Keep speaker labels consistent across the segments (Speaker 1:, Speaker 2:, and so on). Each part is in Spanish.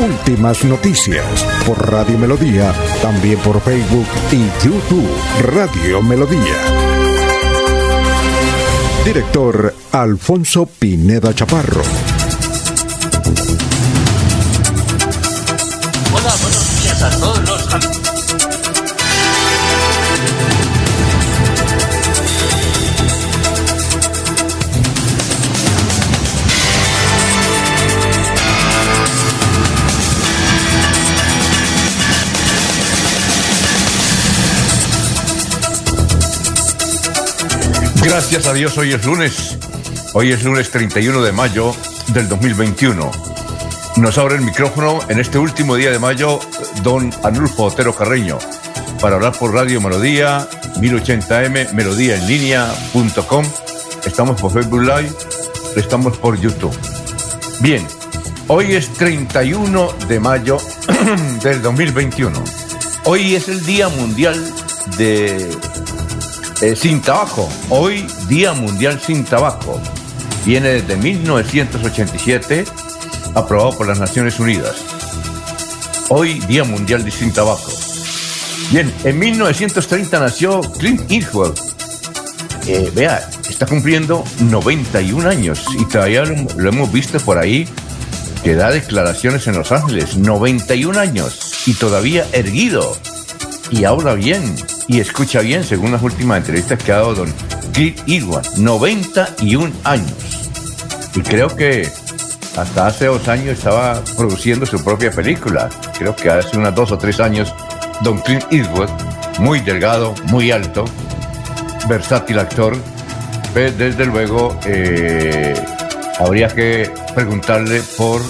Speaker 1: Últimas noticias por Radio Melodía, también por Facebook y YouTube Radio Melodía. Director Alfonso Pineda Chaparro.
Speaker 2: Hola, buenos días a todos los
Speaker 3: Gracias a Dios, hoy es lunes. Hoy es lunes 31 de mayo del 2021. Nos abre el micrófono en este último día de mayo don Anulfo Otero Carreño para hablar por Radio Melodía, 1080m, melodíaenlínea.com. Estamos por Facebook Live, estamos por YouTube. Bien, hoy es 31 de mayo del 2021. Hoy es el Día Mundial de eh, sin tabaco. Hoy, Día Mundial sin Tabaco. Viene desde 1987, aprobado por las Naciones Unidas. Hoy, Día Mundial Sin Tabaco. Bien, en 1930 nació Clint Eastwood. Eh, vea, está cumpliendo 91 años y todavía lo, lo hemos visto por ahí que da declaraciones en Los Ángeles. 91 años y todavía erguido y habla bien y escucha bien, según las últimas entrevistas que ha dado don Clint Eastwood, 91 años. Y creo que hasta hace dos años estaba produciendo su propia película. Creo que hace unos dos o tres años, don Clint Eastwood, muy delgado, muy alto, versátil actor, pues desde luego eh, habría que preguntarle por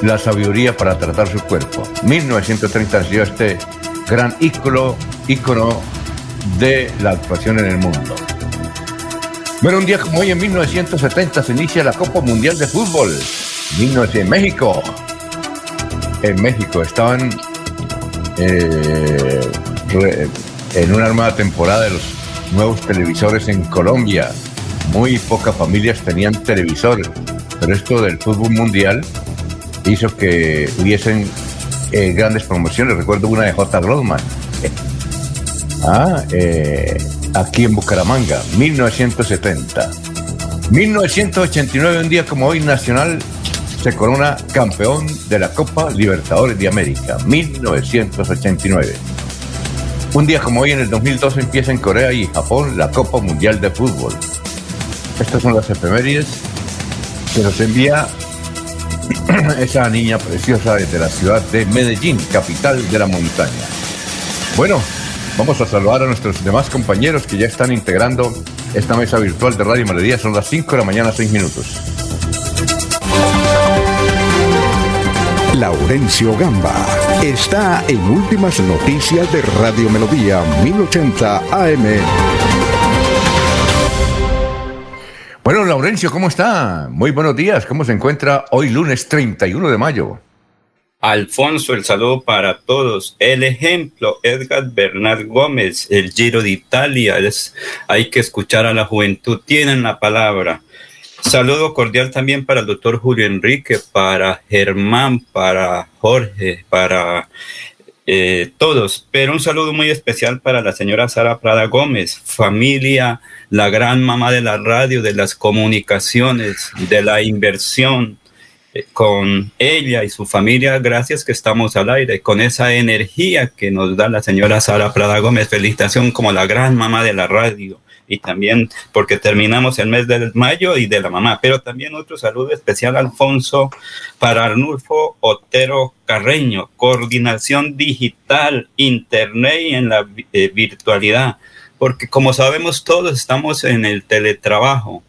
Speaker 3: la sabiduría para tratar su cuerpo. 1930 nació este gran ícono ícono de la actuación en el mundo. Bueno, un día como hoy, en 1970, se inicia la Copa Mundial de Fútbol. en México. En México estaban eh, en una nueva temporada de los nuevos televisores en Colombia. Muy pocas familias tenían televisor, pero esto del fútbol mundial hizo que hubiesen eh, grandes promociones. Recuerdo una de J. Grossman Ah, aquí en Bucaramanga, 1970. 1989, un día como hoy, Nacional se corona campeón de la Copa Libertadores de América, 1989. Un día como hoy, en el 2012, empieza en Corea y Japón la Copa Mundial de Fútbol. Estas son las efemérides que nos envía esa niña preciosa desde la ciudad de Medellín, capital de la montaña. Bueno, Vamos a saludar a nuestros demás compañeros que ya están integrando esta mesa virtual de Radio Melodía. Son las 5 de la mañana, 6 minutos.
Speaker 1: Laurencio Gamba está en Últimas Noticias de Radio Melodía 1080 AM.
Speaker 3: Bueno, Laurencio, ¿cómo está? Muy buenos días. ¿Cómo se encuentra hoy lunes 31 de mayo?
Speaker 4: Alfonso, el saludo para todos. El ejemplo, Edgar Bernard Gómez, el Giro de Italia. Es, hay que escuchar a la juventud. Tienen la palabra. Saludo cordial también para el doctor Julio Enrique, para Germán, para Jorge, para eh, todos. Pero un saludo muy especial para la señora Sara Prada Gómez, familia, la gran mamá de la radio, de las comunicaciones, de la inversión con ella y su familia, gracias que estamos al aire, con esa energía que nos da la señora Sara Prada Gómez. Felicitación como la gran mamá de la radio y también porque terminamos el mes de mayo y de la mamá, pero también otro saludo especial, Alfonso, para Arnulfo Otero Carreño, coordinación digital, internet y en la eh, virtualidad, porque como sabemos todos estamos en el teletrabajo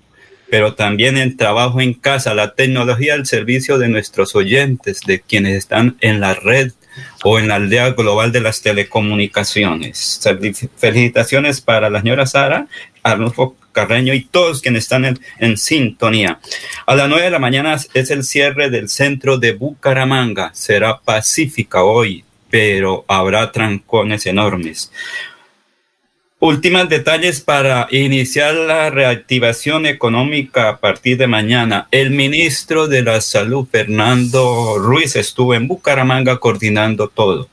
Speaker 4: pero también el trabajo en casa, la tecnología al servicio de nuestros oyentes, de quienes están en la red o en la aldea global de las telecomunicaciones. Felicitaciones para la señora Sara, Arnulfo Carreño y todos quienes están en, sintonía. A las nueve de la mañana es el cierre del centro de Bucaramanga. Será pacífica hoy, pero habrá trancones enormes. Últimos detalles para iniciar la reactivación económica a partir de mañana. El ministro de la Salud, Fernando Ruiz, estuvo en Bucaramanga coordinando todo.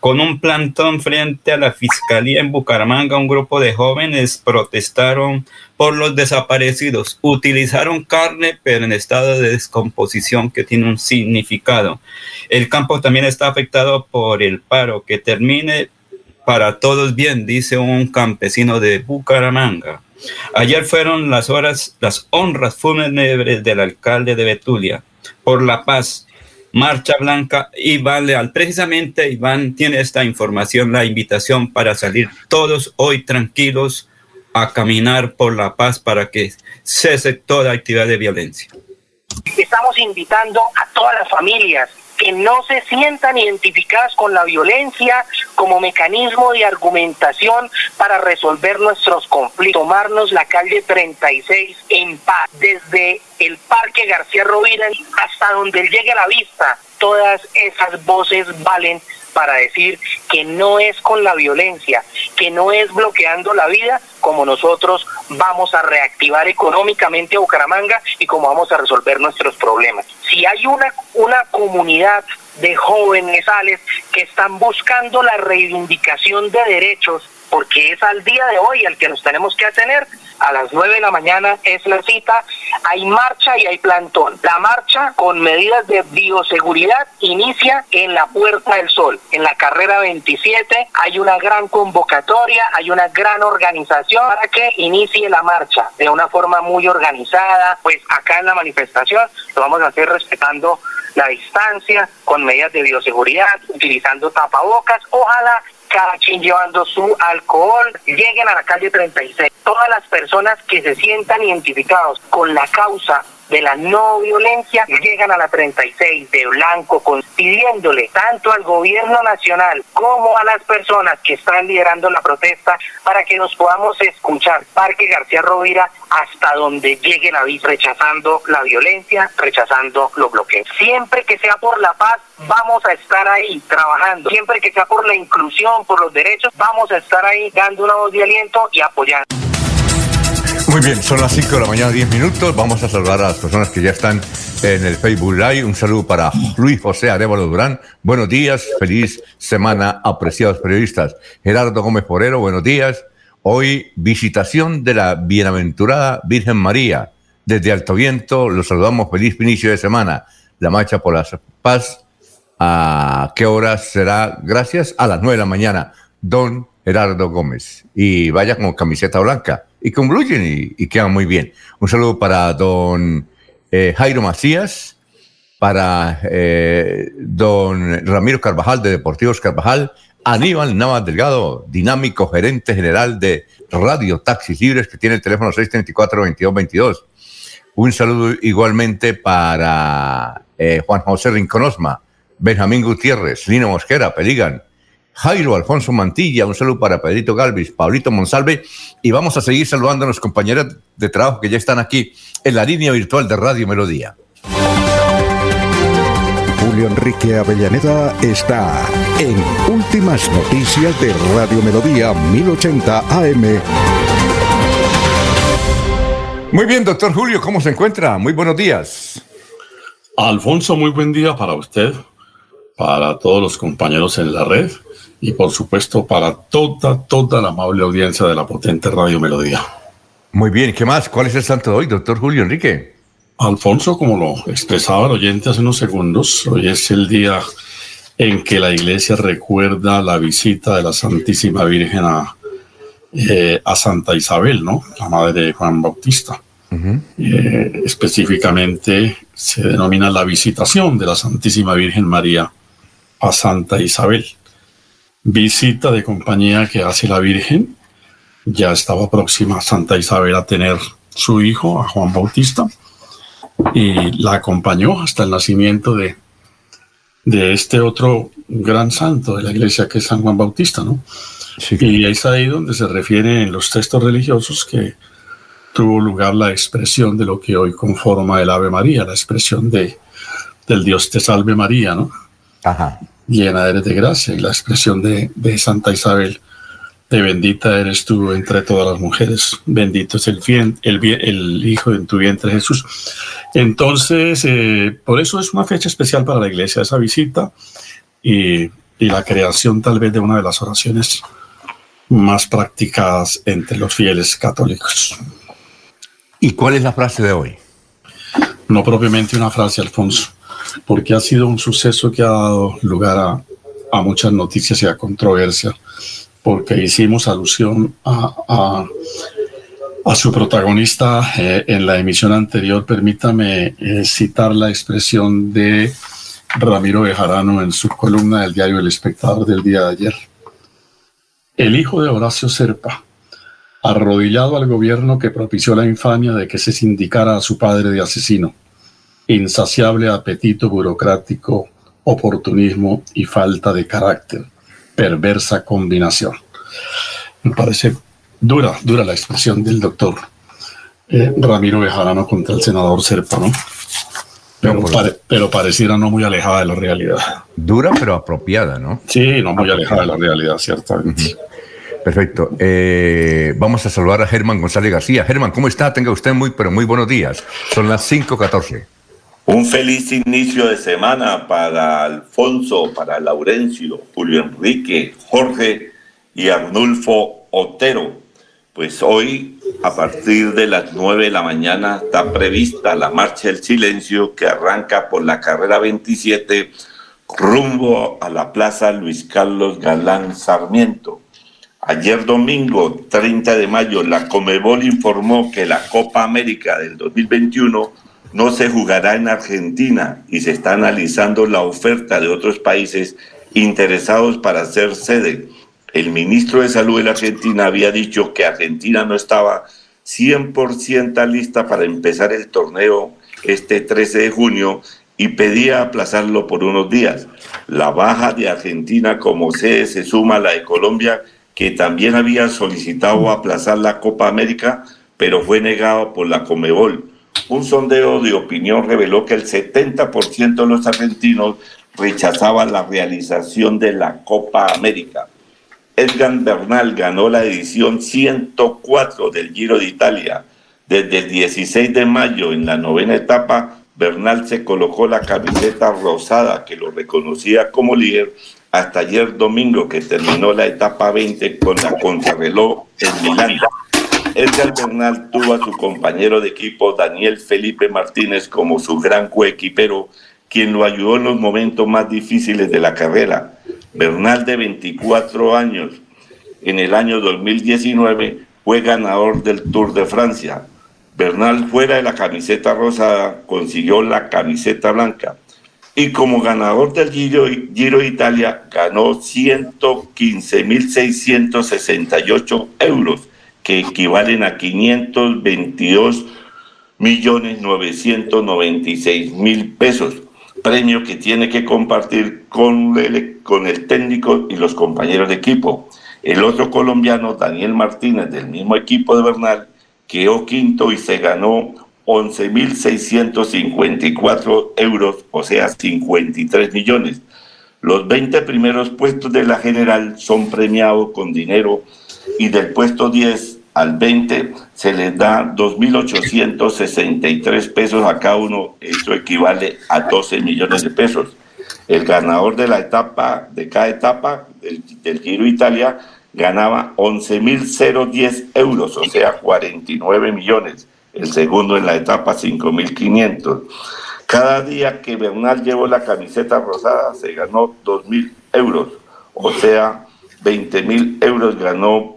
Speaker 4: Con un plantón frente a la fiscalía en Bucaramanga, un grupo de jóvenes protestaron por los desaparecidos. Utilizaron carne, pero en estado de descomposición que tiene un significado. El campo también está afectado por el paro que termine para todos bien, dice un campesino de Bucaramanga. Ayer fueron las horas, las honras fúnebres del alcalde de Betulia por la paz. Marcha Blanca, Iván Leal. Precisamente Iván tiene esta información, la invitación para salir todos hoy tranquilos a caminar por la paz para que cese toda actividad de violencia.
Speaker 5: Estamos invitando a todas las familias que no se sientan identificadas con la violencia como mecanismo de argumentación para resolver nuestros conflictos, tomarnos la calle 36 en paz, desde el Parque García Rovira hasta donde llegue la vista, todas esas voces valen para decir que no es con la violencia, que no es bloqueando la vida como nosotros vamos a reactivar económicamente a Bucaramanga y como vamos a resolver nuestros problemas. Si hay una, una comunidad de jóvenes que están buscando la reivindicación de derechos, porque es al día de hoy al que nos tenemos que atener, a las 9 de la mañana es la cita, hay marcha y hay plantón. La marcha con medidas de bioseguridad inicia en la Puerta del Sol, en la carrera 27, hay una gran convocatoria, hay una gran organización para que inicie la marcha de una forma muy organizada, pues acá en la manifestación lo vamos a hacer respetando la distancia, con medidas de bioseguridad, utilizando tapabocas, ojalá cada quien llevando su alcohol, lleguen a la calle 36. Todas las personas que se sientan identificados con la causa de la no violencia llegan a la 36 de blanco con, pidiéndole tanto al gobierno nacional como a las personas que están liderando la protesta para que nos podamos escuchar Parque García Rovira hasta donde llegue la visa rechazando la violencia, rechazando los bloqueos. Siempre que sea por la paz, vamos a estar ahí trabajando. Siempre que sea por la inclusión, por los derechos, vamos a estar ahí dando una voz de aliento y apoyando.
Speaker 3: Muy bien, son las 5 de la mañana, 10 minutos. Vamos a saludar a las personas que ya están en el Facebook Live. Un saludo para Luis José Arevalo Durán. Buenos días, feliz semana, apreciados periodistas. Gerardo Gómez Porero, buenos días. Hoy, visitación de la bienaventurada Virgen María. Desde Alto Viento, los saludamos. Feliz inicio de semana. La marcha por la paz. ¿A qué hora será? Gracias. A las 9 de la mañana. Don Gerardo Gómez. Y vaya con camiseta blanca y concluyen y, quedan muy bien. Un saludo para don eh, Jairo Macías, para eh, don Ramiro Carvajal de Deportivos Carvajal, Aníbal Navas Delgado, dinámico gerente general de Radio Taxis Libres, que tiene el teléfono 634-2222. Un saludo igualmente para eh, Juan José Rinconosma, Benjamín Gutiérrez, Lino Mosquera, Peligan, Jairo Alfonso Mantilla, un saludo para Pedrito Galvis, Pablito Monsalve, y vamos a seguir saludando a los compañeros de trabajo que ya están aquí en la línea virtual de Radio Melodía.
Speaker 1: Julio Enrique Avellaneda está en Últimas Noticias de Radio Melodía 1080 AM.
Speaker 3: Muy bien, doctor Julio, ¿cómo se encuentra? Muy buenos días.
Speaker 6: Alfonso, muy buen día para usted, para todos los compañeros en la red y por supuesto para toda, toda la amable audiencia de la potente Radio Melodía.
Speaker 3: Muy bien, ¿qué más? ¿Cuál es el santo de hoy, doctor Julio Enrique?
Speaker 6: Alfonso, como lo expresaba el oyente hace unos segundos, hoy es el día en que la iglesia recuerda la visita de la Santísima Virgen a, eh, Santa Isabel, ¿no? La madre de Juan Bautista. Eh, específicamente se denomina la visitación de la Santísima Virgen María a Santa Isabel visita de compañía que hace la Virgen. Ya estaba próxima Santa Isabel a tener su hijo, a Juan Bautista, y la acompañó hasta el nacimiento de, de este otro gran santo de la iglesia que es San Juan Bautista, ¿no? Y es ahí donde se refiere en los textos religiosos que tuvo lugar la expresión de lo que hoy conforma el Ave María, la expresión de, del Dios te salve María, ¿no? Ajá. Llena eres de gracia, y la expresión de, de Santa Isabel, de bendita eres tú entre todas las mujeres, bendito es el, el, el Hijo en tu vientre Jesús. Entonces, eh, por eso es una fecha especial para la iglesia, esa visita y, y la creación tal vez de una de las oraciones más practicadas entre los fieles católicos.
Speaker 3: ¿Y cuál es la frase de hoy?
Speaker 6: No propiamente una frase, Alfonso, porque ha sido un suceso que ha dado lugar a, muchas noticias y a controversia, porque hicimos alusión a, a, su protagonista eh, en la emisión anterior. Permítame eh, citar la expresión de Ramiro Bejarano en su columna del diario El Espectador del día de ayer el hijo de Horacio Serpa, arrodillado al gobierno que propició la infamia de que se sindicara a su padre de asesino, insaciable apetito burocrático, oportunismo y falta de carácter, perversa combinación. Me parece dura, dura la expresión del doctor eh, Ramiro Bejarano contra el senador Serpa, ¿no? Pero, pareciera no muy alejada de la realidad.
Speaker 3: Dura pero apropiada, ¿no?
Speaker 6: Sí, no muy alejada de la realidad, ciertamente.
Speaker 3: Perfecto. Eh, vamos a saludar a Germán González García. Germán, ¿cómo está? Tenga usted muy, pero muy buenos días. Son las 5.14.
Speaker 7: Un feliz inicio de semana para Alfonso, para Laurencio, Julio Enrique, Jorge y Arnulfo Otero. Pues hoy, a partir de las 9 de la mañana, está prevista la Marcha del Silencio que arranca por la carrera 27 rumbo a la Plaza Luis Carlos Galán Sarmiento. Ayer domingo 30 de mayo, la Comebol informó que la Copa América del 2021 no se jugará en Argentina y se está analizando la oferta de otros países interesados para ser sede. El ministro de Salud de la Argentina había dicho que Argentina no estaba 100% lista para empezar el torneo este 13 de junio y pedía aplazarlo por unos días. La baja de Argentina como sede se suma a la de Colombia que también había solicitado aplazar la Copa América, pero fue negado por la Comebol. Un sondeo de opinión reveló que el 70% de los argentinos rechazaban la realización de la Copa América. Edgar Bernal ganó la edición 104 del Giro de Italia. Desde el 16 de mayo, en la novena etapa, Bernal se colocó la camiseta rosada que lo reconocía como líder hasta ayer domingo que terminó la etapa 20 con la contrarreloj en Milán. Edgar Bernal tuvo a su compañero de equipo Daniel Felipe Martínez como su gran coequipero, quien lo ayudó en los momentos más difíciles de la carrera. Bernal, de 24 años, en el año 2019 fue ganador del Tour de Francia. Bernal, fuera de la camiseta rosada, consiguió la camiseta blanca y como ganador del Giro, Giro Italia ganó 115.668 euros, que equivalen a 522 millones 996 mil pesos, premio que tiene que compartir con el, con el técnico y los compañeros de equipo. El otro colombiano, Daniel Martínez, del mismo equipo de Bernal, quedó quinto y se ganó 11.654 euros, o sea, 53 millones. Los 20 primeros puestos de la general son premiados con dinero y del puesto 10 al 20 se les da 2.863 pesos a cada uno. Esto equivale a 12 millones de pesos. El ganador de la etapa, de cada etapa del, Giro Italia, ganaba 11.010 euros, o sea, 49 millones el segundo en la etapa 5.500. Cada día que Bernal llevó la camiseta rosada se ganó 2.000 euros, o sea, 20.000 euros ganó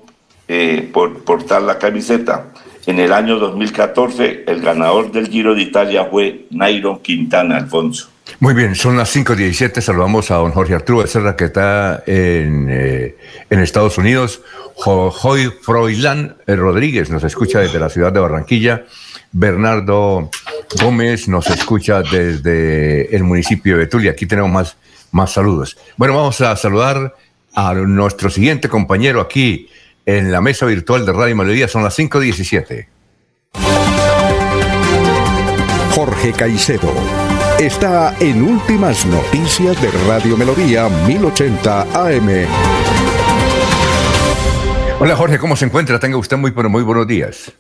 Speaker 7: eh, por portar la camiseta. En el año 2014, el ganador del Giro de Italia fue Nairo Quintana Alfonso.
Speaker 3: Muy bien, son las 5.17. Saludamos a don Jorge Arturo Becerra, que está en, eh, en Estados Unidos. Joy Froilán eh, Rodríguez nos escucha desde la ciudad de Barranquilla. Bernardo Gómez nos escucha desde el municipio de Betulia. Aquí tenemos más, más saludos. Bueno, vamos a saludar a nuestro siguiente compañero aquí en la mesa virtual de Radio Melodía. Son las 5.17.
Speaker 1: Jorge Caicedo está en Últimas Noticias de Radio Melodía 1080 AM.
Speaker 3: Hola Jorge, ¿cómo se encuentra? Tenga usted muy, muy buenos días.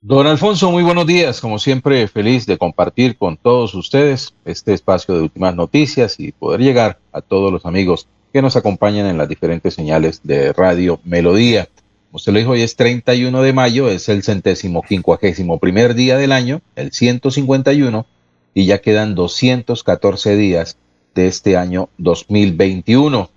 Speaker 8: Don Alfonso, muy buenos días. Como siempre, feliz de compartir con todos ustedes este espacio de últimas noticias y poder llegar a todos los amigos que nos acompañan en las diferentes señales de Radio Melodía. Como usted lo dijo, hoy es 31 de mayo, es el centésimo quincuagésimo primer día del año, el 151, y ya quedan 214 días de este año 2021.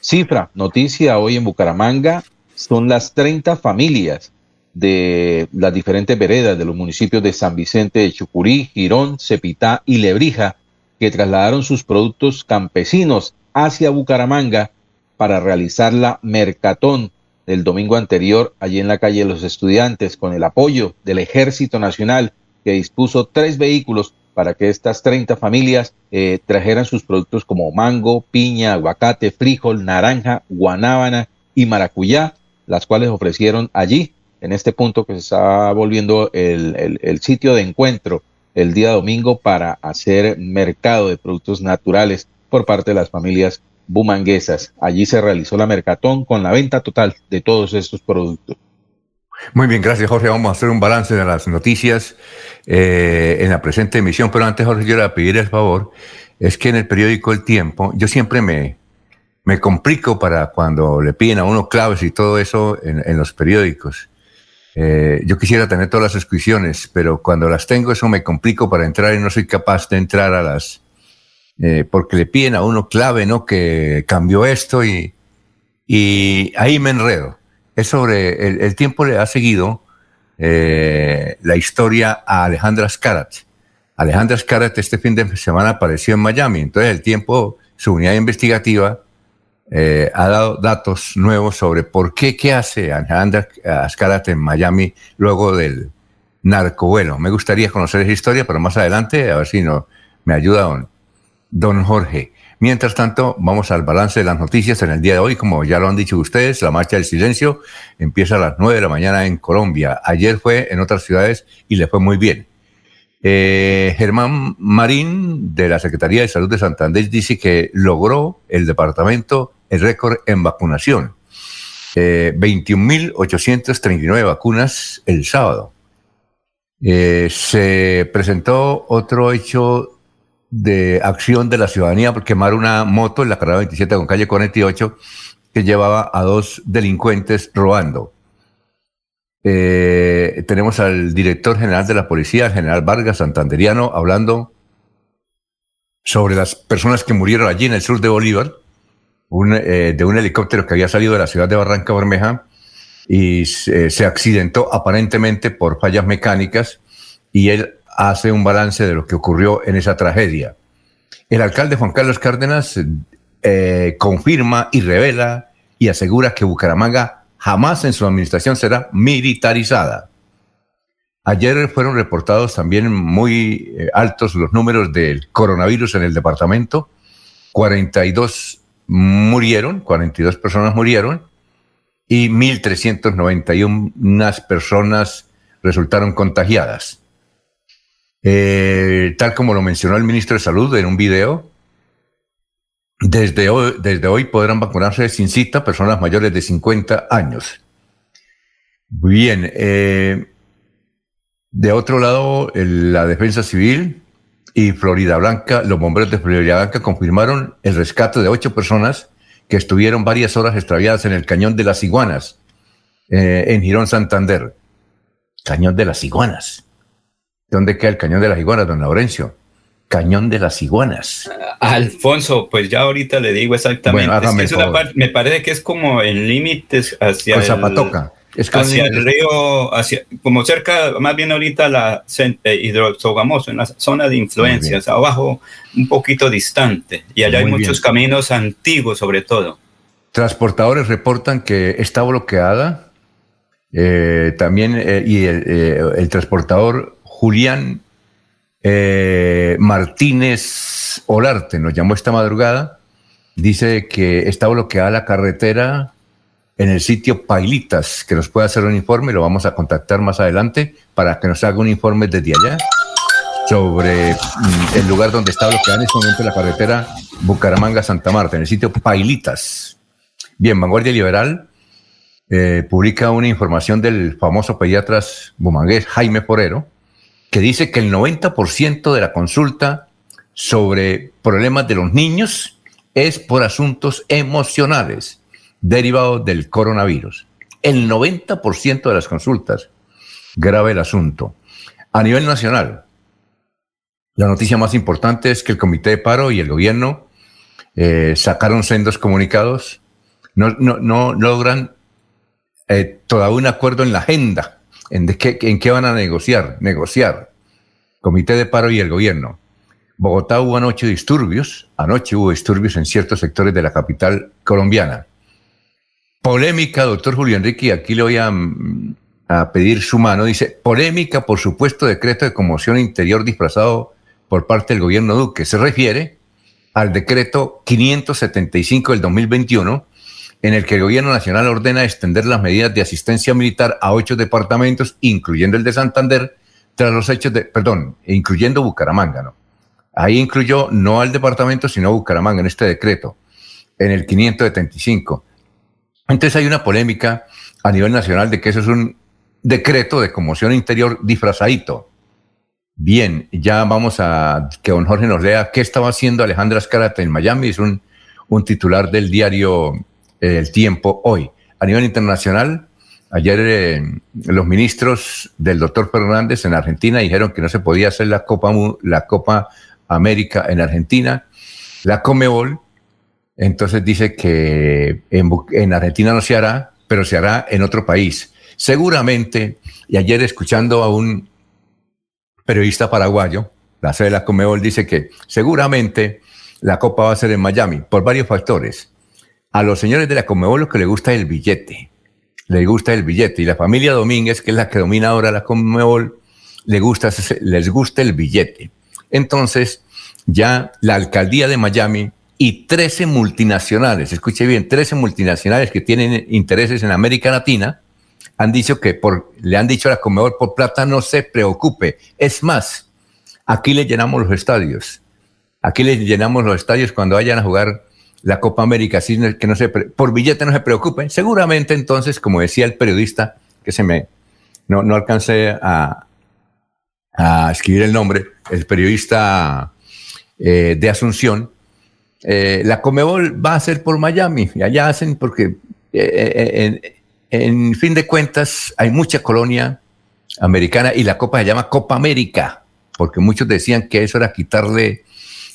Speaker 8: Cifra, noticia hoy en Bucaramanga, son las 30 familias de las diferentes veredas de los municipios de San Vicente de Chucurí, Girón, Cepitá y Lebrija, que trasladaron sus productos campesinos hacia Bucaramanga para realizar la mercatón del domingo anterior allí en la calle de los estudiantes con el apoyo del Ejército Nacional que dispuso tres vehículos para que estas 30 familias eh, trajeran sus productos como mango, piña, aguacate, frijol, naranja, guanábana y maracuyá, las cuales ofrecieron allí en este punto que se está volviendo el, sitio de encuentro el día domingo para hacer mercado de productos naturales por parte de las familias bumanguesas. Allí se realizó la mercatón con la venta total de todos estos productos.
Speaker 3: Muy bien, gracias Jorge. Vamos a hacer un balance de las noticias eh, en la presente emisión, pero antes Jorge yo le voy a pedir el favor, es que en el periódico El Tiempo, yo siempre me, me complico para cuando le piden a uno claves y todo eso en los periódicos. Eh, yo quisiera tener todas las suscripciones, pero cuando las tengo eso me complico para entrar y no soy capaz de entrar a las... Eh, porque le piden a uno clave, ¿no? Que cambió esto y, ahí me enredo. Es sobre, el, tiempo le ha seguido eh, la historia a Alejandra Scarat. Alejandra Scarat este fin de semana apareció en Miami, entonces el tiempo, su unidad investigativa, eh, ha dado datos nuevos sobre por qué, qué hace Alejandra Ascarat en Miami luego del narcovuelo. Me gustaría conocer esa historia, pero más adelante, a ver si no, me ayuda don, don Jorge. Mientras tanto, vamos al balance de las noticias en el día de hoy. Como ya lo han dicho ustedes, la marcha del silencio empieza a las 9 de la mañana en Colombia. Ayer fue en otras ciudades y le fue muy bien. Eh, Germán Marín, de la Secretaría de Salud de Santander, dice que logró el departamento el récord en vacunación. 21.839 eh, vacunas el sábado. Eh, se presentó otro hecho de acción de la ciudadanía por quemar una moto en la carrera 27 con calle 48 que llevaba a dos delincuentes robando. Eh, tenemos al director general de la policía, el general Vargas Santanderiano, hablando sobre las personas que murieron allí en el sur de Bolívar, eh, de un helicóptero que había salido de la ciudad de Barranca Bermeja y se, accidentó aparentemente por fallas mecánicas y él hace un balance de lo que ocurrió en esa tragedia. El alcalde Juan Carlos Cárdenas eh, confirma y revela y asegura que Bucaramanga jamás en su administración será militarizada. Ayer fueron reportados también muy eh, altos los números del coronavirus en el departamento. 42 murieron, 42 personas murieron y 1.391 personas resultaron contagiadas. Eh, tal como lo mencionó el ministro de Salud en un video, desde hoy, podrán vacunarse sin cita personas mayores de 50 años. Bien, eh, de otro lado, la Defensa Civil y Florida Blanca, los bomberos de Florida Blanca confirmaron el rescate de ocho personas que estuvieron varias horas extraviadas en el Cañón de las Iguanas, eh, en Girón, Santander. Cañón de las Iguanas. ¿Dónde queda el Cañón de las Iguanas, don Laurencio? Cañón de las Iguanas.
Speaker 4: Alfonso, pues ya ahorita le digo exactamente. me parece que es como en límites hacia.
Speaker 3: Con Zapatoca.
Speaker 4: Es hacia el río, hacia, como cerca, más bien ahorita la eh, hidrosogamoso, en la zona de influencias, abajo, un poquito distante. Y allá hay muchos caminos antiguos, sobre todo.
Speaker 3: Transportadores reportan que está bloqueada. Eh, también, eh, y el transportador Julián Eh, Martínez Olarte nos llamó esta madrugada. Dice que está bloqueada la carretera en el sitio Pailitas, que nos puede hacer un informe. Lo vamos a contactar más adelante para que nos haga un informe desde allá sobre mm, el lugar donde está bloqueada en este momento la carretera Bucaramanga-Santa Marta, en el sitio Pailitas. Bien, Vanguardia Liberal eh, publica una información del famoso pediatra bumangués Jaime Porero, que dice que el 90% de la consulta sobre problemas de los niños es por asuntos emocionales derivados del coronavirus. El 90% de las consultas grave el asunto. A nivel nacional, la noticia más importante es que el Comité de Paro y el gobierno eh, sacaron sendos comunicados. No, no, no logran eh, todavía un acuerdo en la agenda. ¿En, qué, ¿En qué van a negociar? Negociar. Comité de Paro y el gobierno. Bogotá hubo anoche disturbios. Anoche hubo disturbios en ciertos sectores de la capital colombiana. Polémica, doctor Julio Enrique, y aquí le voy a, mm, a pedir su mano. Dice, polémica por supuesto decreto de conmoción interior disfrazado por parte del gobierno Duque. Se refiere al decreto 575 del 2021, en el que el gobierno nacional ordena extender las medidas de asistencia militar a ocho departamentos, incluyendo el de Santander, tras los hechos de, perdón, incluyendo Bucaramanga, ¿no? Ahí incluyó no al departamento, sino a Bucaramanga en este decreto, en el 575. Entonces hay una polémica a nivel nacional de que eso es un decreto de conmoción interior disfrazadito. Bien, ya vamos a que don Jorge nos lea qué estaba haciendo Alejandra Escarate en Miami. Es un, un titular del diario El Tiempo hoy. A nivel internacional, ayer eh, los ministros del doctor Fernández en Argentina dijeron que no se podía hacer la Copa, la Copa América en Argentina. La Comebol, entonces dice que en, en Argentina no se hará, pero se hará en otro país. Seguramente, y ayer escuchando a un periodista paraguayo, la sede de la Comebol, dice que seguramente la Copa va a ser en Miami por varios factores. A los señores de la Comebol lo que les gusta es el billete. Les gusta el billete. Y la familia Domínguez, que es la que domina ahora la Comebol, les gusta, les gusta el billete. Entonces, ya la alcaldía de Miami y 13 multinacionales, escuche bien, 13 multinacionales que tienen intereses en América Latina, han dicho que por, le han dicho a la Comedor por plata no se preocupe. Es más, aquí le llenamos los estadios. Aquí le llenamos los estadios cuando vayan a jugar la Copa América, así que no se, por billete no se preocupen. Seguramente entonces, como decía el periodista, que se me, no, no alcancé a, a escribir el nombre, el periodista eh, de Asunción, eh, la Comebol va a ser por Miami, y allá hacen porque eh, en fin de cuentas, hay mucha colonia americana y la copa se llama Copa América, porque muchos decían que eso era quitarle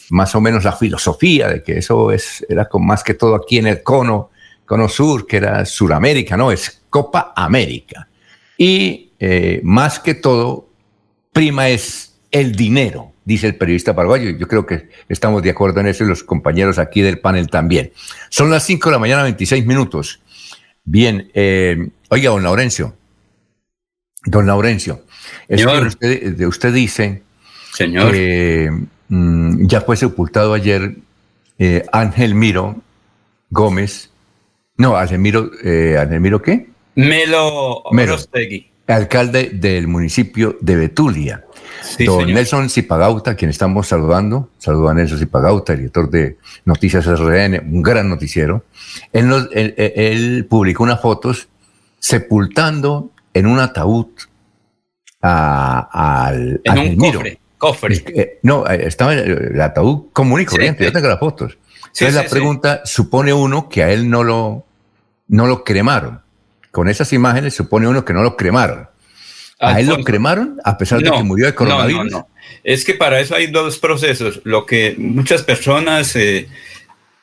Speaker 3: más o menos la filosofía de que eso es, era con más que todo aquí en el cono, cono sur, que era Suramérica, no, es Copa América. Y eh, más que todo, prima es el dinero, dice el periodista paraguayo. Yo creo que estamos de acuerdo en eso y los compañeros aquí del panel también. Son las 5 de la mañana, 26 minutos. Bien, eh, oiga, don Laurencio, don Laurencio, es que usted, dice
Speaker 4: Señor.
Speaker 3: que mm, ya fue sepultado ayer eh, Ángel Miro Gómez, no, Ángel Miro, eh, ¿Ángel Miro qué?
Speaker 4: Melo
Speaker 3: Mero, alcalde del municipio de Betulia. Don Nelson Zipagauta, quien estamos saludando, saludo a Nelson Zipagauta, director de Noticias RN, un gran noticiero. Él, publicó unas fotos sepultando en un ataúd al.
Speaker 4: En un cofre. Cofre.
Speaker 3: Eh, no, eh, estaba el, ataúd común y corriente, yo tengo las fotos. Entonces la pregunta, supone uno que a él no lo, no lo cremaron. Con esas imágenes supone uno que no lo cremaron. ¿A él lo cremaron a pesar de que murió de coronavirus? No, no, no.
Speaker 4: Es que para eso hay dos procesos. Lo que muchas personas eh,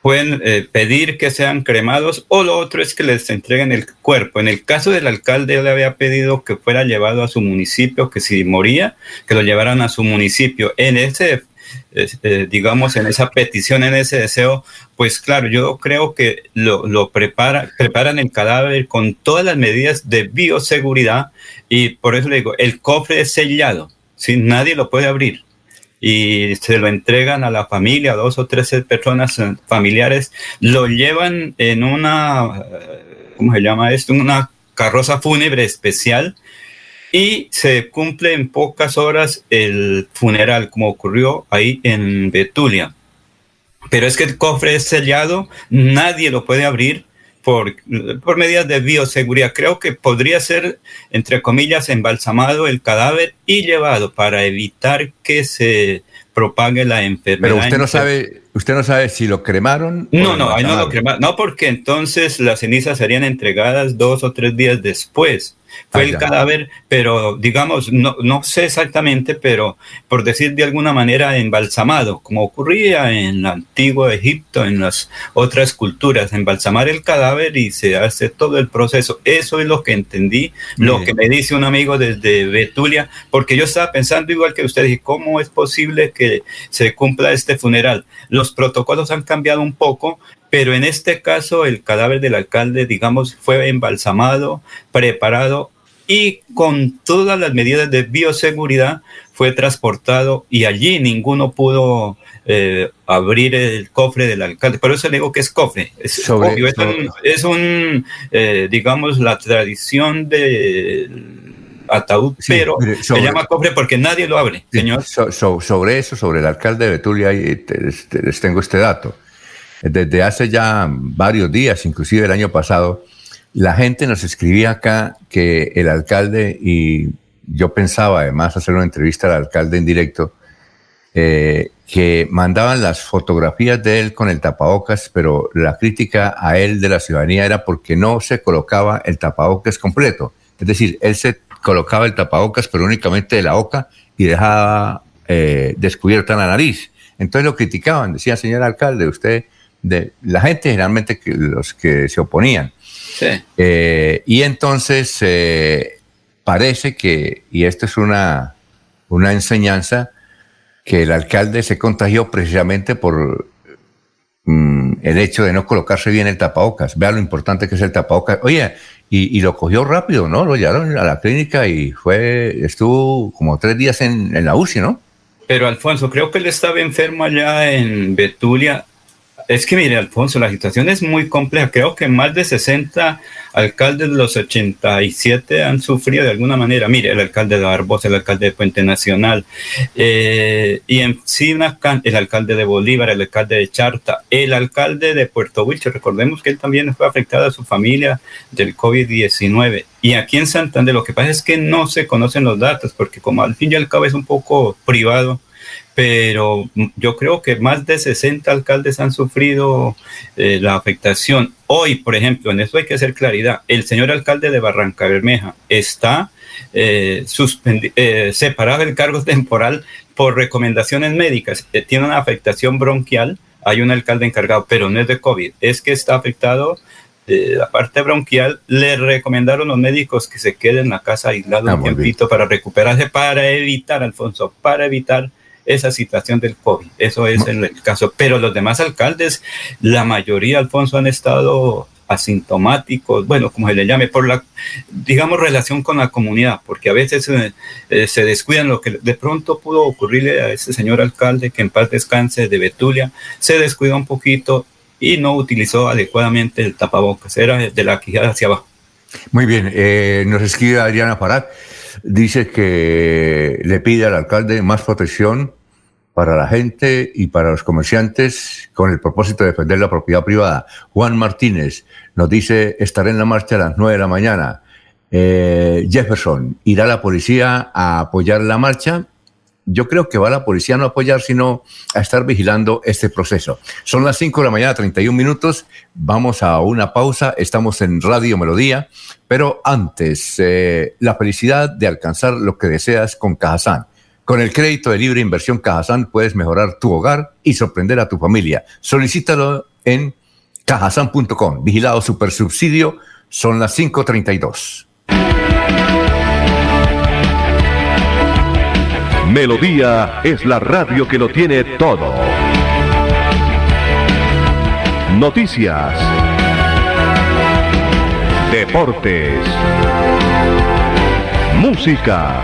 Speaker 4: pueden eh, pedir que sean cremados o lo otro es que les entreguen el cuerpo. En el caso del alcalde, él había pedido que fuera llevado a su municipio, que si moría, que lo llevaran a su municipio. En ese eh, digamos, en esa petición, en ese deseo, pues claro, yo creo que lo, lo prepara, preparan el cadáver con todas las medidas de bioseguridad y por eso le digo, el cofre es sellado, ¿sí? nadie lo puede abrir. Y se lo entregan a la familia, dos o tres personas eh, familiares, lo llevan en una, eh, ¿cómo se llama esto? Una carroza fúnebre especial y se cumple en pocas horas el funeral, como ocurrió ahí en Betulia. Pero es que el cofre es sellado, nadie lo puede abrir por, por medidas de bioseguridad. Creo que podría ser, entre comillas, embalsamado el cadáver y llevado para evitar que se propague la enfermedad.
Speaker 3: Pero usted no sabe, usted no sabe si lo cremaron.
Speaker 4: No, no, ahí no lo cremaron. No, porque entonces las cenizas serían entregadas dos o tres días después fue el cadáver, pero digamos, no, no sé exactamente, pero por decir de alguna manera embalsamado, como ocurría en el antiguo Egipto, en las otras culturas, embalsamar el cadáver y se hace todo el proceso. Eso es lo que entendí, lo que me dice un amigo desde Betulia, porque yo estaba pensando igual que usted, dije, ¿cómo es posible que se cumpla este funeral? Los protocolos han cambiado un poco, pero en este caso el cadáver del alcalde, digamos, fue embalsamado, preparado y con todas las medidas de bioseguridad fue transportado y allí ninguno pudo eh, abrir el cofre del alcalde. Por eso le digo que es cofre. Es, es un, eh, digamos, la tradición de ataúd, pero se llama cofre porque nadie lo abre, señor.
Speaker 3: sobre eso, sobre el alcalde de Betulia, les tengo este dato. Desde hace ya varios días, inclusive el año pasado, la gente nos escribía acá que el alcalde, y yo pensaba además hacer una entrevista al alcalde en directo, eh, que mandaban las fotografías de él con el tapabocas, pero la crítica a él de la ciudadanía era porque no se colocaba el tapabocas completo. Es decir, él se colocaba el tapabocas, pero únicamente de la boca y dejaba eh, descubierta la nariz. Entonces lo criticaban, decía, señor alcalde, usted de la gente generalmente que, los que se oponían. Eh, y entonces eh, parece que, y esto es una, una enseñanza, que el alcalde se contagió precisamente por mm, el hecho de no colocarse bien el tapabocas. Vea lo importante que es el tapabocas. Oye, y, lo cogió rápido, ¿no? Lo llevaron a la clínica y fue, estuvo como tres días en, en la UCI, ¿no?
Speaker 4: Pero Alfonso, creo que él estaba enfermo allá en Betulia es que mire, Alfonso, la situación es muy compleja. Creo que más de 60 alcaldes de los 87 han sufrido de alguna manera. Mire, el alcalde de Barbosa, el alcalde de Puente Nacional, eh, y encima el alcalde de Bolívar, el alcalde de Charta, el alcalde de Puerto Wilches. Recordemos que él también fue afectado a su familia del COVID-19. Y aquí en Santander lo que pasa es que no se conocen los datos, porque como al fin y al cabo es un poco privado, pero yo creo que más de 60 alcaldes han sufrido eh, la afectación. Hoy, por ejemplo, en eso hay que hacer claridad, el señor alcalde de Barranca Bermeja está eh, eh, separado del cargo temporal por recomendaciones médicas. tiene una afectación bronquial, hay un alcalde encargado, pero no es de COVID, es que está afectado la parte bronquial, le recomendaron los médicos que se quede en la casa aislado ah, un tiempito para recuperarse, para evitar, Alfonso, para evitar esa situación del COVID. Eso es el, caso. Pero los demás alcaldes, la mayoría, Alfonso, han estado asintomáticos, bueno, como se le llame, por la, digamos, relación con la comunidad, porque a veces eh, se descuidan lo que de pronto pudo ocurrirle a ese señor alcalde que en paz descanse de Betulia, se descuidó un poquito y no utilizó adecuadamente el tapabocas, era de la quijada hacia abajo.
Speaker 3: Muy bien, eh, nos escribe Adriana Parat, dice que le pide al alcalde más protección para la gente y para los comerciantes con el propósito de defender la propiedad privada. Juan Martínez nos dice, estaré en la marcha a las 9 de la mañana. Eh, Jefferson, ¿irá la policía a apoyar la marcha? Yo creo que va la policía no a apoyar, sino a estar vigilando este proceso. Son las 5 de la mañana, 31 minutos. Vamos a una pausa. Estamos en Radio Melodía. Pero antes, eh, la felicidad de alcanzar lo que deseas con Cajazán con el crédito de libre inversión Cajazán puedes mejorar tu hogar y sorprender a tu familia. Solicítalo en cajasan.com. Vigilado Supersubsidio, son las 5.32.
Speaker 1: Melodía es la radio que lo tiene todo. Noticias. Deportes. Música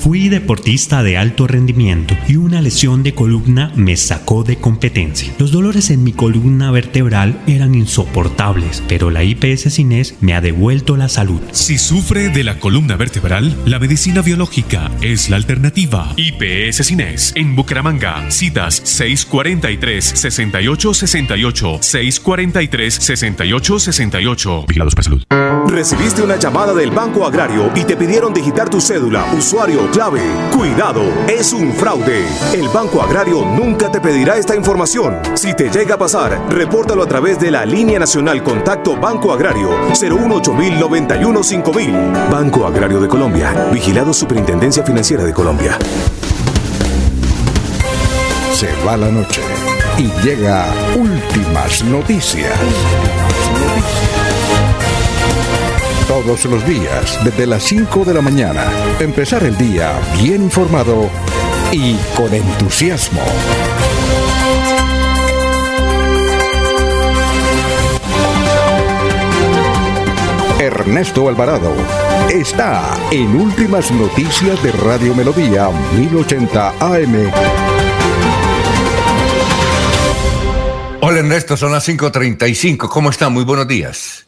Speaker 9: Fui deportista de alto rendimiento y una lesión de columna me sacó de competencia. Los dolores en mi columna vertebral eran insoportables, pero la IPS Cines me ha devuelto la salud.
Speaker 10: Si sufre de la columna vertebral, la medicina biológica es la alternativa. IPS Cines en Bucaramanga. Citas 643-6868, 643-6868. Vigilados para salud.
Speaker 11: Recibiste una llamada del Banco Agrario y te pidieron digitar tu cédula, usuario, clave. Cuidado, es un fraude. El Banco Agrario nunca te pedirá esta información. Si te llega a pasar, repórtalo a través de la línea nacional Contacto Banco Agrario 018 91 5000. Banco Agrario de Colombia. Vigilado Superintendencia Financiera de Colombia.
Speaker 1: Se va la noche y llega últimas noticias. Todos los días, desde las 5 de la mañana, empezar el día bien informado y con entusiasmo. Ernesto Alvarado está en Últimas Noticias de Radio Melodía 1080 AM.
Speaker 3: Hola Ernesto, son las 5.35. ¿Cómo está? Muy buenos días.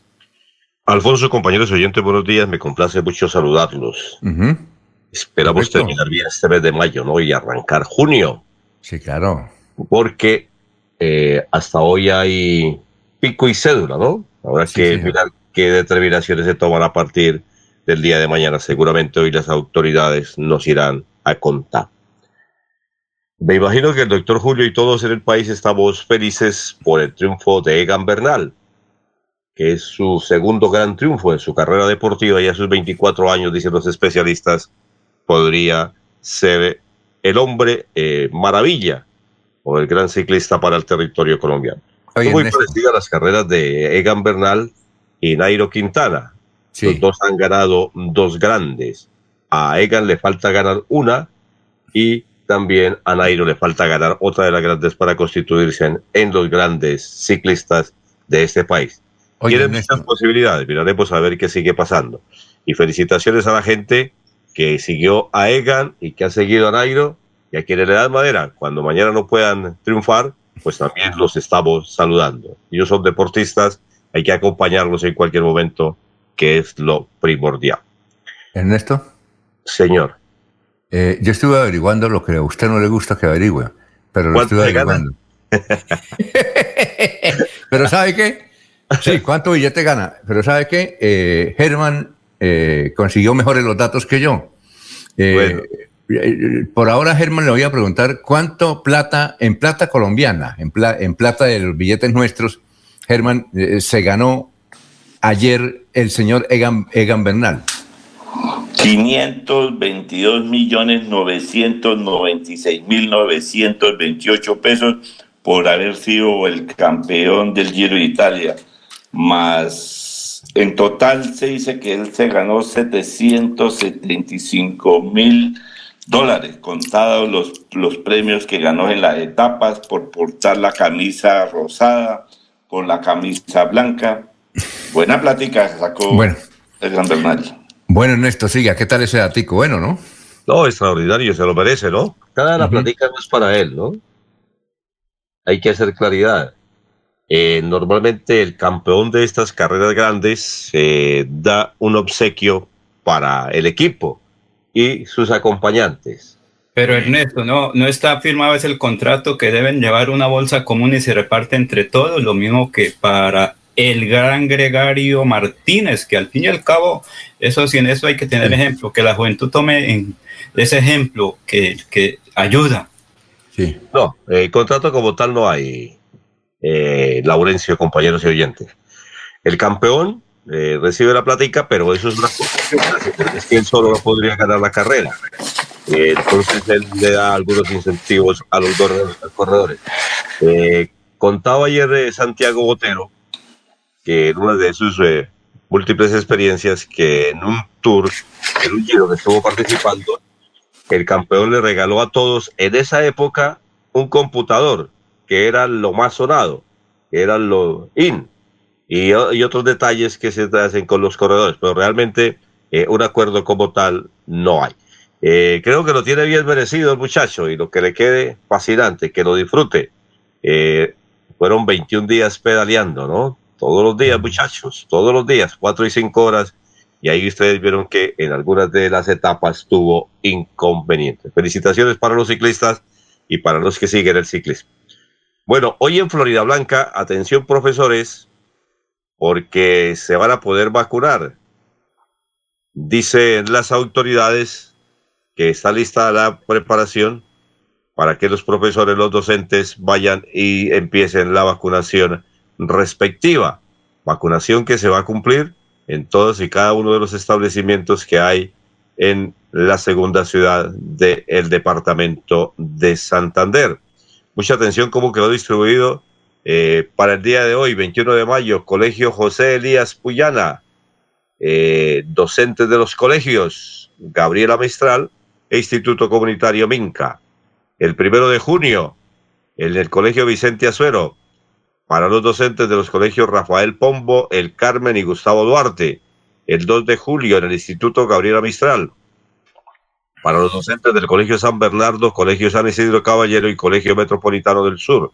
Speaker 12: Alfonso, compañeros oyentes, buenos días. Me complace mucho saludarlos. Esperamos
Speaker 3: Perfecto.
Speaker 12: terminar bien este mes de mayo, ¿no? Y arrancar junio.
Speaker 3: Sí, claro.
Speaker 12: Porque eh, hasta hoy hay pico y cédula, ¿no? Habrá
Speaker 3: Sí,
Speaker 12: que mirar qué determinaciones se toman a partir del día de mañana. Seguramente hoy las autoridades nos irán a contar. Me imagino que el doctor Julio y todos en el país estamos felices por el triunfo de Egan Bernal, que es su segundo gran triunfo en su carrera deportiva y a sus 24 años, dicen los especialistas, podría ser el hombre eh, maravilla o el gran ciclista para el territorio colombiano.
Speaker 3: Oye,
Speaker 12: muy
Speaker 3: Ernesto.
Speaker 12: parecida a las carreras de Egan Bernal y Nairo Quintana. Los dos han ganado dos grandes. A Egan le falta ganar una y también a Nairo le falta ganar otra de las grandes para constituirse en, en los grandes ciclistas de este país. Tienen muchas posibilidades, miraremos a ver qué sigue pasando. Y felicitaciones a la gente que siguió a Egan y que ha seguido a Nairo y a quienes le dan madera. Cuando mañana no puedan triunfar, pues también los estamos saludando. Ellos son deportistas, hay que acompañarlos en cualquier momento, que es lo primordial.
Speaker 3: Ernesto.
Speaker 12: Señor.
Speaker 3: Eh, yo estuve averiguando lo que a usted no le gusta que averigüe, pero lo
Speaker 12: ¿Cuánto
Speaker 3: estuve averiguando. pero ¿sabe qué? Sí, ¿cuánto billete gana? Pero ¿sabe qué? Eh, Herman eh, consiguió mejores los datos que yo. Eh, eh, Por ahora, Germán, le voy a preguntar cuánto plata, en plata colombiana, en, pla- en plata de los billetes nuestros, Germán, eh, se ganó ayer el señor Egan, Egan Bernal.
Speaker 7: 522 millones 996 mil 928 pesos por haber sido el campeón del Giro de Italia. Más en total se dice que él se ganó 775 mil dólares, contados los, los premios que ganó en las etapas por portar la camisa rosada, por la camisa blanca. Buena plática sacó
Speaker 3: Bueno.
Speaker 7: el Gran Bernal.
Speaker 3: Bueno, Ernesto, siga, ¿qué tal ese datico? Bueno, ¿no?
Speaker 12: No, extraordinario, se lo merece, ¿no? cada la platica no es para él, ¿no? Hay que hacer claridad. Eh, normalmente el campeón de estas carreras grandes eh, da un obsequio para el equipo y sus acompañantes.
Speaker 4: Pero Ernesto, no, no está firmado es el contrato que deben llevar una bolsa común y se reparte entre todos, lo mismo que para el gran Gregario Martínez, que al fin y al cabo, eso sí, en eso hay que tener ejemplo, que la juventud tome en ese ejemplo que, que ayuda.
Speaker 12: Sí. No, el contrato como tal no hay, eh, Laurencio, compañeros y oyentes. El campeón eh, recibe la platica, pero eso es una es que él solo no podría ganar la carrera. Eh, entonces él le da algunos incentivos a los corredores. contaba ayer Santiago Botero que en una de sus múltiples experiencias que en un tour, en un giro que estuvo participando, el campeón le regaló a todos en esa época un computador que era lo más sonado, que era lo in, y, otros detalles que se hacen con los corredores, pero realmente eh, un acuerdo como tal no hay. Eh, creo que lo tiene bien merecido el muchacho y lo que le quede fascinante, que lo disfrute. Eh, fueron 21 días pedaleando, ¿no? Todos los días, muchachos, todos los días, 4 y 5 horas. Y ahí ustedes vieron que en algunas de las etapas tuvo inconvenientes. Felicitaciones para los ciclistas y para los que siguen el ciclismo. Bueno, hoy en Florida Blanca, atención profesores, porque se van a poder vacunar. Dicen las autoridades que está lista la preparación para que los profesores, los docentes vayan y empiecen la vacunación respectiva. Vacunación que se va a cumplir en todos y cada uno de los establecimientos que hay en la segunda ciudad del departamento de Santander. Mucha atención cómo quedó distribuido eh, para el día de hoy, 21 de mayo, Colegio José Elías Puyana, eh, docentes de los colegios, Gabriela Mistral e Instituto Comunitario Minca. El primero de junio, en el Colegio Vicente Azuero, para los docentes de los colegios Rafael Pombo, El Carmen y Gustavo Duarte. El 2 de julio, en el Instituto Gabriela Mistral para los docentes del Colegio San Bernardo, Colegio San Isidro Caballero y Colegio Metropolitano del Sur.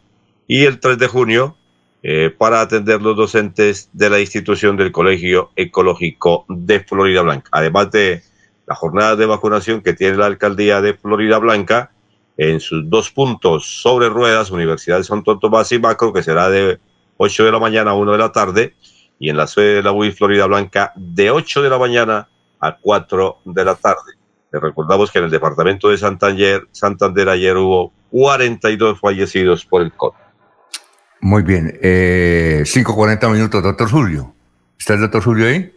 Speaker 12: Y el 3 de junio, eh, para atender los docentes de la institución del Colegio Ecológico de Florida Blanca. Además de la jornada de vacunación que tiene la alcaldía de Florida Blanca en sus dos puntos sobre ruedas, Universidad de Santo Tomás y Macro, que será de 8 de la mañana a 1 de la tarde, y en la sede de la UI Florida Blanca de 8 de la mañana a 4 de la tarde. Les recordamos que en el departamento de Santander, Santander ayer hubo 42 fallecidos por el COVID.
Speaker 3: Muy bien. Eh, 5.40 minutos, doctor Julio. ¿Está el doctor Julio ahí?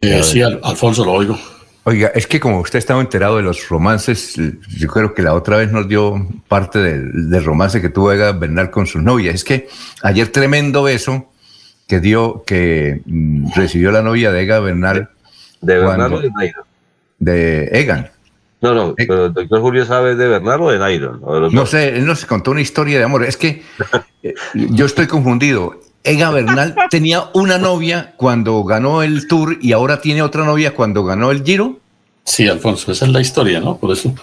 Speaker 6: Eh, sí, Alfonso, lo oigo.
Speaker 3: Oiga, es que como usted estaba enterado de los romances, yo creo que la otra vez nos dio parte del, romance que tuvo Ega Bernal con su novia. Es que ayer tremendo beso que dio, que mm, recibió la novia de Ega Bernal.
Speaker 12: ¿De, de Bernal o de
Speaker 3: de Egan.
Speaker 12: No, no, pero el doctor Julio sabe de Bernardo o de Nairo.
Speaker 3: No, sé, él nos contó una historia de amor. Es que eh, yo estoy confundido. Egan Bernal tenía una novia cuando ganó el Tour y ahora tiene otra novia cuando ganó el Giro.
Speaker 6: Sí, Alfonso, esa es la historia, ¿no? Por eso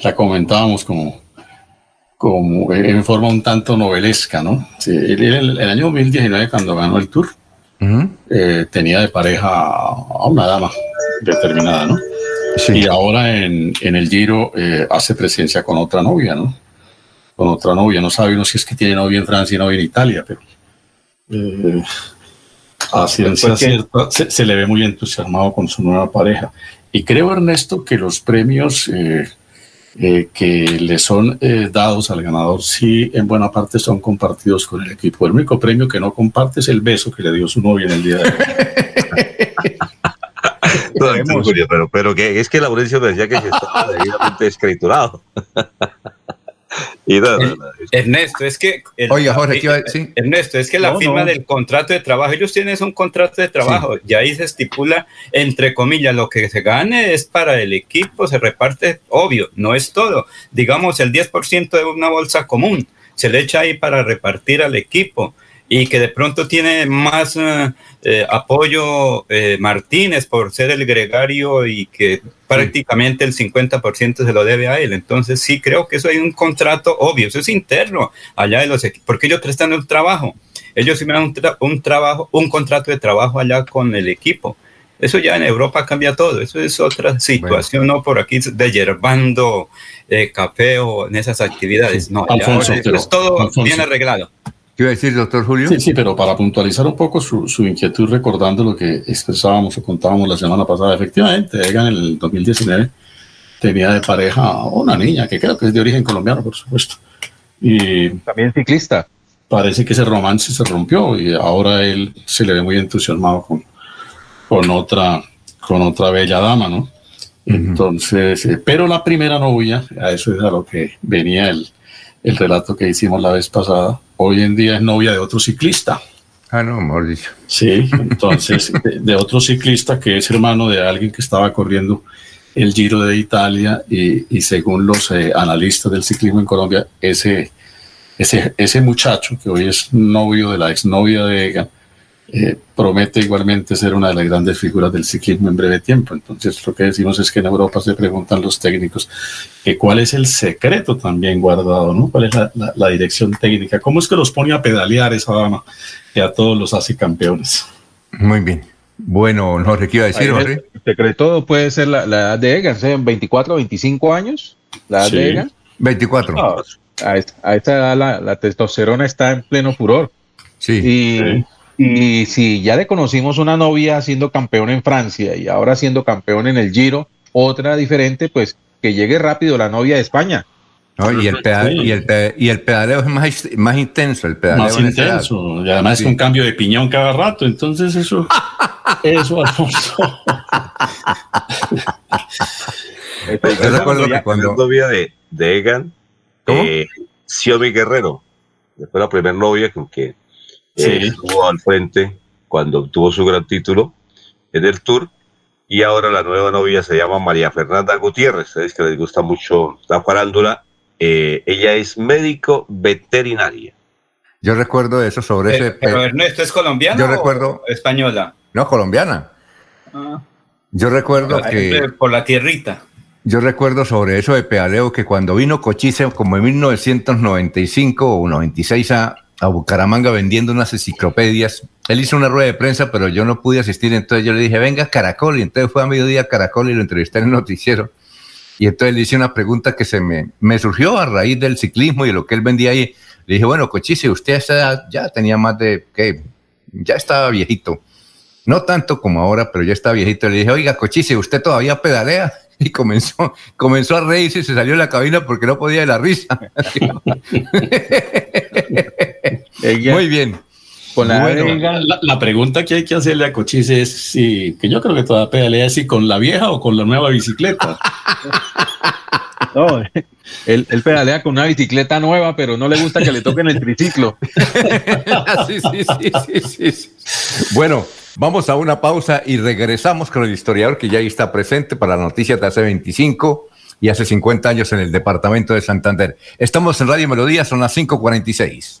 Speaker 6: la comentábamos como, como en forma un tanto novelesca, ¿no? el, el, año 2019, cuando ganó el Tour, eh, tenía de pareja a una dama determinada, ¿no? Y ahora en, el Giro eh, hace presencia con otra novia, ¿no? Con otra novia. No sabe uno si es que tiene novia en Francia y novia en Italia, pero. Eh, así se, se, le ve muy entusiasmado con su nueva pareja. Y creo, Ernesto, que los premios eh, que le son dados al ganador sí en buena parte son compartidos con el equipo. El único premio que no comparte es el beso que le dio su novia en el día de hoy.
Speaker 12: pero, pero que es que Laurencio me decía que se estaba debidamente escriturado.
Speaker 4: y Ernesto, es que.
Speaker 3: Oiga, Jorge,
Speaker 4: Ernesto, es que la firma del contrato de trabajo, ellos tienen un contrato de trabajo, y ahí se estipula, entre comillas, lo que se gane es para el equipo, se reparte, obvio, no es todo. Digamos, el 10% de una bolsa común se le echa ahí para repartir al equipo y que de pronto tiene más eh, eh, apoyo eh, Martínez por ser el gregario y que prácticamente el 50% se lo debe a él. Entonces sí creo que eso hay un contrato obvio, eso es interno allá de los equipos, porque ellos prestan el trabajo. Ellos dan un, un, trabajo, un contrato de trabajo allá con el equipo. Eso ya en Europa cambia todo, eso es otra situación, no por aquí de yerbando café o en esas actividades, no,
Speaker 6: Alfonso,
Speaker 4: es todo bien arreglado.
Speaker 3: ¿Qué iba a decir, doctor Julio?
Speaker 6: Sí, sí, pero para puntualizar un poco su, su, inquietud, recordando lo que expresábamos o contábamos la semana pasada, efectivamente, Egan en el 2019 tenía de pareja una niña que creo que es de origen colombiano, por supuesto. Y
Speaker 8: también ciclista.
Speaker 6: Parece que ese romance se rompió y ahora él se le ve muy entusiasmado con, con, otra, con otra bella dama, ¿no? Entonces, eh, pero la primera novia, a eso es a lo que venía el, el relato que hicimos la vez pasada, hoy en día es novia de otro ciclista.
Speaker 3: Ah, no, mejor dicho.
Speaker 6: Sí, entonces, de, otro ciclista que es hermano de alguien que estaba corriendo el Giro de Italia y, según los eh, analistas del ciclismo en Colombia, ese, ese, ese muchacho que hoy es novio de la exnovia de Egan, eh, promete igualmente ser una de las grandes figuras del ciclismo en breve tiempo. Entonces, lo que decimos es que en Europa se preguntan los técnicos que cuál es el secreto también guardado, ¿no? ¿Cuál es la, dirección técnica? ¿Cómo es que los pone a pedalear esa dama que a todos los hace campeones?
Speaker 3: Muy bien. Bueno, Jorge, ¿qué iba a decir, Jorge?
Speaker 8: El secreto puede ser la, edad de Egan, ¿sean 24, 25 años? ¿La edad de Egan?
Speaker 3: 24.
Speaker 8: a, esta edad la, la, testosterona está en pleno furor.
Speaker 3: Sí.
Speaker 8: Y y si ya le conocimos una novia siendo campeón en Francia y ahora siendo campeón en el Giro, otra diferente, pues que llegue rápido la novia de España.
Speaker 3: y, el y, el pedaleo es más, más intenso. El pedaleo
Speaker 6: más intenso. Y además es un cambio de piñón cada rato. Entonces, eso, eso, Alfonso.
Speaker 12: Yo recuerdo que cuando. novia de, de Egan, eh, Guerrero, fue la primera novia con que eh, estuvo al frente cuando obtuvo su gran título en el Tour. Y ahora la nueva novia se llama María Fernanda Gutiérrez. Es que les gusta mucho la farándula. Eh, ella es médico veterinaria.
Speaker 3: Yo recuerdo eso sobre ese.
Speaker 4: Pero Ernesto es colombiana.
Speaker 3: Yo recuerdo.
Speaker 4: española.
Speaker 3: No, colombiana. Ah. Yo recuerdo que.
Speaker 4: Por la tierrita.
Speaker 3: Yo recuerdo sobre eso de pedaleo que cuando vino Cochise, como en 1995 o 96 a, a Bucaramanga vendiendo unas enciclopedias. Él hizo una rueda de prensa, pero yo no pude asistir, entonces yo le dije, venga Caracol, y entonces fue a mediodía Caracol y lo entrevisté en el noticiero. Y entonces le hice una pregunta que se me, me surgió a raíz del ciclismo y de lo que él vendía ahí. Le dije, bueno, Cochise, usted ya tenía más de, ¿qué? Ya estaba viejito. No tanto como ahora, pero ya estaba viejito. Le dije, oiga, Cochise, ¿usted todavía pedalea? y comenzó, comenzó a reírse y se salió de la cabina porque no podía de la risa. Muy bien.
Speaker 6: la, pregunta que hay que hacerle a Cochise es si, que yo creo que todavía pedalea si con la vieja o con la nueva bicicleta.
Speaker 8: No, él, él, pedalea con una bicicleta nueva, pero no le gusta que le toquen el triciclo.
Speaker 3: sí, sí, sí, sí, sí. Bueno, Vamos a una pausa y regresamos con el historiador que ya está presente para la noticia de hace 25 y hace 50 años en el departamento de Santander. Estamos en Radio Melodía, son las 5.46.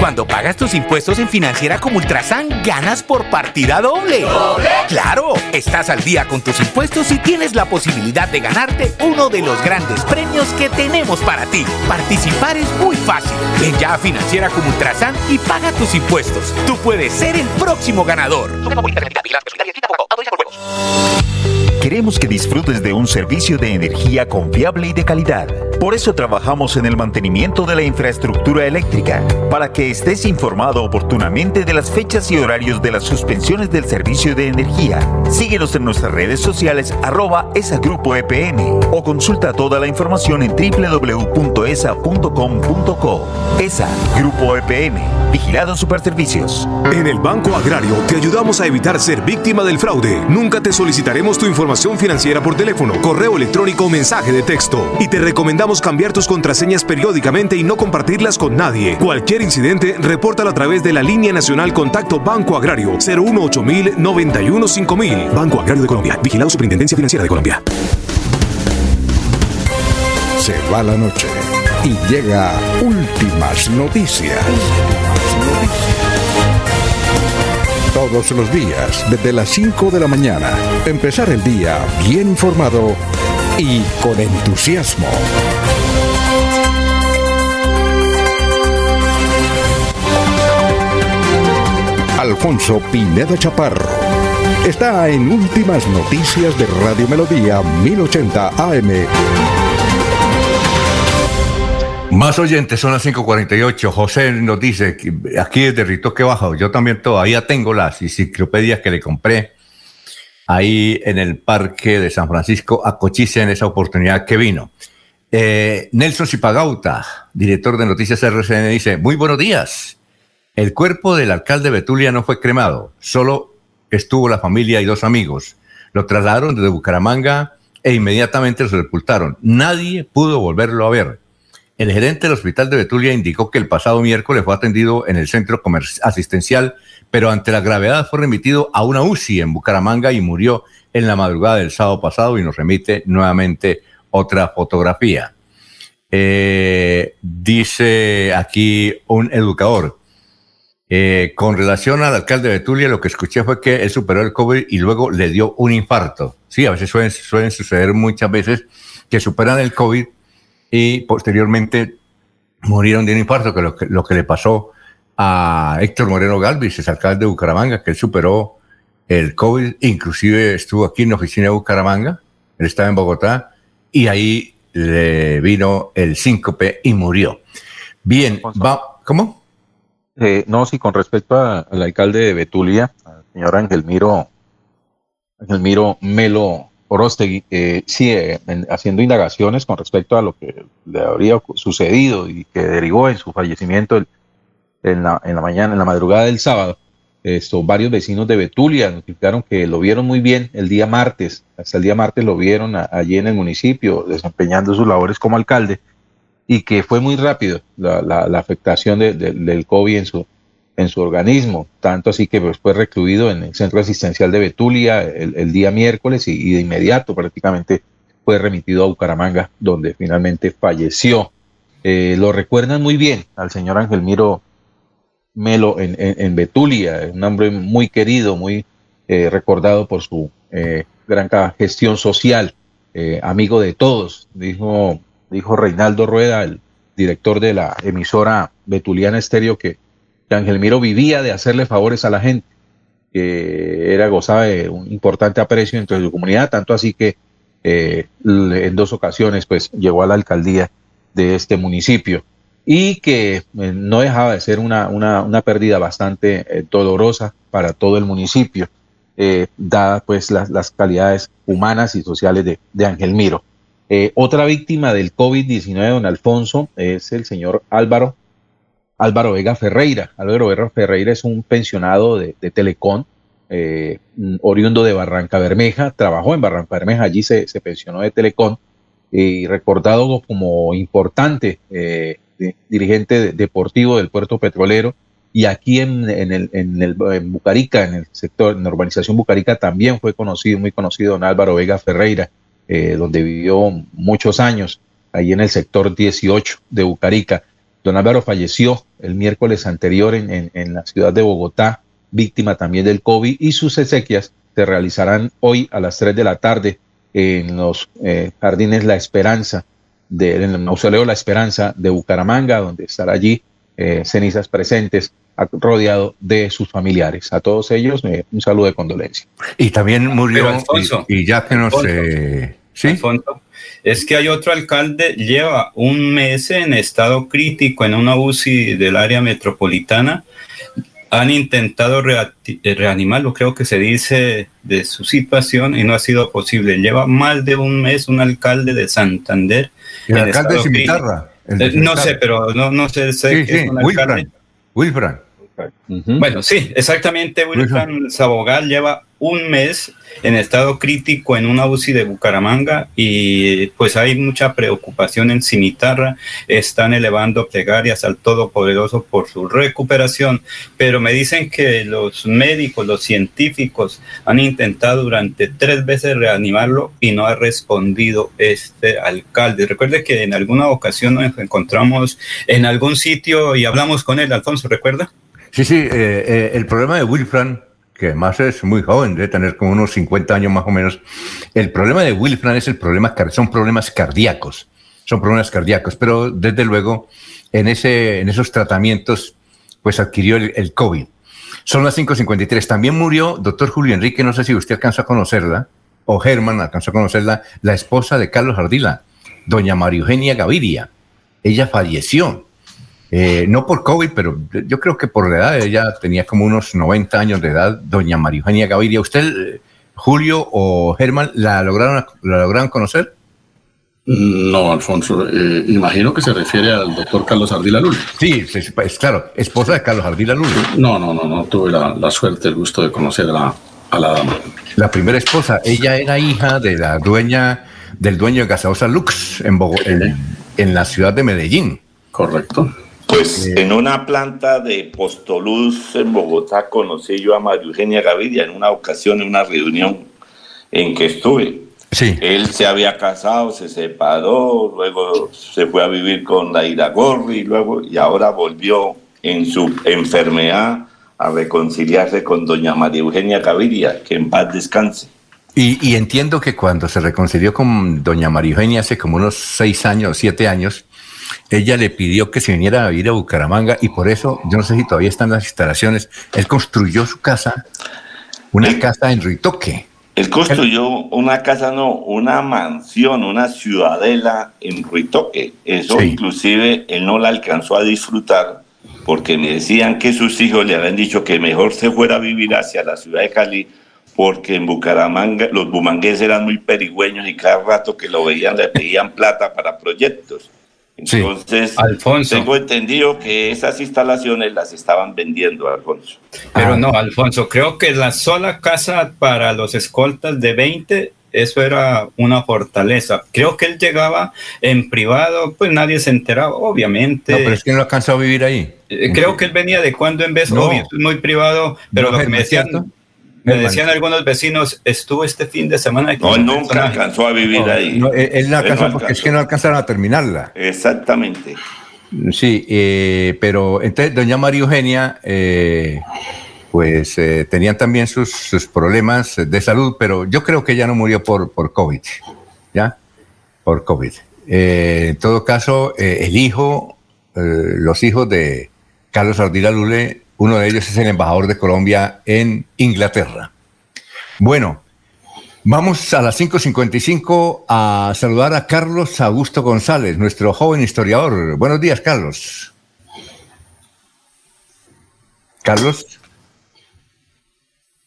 Speaker 13: Cuando pagas tus impuestos en Financiera como Ultrasan, ganas por partida doble. ¿Doble? ¡Claro! Estás al día con tus impuestos y tienes la posibilidad de ganarte uno de los grandes premios que tenemos para ti. Participar es muy fácil. Ven ya a Financiera como Ultrasan y paga tus impuestos. Tú puedes ser el próximo ganador.
Speaker 14: Queremos que disfrutes de un servicio de energía confiable y de calidad. Por eso trabajamos en el mantenimiento de la infraestructura eléctrica, para que estés informado oportunamente de las fechas y horarios de las suspensiones del servicio de energía. Síguenos en nuestras redes sociales arroba esa grupo EPN o consulta toda la información en www.esa.com.co. ESA Grupo EPN, Vigilado Superservicios.
Speaker 11: En el Banco Agrario te ayudamos a evitar ser víctima del fraude. Nunca te solicitaremos tu información financiera por teléfono, correo electrónico o mensaje de texto. Y te recomendamos cambiar tus contraseñas periódicamente y no compartirlas con nadie. Cualquier incidente, repórtalo a través de la línea nacional Contacto Banco Agrario 018 91 5000. Banco Agrario de Colombia. Vigilado Superintendencia Financiera de Colombia.
Speaker 1: Se va la noche y llega últimas noticias. Todos los días, desde las 5 de la mañana, empezar el día bien informado y con entusiasmo. Alfonso Pineda Chaparro. Está en Últimas Noticias de Radio Melodía 1080 AM.
Speaker 3: Más oyentes, son las 5:48. José nos dice, que aquí desde Ritoque Bajo, yo también todavía tengo las enciclopedias que le compré ahí en el Parque de San Francisco a en esa oportunidad que vino. Eh, Nelson Zipagauta, director de Noticias RCN, dice, muy buenos días. El cuerpo del alcalde Betulia no fue cremado, solo estuvo la familia y dos amigos. Lo trasladaron desde Bucaramanga e inmediatamente lo sepultaron. Nadie pudo volverlo a ver. El gerente del hospital de Betulia indicó que el pasado miércoles fue atendido en el centro asistencial, pero ante la gravedad fue remitido a una UCI en Bucaramanga y murió en la madrugada del sábado pasado y nos remite nuevamente otra fotografía. Eh, dice aquí un educador, eh, con relación al alcalde de Betulia, lo que escuché fue que él superó el COVID y luego le dio un infarto. Sí, a veces suelen, suelen suceder muchas veces que superan el COVID y posteriormente murieron de un infarto, que lo, que lo que le pasó a Héctor Moreno Galvis, el alcalde de Bucaramanga, que él superó el COVID, inclusive estuvo aquí en la oficina de Bucaramanga, él estaba en Bogotá, y ahí le vino el síncope y murió. Bien, va, ¿cómo?
Speaker 8: Eh, no, sí, con respecto al alcalde de Betulia, al señor Ángel Miro, Ángel Miro Melo Orostegui, eh, sí, eh, en- haciendo indagaciones con respecto a lo que le habría sucedido y que derivó en su fallecimiento en, la, en la mañana, en la madrugada del sábado. Esto, varios vecinos de Betulia notificaron que lo vieron muy bien el día martes, hasta el día martes lo vieron allí en el municipio desempeñando sus labores como alcalde y que fue muy rápido la, la- afectación de- de- del COVID en su, en su organismo, tanto así que pues, fue recluido en el centro asistencial de Betulia el, día miércoles y, de inmediato prácticamente fue remitido a Bucaramanga, donde finalmente falleció. Eh, lo recuerdan muy bien al señor Ángel Miro Melo en, en- Betulia, un hombre muy querido, muy eh, recordado por su eh, gran gestión social, amigo de todos, dijo, dijo Reinaldo Rueda, el director de la emisora Betuliana Estéreo, que, que Ángel Miro vivía de hacerle favores a la gente, que era gozaba de un importante aprecio entre su comunidad, tanto así que eh, en dos ocasiones pues llegó a la alcaldía de este municipio y que eh, no dejaba de ser una, una, una pérdida bastante eh, dolorosa para todo el municipio, dadas pues las, las calidades humanas y sociales de, de Ángel Miro. Eh, otra víctima del COVID-19, don Alfonso, es el señor Álvaro, Álvaro Vega Ferreira. Álvaro Vega Ferreira es un pensionado de, de Telecom, eh, mm, oriundo de Barranca Bermeja, trabajó en Barranca Bermeja, allí se, se pensionó de Telecom y recordado como importante eh, dirigente de- deportivo del puerto petrolero. Y aquí en, en el, en, el, en Bucarica, en el sector, en la urbanización Bucarica, también fue conocido, muy conocido, don Álvaro Vega Ferreira, eh, donde vivió muchos años, ahí en el sector 18 de Bucarica. Don Álvaro falleció el miércoles anterior en, en- en la ciudad de Bogotá, víctima también del COVID, y sus exequias se realizarán hoy a las 3 de la tarde en los eh, jardines La Esperanza, de, en el mausoleo La Esperanza de Bucaramanga, donde estará allí eh, cenizas presentes, rodeado de sus familiares. A todos ellos, eh, un saludo de condolencia.
Speaker 3: Y también murió, y, ya que no
Speaker 4: es que hay otro alcalde, lleva un mes en estado crítico en una UCI del área metropolitana. Han intentado reanimarlo, creo que se dice, de su situación y no ha sido posible. Lleva más de un mes un alcalde de Santander.
Speaker 3: El alcalde de Cimitarra.
Speaker 4: Eh, no sé, pero no, no sé. sé
Speaker 3: sí, sí, Wilfran. Wilfran.
Speaker 4: Bueno, sí, exactamente. Wilfran Sabogal lleva un mes en estado crítico en una UCI de Bucaramanga y pues hay mucha preocupación en Cimitarra. Están elevando plegarias al Todopoderoso por su recuperación, pero me dicen que los médicos, los científicos han intentado durante tres veces reanimarlo y no ha respondido este alcalde. Recuerde que en alguna ocasión nos encontramos en algún sitio y hablamos con él, Alfonso, ¿recuerda?
Speaker 3: Sí, sí, eh, eh, el problema de Wilfran, que además es muy joven, debe tener como unos 50 años más o menos, el problema de Wilfran es el problema, son problemas cardíacos, son problemas cardíacos, pero desde luego en, ese, en esos tratamientos pues adquirió el, COVID. Son las 5.53. También murió doctor Julio Enrique, no sé si usted alcanzó a conocerla, o Germán alcanzó a conocerla, la esposa de Carlos Ardila, doña María Eugenia Gaviria. Ella falleció eh, no por COVID, pero yo creo que por la edad, ella tenía como unos 90 años de edad, doña María Eugenia Gaviria. ¿Usted, Julio o Germán, la lograron, la lograron conocer?
Speaker 6: No, Alfonso, eh, imagino que se refiere al doctor Carlos Ardila Lula.
Speaker 3: Sí, es, claro, esposa de Carlos Ardila Lula.
Speaker 6: No, no, no, no tuve la, suerte, el gusto de conocer a la, a la dama.
Speaker 3: La primera esposa, ella era hija de la dueña, del dueño de Gaseosa Lux en, en, en la ciudad de Medellín.
Speaker 6: Correcto.
Speaker 7: Pues en una planta de Postoluz en Bogotá conocí yo a María Eugenia Gaviria en una ocasión, en una reunión en que estuve.
Speaker 3: Sí.
Speaker 7: Él se había casado, se separó, luego se fue a vivir con la Iragorri, y luego y ahora volvió en su enfermedad a reconciliarse con doña María Eugenia Gaviria, que en paz descanse.
Speaker 3: Y, y entiendo que cuando se reconcilió con doña María Eugenia hace como unos seis años, siete años, ella le pidió que se viniera a vivir a Bucaramanga y por eso, yo no sé si todavía están las instalaciones, él construyó su casa, una casa en Ritoque.
Speaker 7: Él construyó una casa, no, una mansión, una ciudadela en Ritoque. Eso inclusive él no la alcanzó a disfrutar porque me decían que sus hijos le habían dicho que mejor se fuera a vivir hacia la ciudad de Cali porque en Bucaramanga los bumangueses eran muy perigüeños y cada rato que lo veían le pedían plata para proyectos. Entonces,
Speaker 4: Alfonso.
Speaker 7: tengo entendido que esas instalaciones las estaban vendiendo, Alfonso.
Speaker 4: Pero no, Alfonso, creo que la sola casa para los escoltas de 20, eso era una fortaleza. Creo que él llegaba en privado, pues nadie se enteraba, obviamente.
Speaker 3: No, pero es que no alcanzó a vivir ahí.
Speaker 4: Eh, creo que él venía de cuando en vez, obvio, muy privado, pero lo que me decían... Me decían algunos vecinos, estuvo este fin de semana.
Speaker 7: No, nunca alcanzó a vivir ahí.
Speaker 3: No, él, no alcanzó porque es que no alcanzaron a terminarla.
Speaker 7: Exactamente.
Speaker 3: Sí, eh, pero entonces doña María Eugenia, eh, pues eh, tenían también sus, sus, problemas de salud, pero yo creo que ella no murió por, por COVID, ¿ya? Por COVID. en todo caso, el hijo, los hijos de Carlos Ardila Lule uno de ellos es el embajador de Colombia en Inglaterra. Bueno, vamos a las 5.55 a saludar a Carlos Augusto González, nuestro joven historiador. Buenos días, Carlos. Carlos.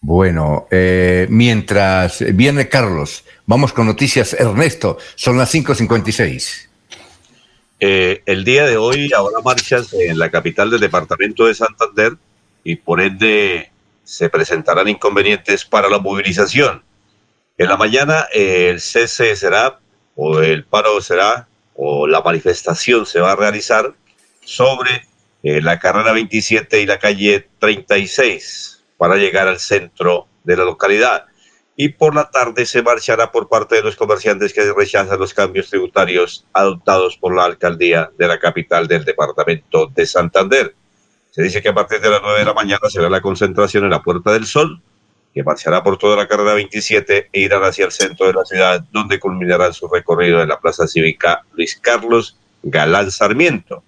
Speaker 3: Bueno, eh, mientras viene Carlos, vamos con noticias. Ernesto, son las 5.56.
Speaker 12: Eh, el día de hoy habrá marchas en la capital del departamento de Santander y por ende se presentarán inconvenientes para la movilización. En la mañana el cese será, o el paro será, o la manifestación se va a realizar sobre eh, la carrera 27 y la calle 36 para llegar al centro de la localidad y por la tarde se marchará por parte de los comerciantes que rechazan los cambios tributarios adoptados por la alcaldía de la capital del departamento de Santander. Se dice que a partir de las 9 de la mañana será la concentración en la Puerta del Sol, que marchará por toda la carrera 27 e irán hacia el centro de la ciudad, donde culminarán su recorrido en la Plaza Cívica Luis Carlos Galán Sarmiento.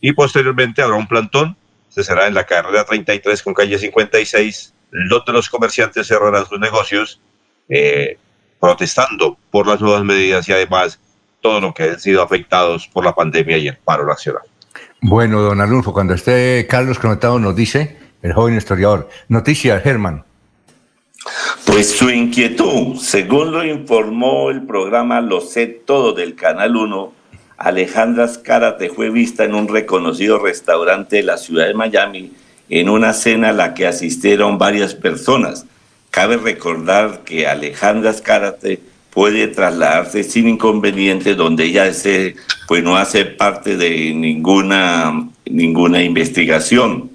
Speaker 12: y posteriormente habrá un plantón. Se será en la carrera 33 con calle 56. Los de los comerciantes cerrarán sus negocios eh, protestando por las nuevas medidas y además todo lo que han sido afectados por la pandemia y el paro nacional.
Speaker 3: Bueno, don Alonso, cuando esté Carlos conectado nos dice, el joven historiador, noticias, Germán.
Speaker 7: Pues su inquietud, según lo informó el programa Lo sé todo del Canal 1, Alejandra Zcárate fue vista en un reconocido restaurante de la ciudad de Miami en una cena a la que asistieron varias personas. Cabe recordar que Alejandra Zcárate puede trasladarse sin inconveniente donde ella pues no hace parte de ninguna, ninguna investigación.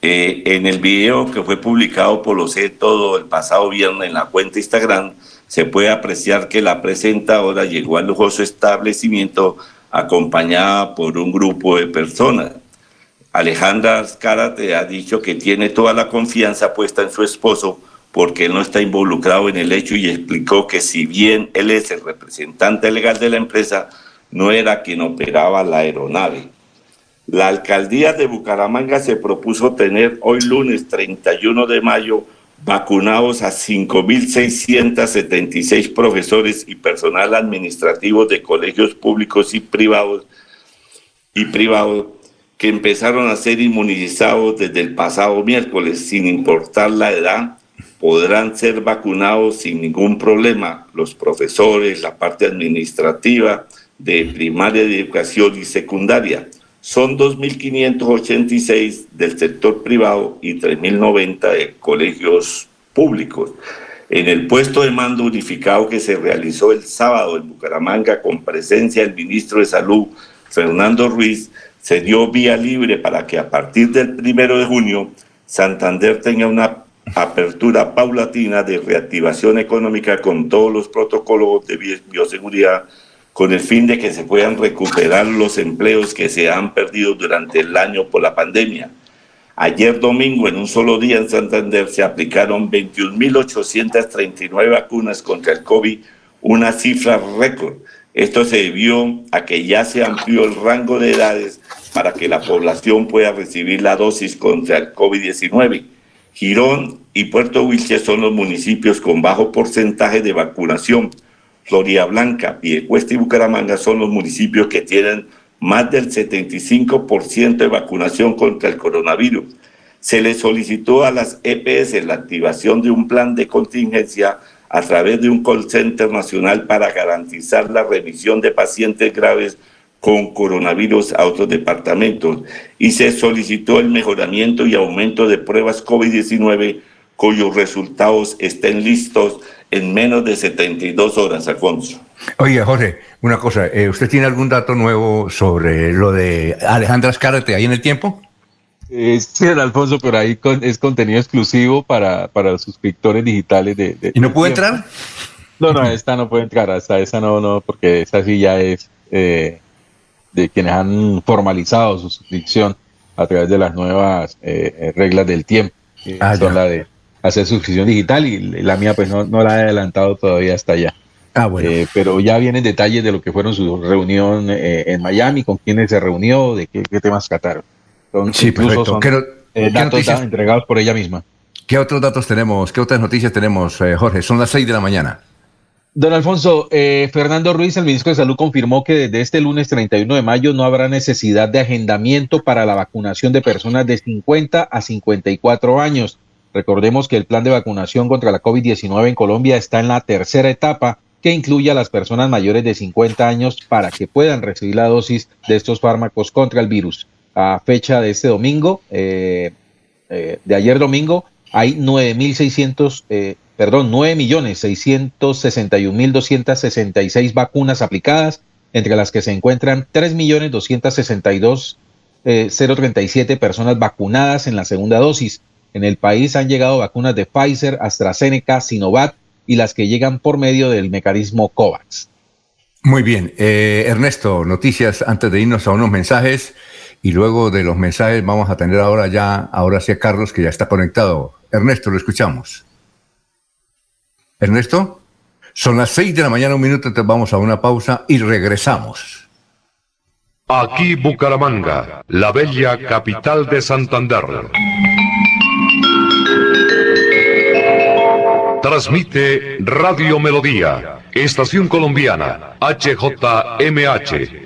Speaker 7: Eh, en el video que fue publicado por lo sé todo el pasado viernes en la cuenta Instagram, se puede apreciar que la presentadora llegó al lujoso establecimiento acompañada por un grupo de personas. Alejandra Azcárate ha dicho que tiene toda la confianza puesta en su esposo porque no está involucrado en el hecho y explicó que si bien él es el representante legal de la empresa, no era quien operaba la aeronave. La alcaldía de Bucaramanga se propuso tener hoy lunes 31 de mayo vacunados a 5.676 profesores y personal administrativo de colegios públicos y privados y privados que empezaron a ser inmunizados desde el pasado miércoles sin importar la edad podrán ser vacunados sin ningún problema los profesores, la parte administrativa de primaria de educación y secundaria. Son 2.586 del sector privado y 3.090 de colegios públicos. En el puesto de mando unificado que se realizó el sábado en Bucaramanga con presencia del ministro de Salud, Fernando Ruiz, se dio vía libre para que a partir del primero de junio Santander tenga una apertura paulatina de reactivación económica con todos los protocolos de bioseguridad con el fin de que se puedan recuperar los empleos que se han perdido durante el año por la pandemia. Ayer domingo, en un solo día en Santander, se aplicaron 21.839 vacunas contra el COVID, una cifra récord. Esto se debió a que ya se amplió el rango de edades para que la población pueda recibir la dosis contra el COVID-19 Girón y Puerto Wilches son los municipios con bajo porcentaje de vacunación. Florida Blanca, Piedecuesta y Bucaramanga son los municipios que tienen más del 75% de vacunación contra el coronavirus. Se le solicitó a las EPS la activación de un plan de contingencia a través de un call center nacional para garantizar la remisión de pacientes graves con coronavirus a otros departamentos y se solicitó el mejoramiento y aumento de pruebas COVID-19 cuyos resultados estén listos en menos de 72 horas, Alfonso.
Speaker 3: Oye, Jorge, una cosa, eh, ¿usted tiene algún dato nuevo sobre lo de Alejandra Escárate ahí en el tiempo?
Speaker 8: Eh, sí, Alfonso, pero ahí es contenido exclusivo para, para los suscriptores digitales de...
Speaker 3: ¿Y no puede entrar?
Speaker 8: No, no, esta no puede entrar, hasta esa no, no, porque esa sí ya es... Eh, de quienes han formalizado su suscripción a través de las nuevas eh, reglas del tiempo, ah, son la de hacer suscripción digital y la mía pues no, la he adelantado todavía hasta allá. Ah, bueno. Eh, pero ya vienen detalles de lo que fueron su reunión en Miami, con quiénes se reunió, de qué, temas trataron.
Speaker 3: Sí, perfecto. Son,
Speaker 8: datos entregados por ella misma.
Speaker 3: ¿Qué otros datos tenemos? ¿Qué otras noticias tenemos, Jorge? Son las seis de la mañana.
Speaker 8: Don Alfonso, eh, Fernando Ruiz, el ministro de Salud, confirmó que desde este lunes 31 de mayo no habrá necesidad de agendamiento para la vacunación de personas de 50 a 54 años. Recordemos que el plan de vacunación contra la COVID-19 en Colombia está en la tercera etapa, que incluye a las personas mayores de 50 años para que puedan recibir la dosis de estos fármacos contra el virus. A fecha de este domingo, eh, eh, de ayer domingo, hay 9.600 eh, perdón, 9.661.266 vacunas aplicadas, entre las que se encuentran 3.262.037 eh, personas vacunadas en la segunda dosis. En el país han llegado vacunas de Pfizer, AstraZeneca, Sinovac y las que llegan por medio del mecanismo COVAX.
Speaker 3: Muy bien. Eh, Ernesto, noticias antes de irnos a unos mensajes y luego de los mensajes vamos a tener ahora ya, ahora sí a Carlos que ya está conectado. Ernesto, lo escuchamos. Ernesto, son las seis de la mañana, un minuto, entonces vamos a una pausa y regresamos.
Speaker 15: Aquí Bucaramanga, la bella capital de Santander. Transmite Radio Melodía, Estación Colombiana, HJMH,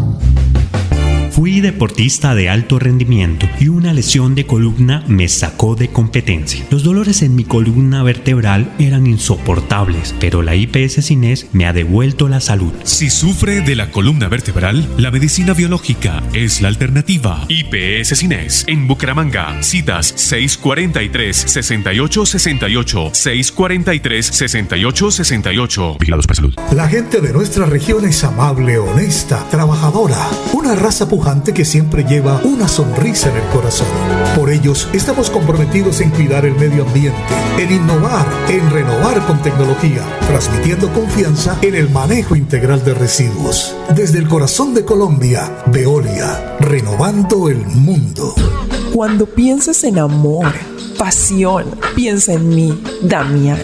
Speaker 9: Fui deportista de alto rendimiento y una lesión de columna me sacó de competencia. Los dolores en mi columna vertebral eran insoportables, pero la IPS Cines me ha devuelto la salud.
Speaker 10: Si sufre de la columna vertebral, la medicina biológica es la alternativa. IPS Cines en Bucaramanga. Citas 643-6868, 643-6868. Vigilados para salud.
Speaker 16: La gente de nuestra región es amable, honesta, trabajadora. Una raza pujante que siempre lleva una sonrisa en el corazón. Por ellos estamos comprometidos en cuidar el medio ambiente, en innovar, en renovar con tecnología, transmitiendo confianza en el manejo integral de residuos. Desde el corazón de Colombia, Veolia, renovando el mundo.
Speaker 17: Cuando pienses en amor, pasión, piensa en mí, Damiana.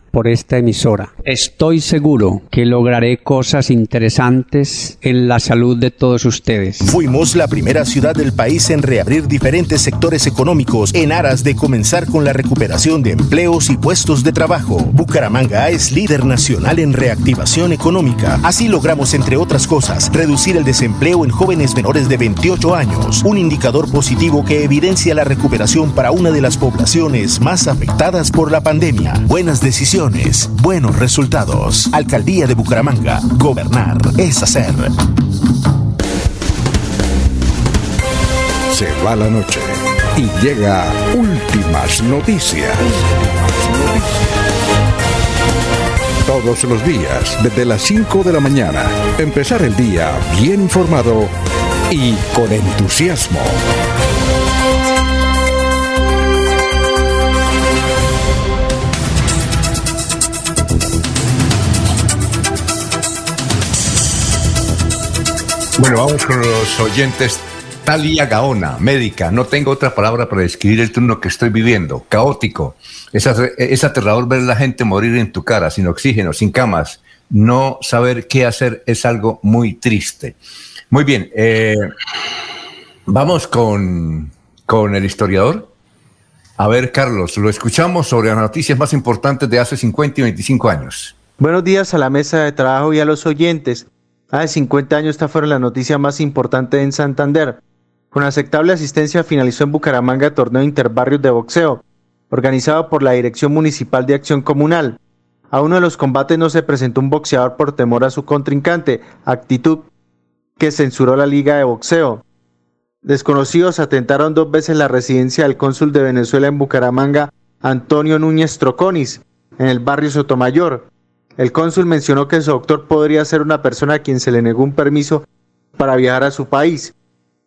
Speaker 18: por esta emisora. Estoy seguro que lograré cosas interesantes en la salud de todos ustedes.
Speaker 19: Fuimos la primera ciudad del país en reabrir diferentes sectores económicos en aras de comenzar con la recuperación de empleos y puestos de trabajo. Bucaramanga es líder nacional en reactivación económica. Así logramos, entre otras cosas, reducir el desempleo en jóvenes menores de 28 años, un indicador positivo que evidencia la recuperación para una de las poblaciones más afectadas por la pandemia. Buenas decisiones buenos resultados. Alcaldía de Bucaramanga. Gobernar es hacer.
Speaker 1: Se va la noche y llega últimas noticias. Todos los días, desde las 5 de la mañana, empezar el día bien informado y con entusiasmo.
Speaker 3: Bueno, vamos con los oyentes. Talia Gaona, médica. No tengo otra palabra para describir el turno que estoy viviendo. Caótico. Es, es aterrador ver a la gente morir en tu cara, sin oxígeno, sin camas. No saber qué hacer es algo muy triste. Muy bien. Eh, vamos con, con el historiador. A ver, Carlos, lo escuchamos sobre las noticias más importantes de hace 50 y 25 años.
Speaker 20: Buenos días a la mesa de trabajo y a los oyentes. Hace 50 años esta fue la noticia más importante en Santander. Con aceptable asistencia finalizó en Bucaramanga torneo interbarrios de boxeo, organizado por la Dirección Municipal de Acción Comunal. A uno de los combates no se presentó un boxeador por temor a su contrincante, actitud que censuró la liga de boxeo. Desconocidos atentaron dos veces la residencia del cónsul de Venezuela en Bucaramanga, Antonio Núñez Troconis, en el barrio Sotomayor. El cónsul mencionó que su doctor podría ser una persona a quien se le negó un permiso para viajar a su país.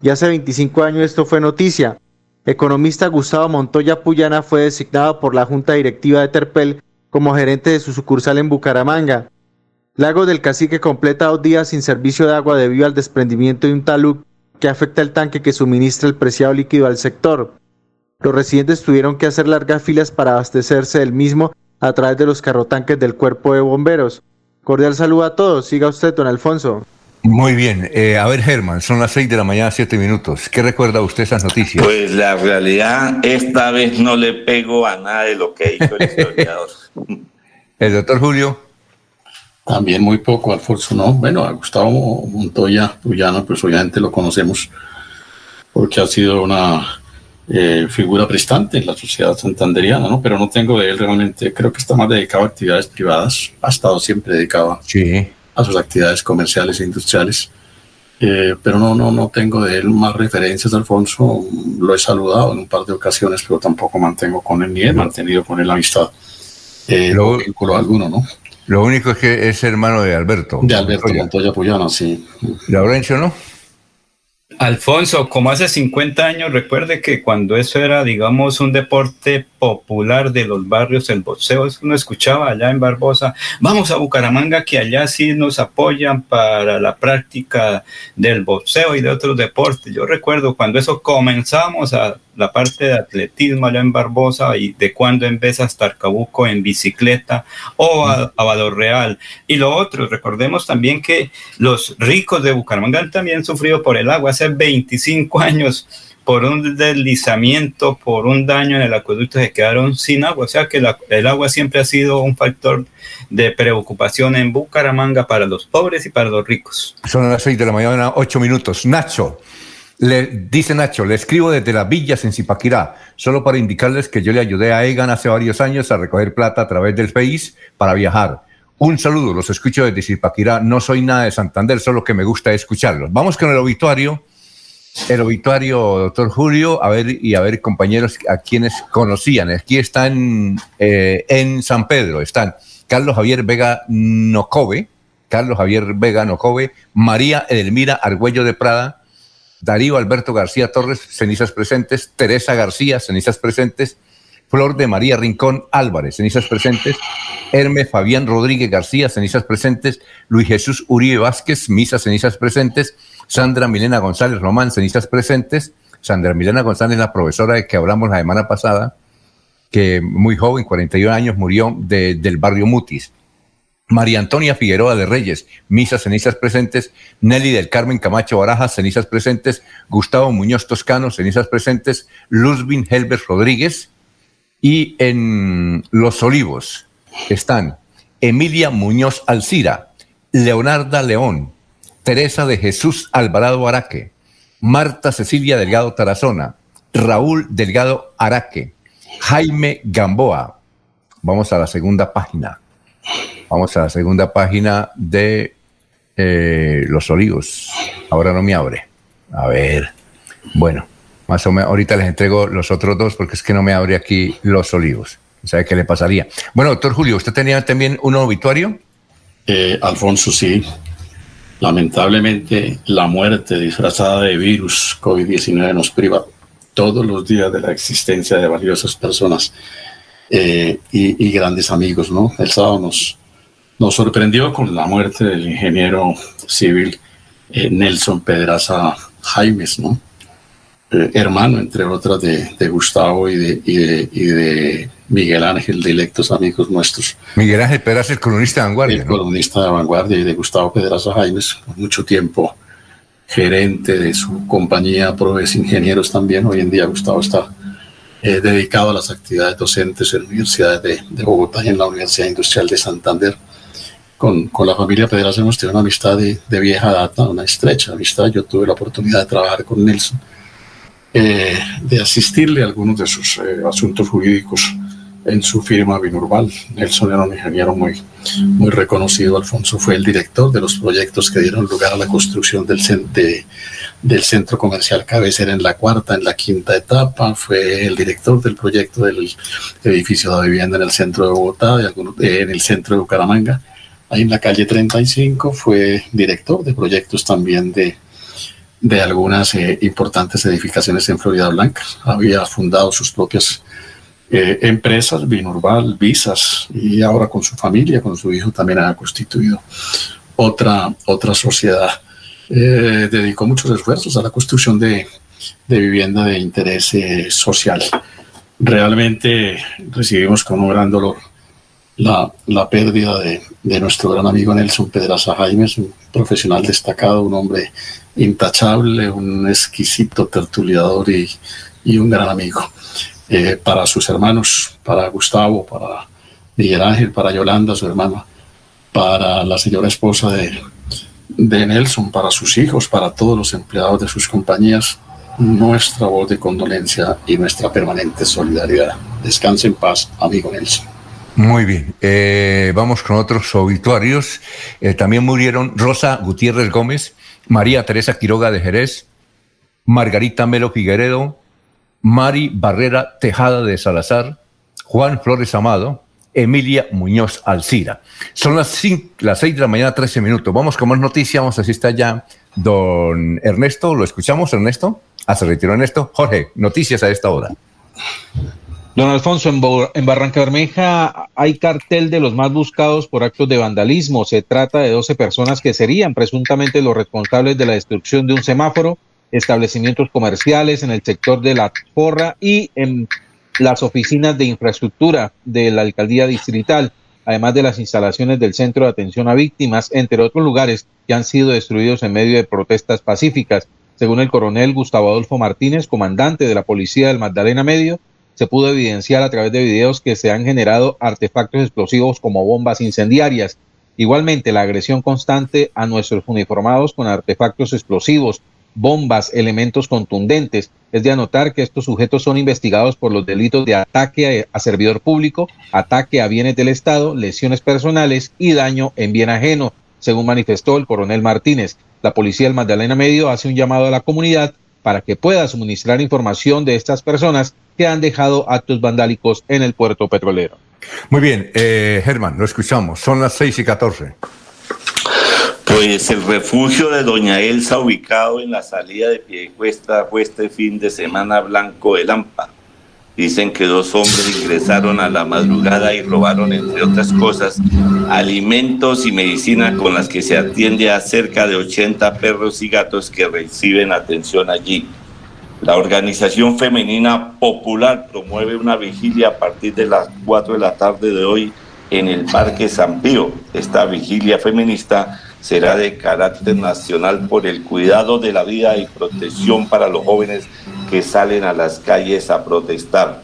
Speaker 20: Y hace 25 años esto fue noticia. Economista Gustavo Montoya Puyana fue designado por la Junta Directiva de Terpel como gerente de su sucursal en Bucaramanga. Lago del Cacique completa dos días sin servicio de agua debido al desprendimiento de un talud que afecta el tanque que suministra el preciado líquido al sector. Los residentes tuvieron que hacer largas filas para abastecerse del mismo a través de los carrotanques del cuerpo de bomberos. Cordial saludo a todos. Siga usted, don Alfonso.
Speaker 3: Muy bien. Eh, a ver, Germán, son las seis de la mañana, siete minutos. ¿Qué recuerda usted esas noticias?
Speaker 7: Pues la realidad, esta vez no le pego a nada de lo que dicho el historiador.
Speaker 3: el doctor Julio.
Speaker 6: También muy poco, Alfonso, ¿no? Bueno, a Gustavo Montoya Puyana, pues obviamente lo conocemos porque ha sido una eh, figura prestante en la sociedad santanderiana, ¿no? Pero no tengo de él realmente, creo que está más dedicado a actividades privadas, ha estado siempre dedicado a sus actividades comerciales e industriales. Eh, pero no, no, no tengo de él más referencias, Alfonso. Lo he saludado en un par de ocasiones, pero tampoco mantengo con él ni he mantenido con él amistad. Eh, lo, vínculo alguno, ¿no?
Speaker 3: Lo único es que es hermano de Alberto.
Speaker 6: De Alberto Montoya Puyana, sí.
Speaker 3: Laurencio, ¿no?
Speaker 4: Alfonso, como hace 50 años, recuerde que cuando eso era, digamos, un deporte popular de los barrios, el boxeo, uno escuchaba allá en Barbosa, vamos a Bucaramanga, que allá sí nos apoyan para la práctica del boxeo y de otros deportes. Yo recuerdo cuando eso comenzamos a la parte de atletismo allá en Barbosa y de cuando en vez hasta Arcabuco en bicicleta o a, a Real. Y lo otro, recordemos también que los ricos de Bucaramanga han también sufrido por el agua hace 25 años por un deslizamiento, por un daño en el acueducto, se quedaron sin agua. O sea que el agua siempre ha sido un factor de preocupación en Bucaramanga para los pobres y para los ricos.
Speaker 3: Son las seis de la mañana, ocho minutos. Nacho, le, dice Nacho, le escribo desde las villas en Zipaquirá, solo para indicarles que yo le ayudé a Egan hace varios años a recoger plata a través del Face para viajar. Un saludo, los escucho desde Zipaquirá. No soy nada de Santander, solo que me gusta escucharlos. Vamos con el obituario. El obituario, doctor Julio, a ver y a ver, compañeros, a quienes conocían. Aquí están eh, en San Pedro, están Carlos Javier Vega Nocove, Carlos Javier Vega Nocove, María Edelmira Argüello de Prada, Darío Alberto García Torres, cenizas presentes, Teresa García, cenizas presentes, Flor de María Rincón Álvarez, cenizas presentes, Hermes Fabián Rodríguez García, cenizas presentes, Luis Jesús Uribe Vázquez, misas cenizas presentes, Sandra Milena González Román, cenizas presentes, Sandra Milena González, la profesora de que hablamos la semana pasada, que muy joven, 41 años, murió del barrio Mutis. María Antonia Figueroa de Reyes, misas cenizas presentes, Nelly del Carmen Camacho Barajas, cenizas presentes, Gustavo Muñoz Toscano, cenizas presentes, Luzbin Helbert Rodríguez, y en Los Olivos están Emilia Muñoz Alcira, Leonarda León, Teresa de Jesús Alvarado Araque, Marta Cecilia Delgado Tarazona, Raúl Delgado Araque, Jaime Gamboa. Vamos a la segunda página. Vamos a la segunda página de eh, Los Olivos. Ahora no me abre. A ver. Bueno, más o menos. Ahorita les entrego los otros dos porque es que no me abre aquí Los Olivos. ¿Sabe qué le pasaría? Bueno, doctor Julio, ¿usted tenía también un obituario?
Speaker 6: Eh, Alfonso, sí. Lamentablemente, la muerte disfrazada de virus COVID-19 nos priva todos los días de la existencia de valiosas personas eh, y, grandes amigos, ¿no? El sábado nos, sorprendió con la muerte del ingeniero civil eh, Nelson Pedraza Jaimes. Eh, hermano, entre otras, de, Gustavo y de, Miguel Ángel, de electos amigos nuestros.
Speaker 3: Miguel Ángel Pedraza, el columnista de vanguardia.
Speaker 6: El columnista de vanguardia y de Gustavo Pedraza Jaimes, por mucho tiempo gerente de su compañía Proves Ingenieros también. Hoy en día Gustavo está eh, dedicado a las actividades docentes en la Universidad de, Bogotá y en la Universidad Industrial de Santander. Con, con la familia Pedraza hemos tenido una amistad de, de, vieja data, una estrecha amistad. Yo tuve la oportunidad de trabajar con Nelson, eh, de asistirle a algunos de sus eh, asuntos jurídicos en su firma Binurbal. Nelson era un ingeniero muy, muy reconocido. Alfonso fue el director de los proyectos que dieron lugar a la construcción del, de, del centro comercial Cabecera en la cuarta, en la quinta etapa. Fue el director del proyecto del edificio de vivienda en el centro de Bogotá, de en el centro de Bucaramanga. ahí en la calle 35, fue director de proyectos también de, de algunas eh, importantes edificaciones en Florida Blanca. Había fundado sus propias eh, empresas, Binurbal, Visas, y ahora con su familia, con su hijo, también ha constituido otra, otra sociedad. Eh, dedicó muchos esfuerzos a la construcción de, de vivienda de interés social. Realmente recibimos con un gran dolor la, la pérdida de, de, nuestro gran amigo Nelson Pedraza Jaime, un profesional destacado, un hombre intachable, un exquisito tertuliador y, y un gran amigo. Eh, para sus hermanos, para Gustavo, para Miguel Ángel, para Yolanda, su hermana, para la señora esposa de, Nelson, para sus hijos, para todos los empleados de sus compañías, nuestra voz de condolencia y nuestra permanente solidaridad. Descanse en paz, amigo Nelson.
Speaker 3: Muy bien, eh, vamos con otros obituarios. Eh, también murieron Rosa Gutiérrez Gómez, María Teresa Quiroga de Jerez, Margarita Melo Figueredo, Mari Barrera Tejada de Salazar, Juan Flores Amado, Emilia Muñoz Alcira. Son las, las 6 de la mañana, 13 minutos. Vamos con más noticias. Vamos a está ya don Ernesto. ¿Lo escuchamos, Ernesto? Ah, se retiró Ernesto. Jorge, noticias a esta hora.
Speaker 8: Don Alfonso, en, en, Barranca Bermeja hay cartel de los más buscados por actos de vandalismo. Se trata de 12 personas que serían presuntamente los responsables de la destrucción de un semáforo, establecimientos comerciales en el sector de la Porra y en las oficinas de infraestructura de la alcaldía distrital, además de las instalaciones del Centro de Atención a Víctimas, entre otros lugares que han sido destruidos en medio de protestas pacíficas. Según el coronel Gustavo Adolfo Martínez, comandante de la Policía del Magdalena Medio, se pudo evidenciar a través de videos que se han generado artefactos explosivos como bombas incendiarias. Igualmente, la agresión constante a nuestros uniformados con artefactos explosivos, bombas, elementos contundentes. Es de anotar que estos sujetos son investigados por los delitos de ataque a, servidor público, ataque a bienes del Estado, lesiones personales y daño en bien ajeno, según manifestó el coronel Martínez. La policía del Magdalena Medio hace un llamado a la comunidad para que pueda suministrar información de estas personas que han dejado actos vandálicos en el puerto petrolero.
Speaker 3: Muy bien, eh, Germán, lo escuchamos. Son las 6 y 14.
Speaker 7: Pues el refugio de Doña Elsa, ubicado en la salida de Piedecuesta, fue este fin de semana blanco de Lampa. Dicen que dos hombres ingresaron a la madrugada y robaron, entre otras cosas, alimentos y medicina con las que se atiende a cerca de 80 perros y gatos que reciben atención allí. La organización femenina popular promueve una vigilia a partir de las 4 de la tarde de hoy en el Parque San Pío. Esta vigilia feminista será de carácter nacional por el cuidado de la vida y protección para los jóvenes que salen a las calles a protestar.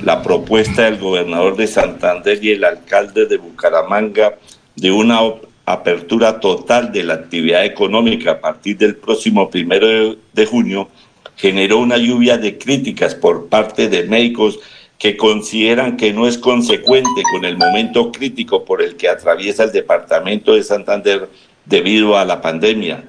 Speaker 7: La propuesta del gobernador de Santander y el alcalde de Bucaramanga de una apertura total de la actividad económica a partir del próximo primero de junio generó una lluvia de críticas por parte de médicos que consideran que no es consecuente con el momento crítico por el que atraviesa el departamento de Santander debido a la pandemia.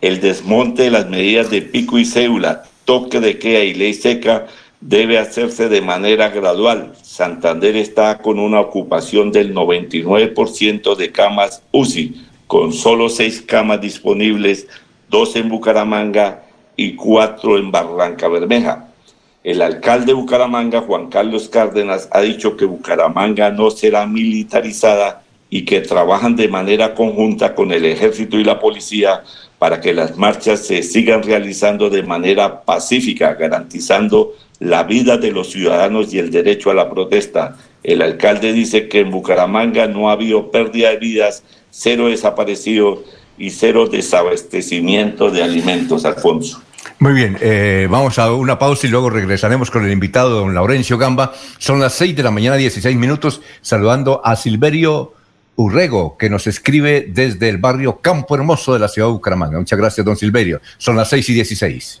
Speaker 7: El desmonte de las medidas de pico y cédula, toque de queda y ley seca debe hacerse de manera gradual. Santander está con una ocupación del 99% de camas UCI, con solo seis camas disponibles, dos en Bucaramanga y cuatro en Barranca Bermeja. El alcalde de Bucaramanga, Juan Carlos Cárdenas, ha dicho que Bucaramanga no será militarizada y que trabajan de manera conjunta con el ejército y la policía para que las marchas se sigan realizando de manera pacífica, garantizando la vida de los ciudadanos y el derecho a la protesta. El alcalde dice que en Bucaramanga no ha habido pérdida de vidas, cero desaparecidos y cero desabastecimiento de alimentos, Alfonso.
Speaker 3: Muy bien, eh, vamos a una pausa y luego regresaremos con el invitado, don Laurencio Gamba. Son las 6 de la mañana, 16 minutos, saludando a Silverio Urrego, que nos escribe desde el barrio Campo Hermoso de la ciudad de Bucaramanga. Muchas gracias, don Silverio. Son las seis y dieciséis.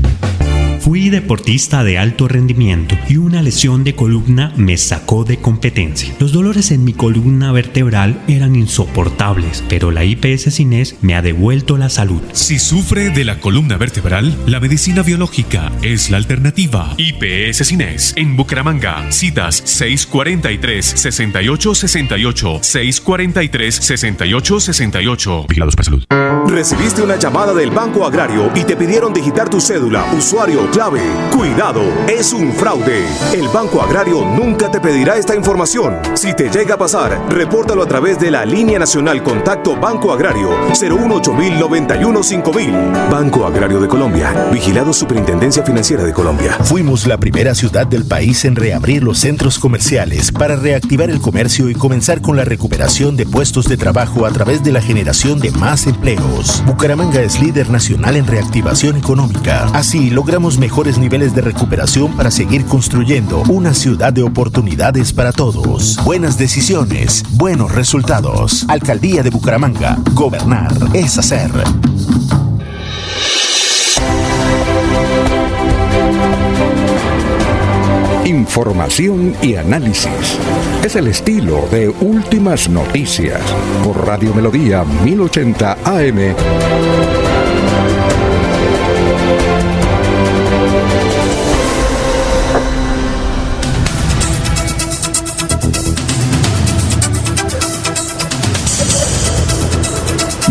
Speaker 9: Fui deportista de alto rendimiento y una lesión de columna me sacó de competencia. Los dolores en mi columna vertebral eran insoportables, pero la IPS Cines me ha devuelto la salud.
Speaker 10: Si sufre de la columna vertebral, la medicina biológica es la alternativa. IPS Cines en Bucaramanga. Citas 643-6868, 643-6868. Vigilados para salud.
Speaker 11: Recibiste una llamada del Banco Agrario y te pidieron digitar tu cédula, usuario, clave. Cuidado, es un fraude. El Banco Agrario nunca te pedirá esta información. Si te llega a pasar, repórtalo a través de la línea nacional Contacto Banco Agrario 018 5000 Banco Agrario de Colombia. Vigilado Superintendencia Financiera de Colombia.
Speaker 19: Fuimos la primera ciudad del país en reabrir los centros comerciales para reactivar el comercio y comenzar con la recuperación de puestos de trabajo a través de la generación de más empleos. Bucaramanga es líder nacional en reactivación económica. Así logramos mejores niveles de recuperación para seguir construyendo una ciudad de oportunidades para todos. Buenas decisiones, buenos resultados. Alcaldía de Bucaramanga. Gobernar es hacer.
Speaker 21: Información y análisis. Es el estilo de Últimas Noticias por Radio Melodía 1080 AM.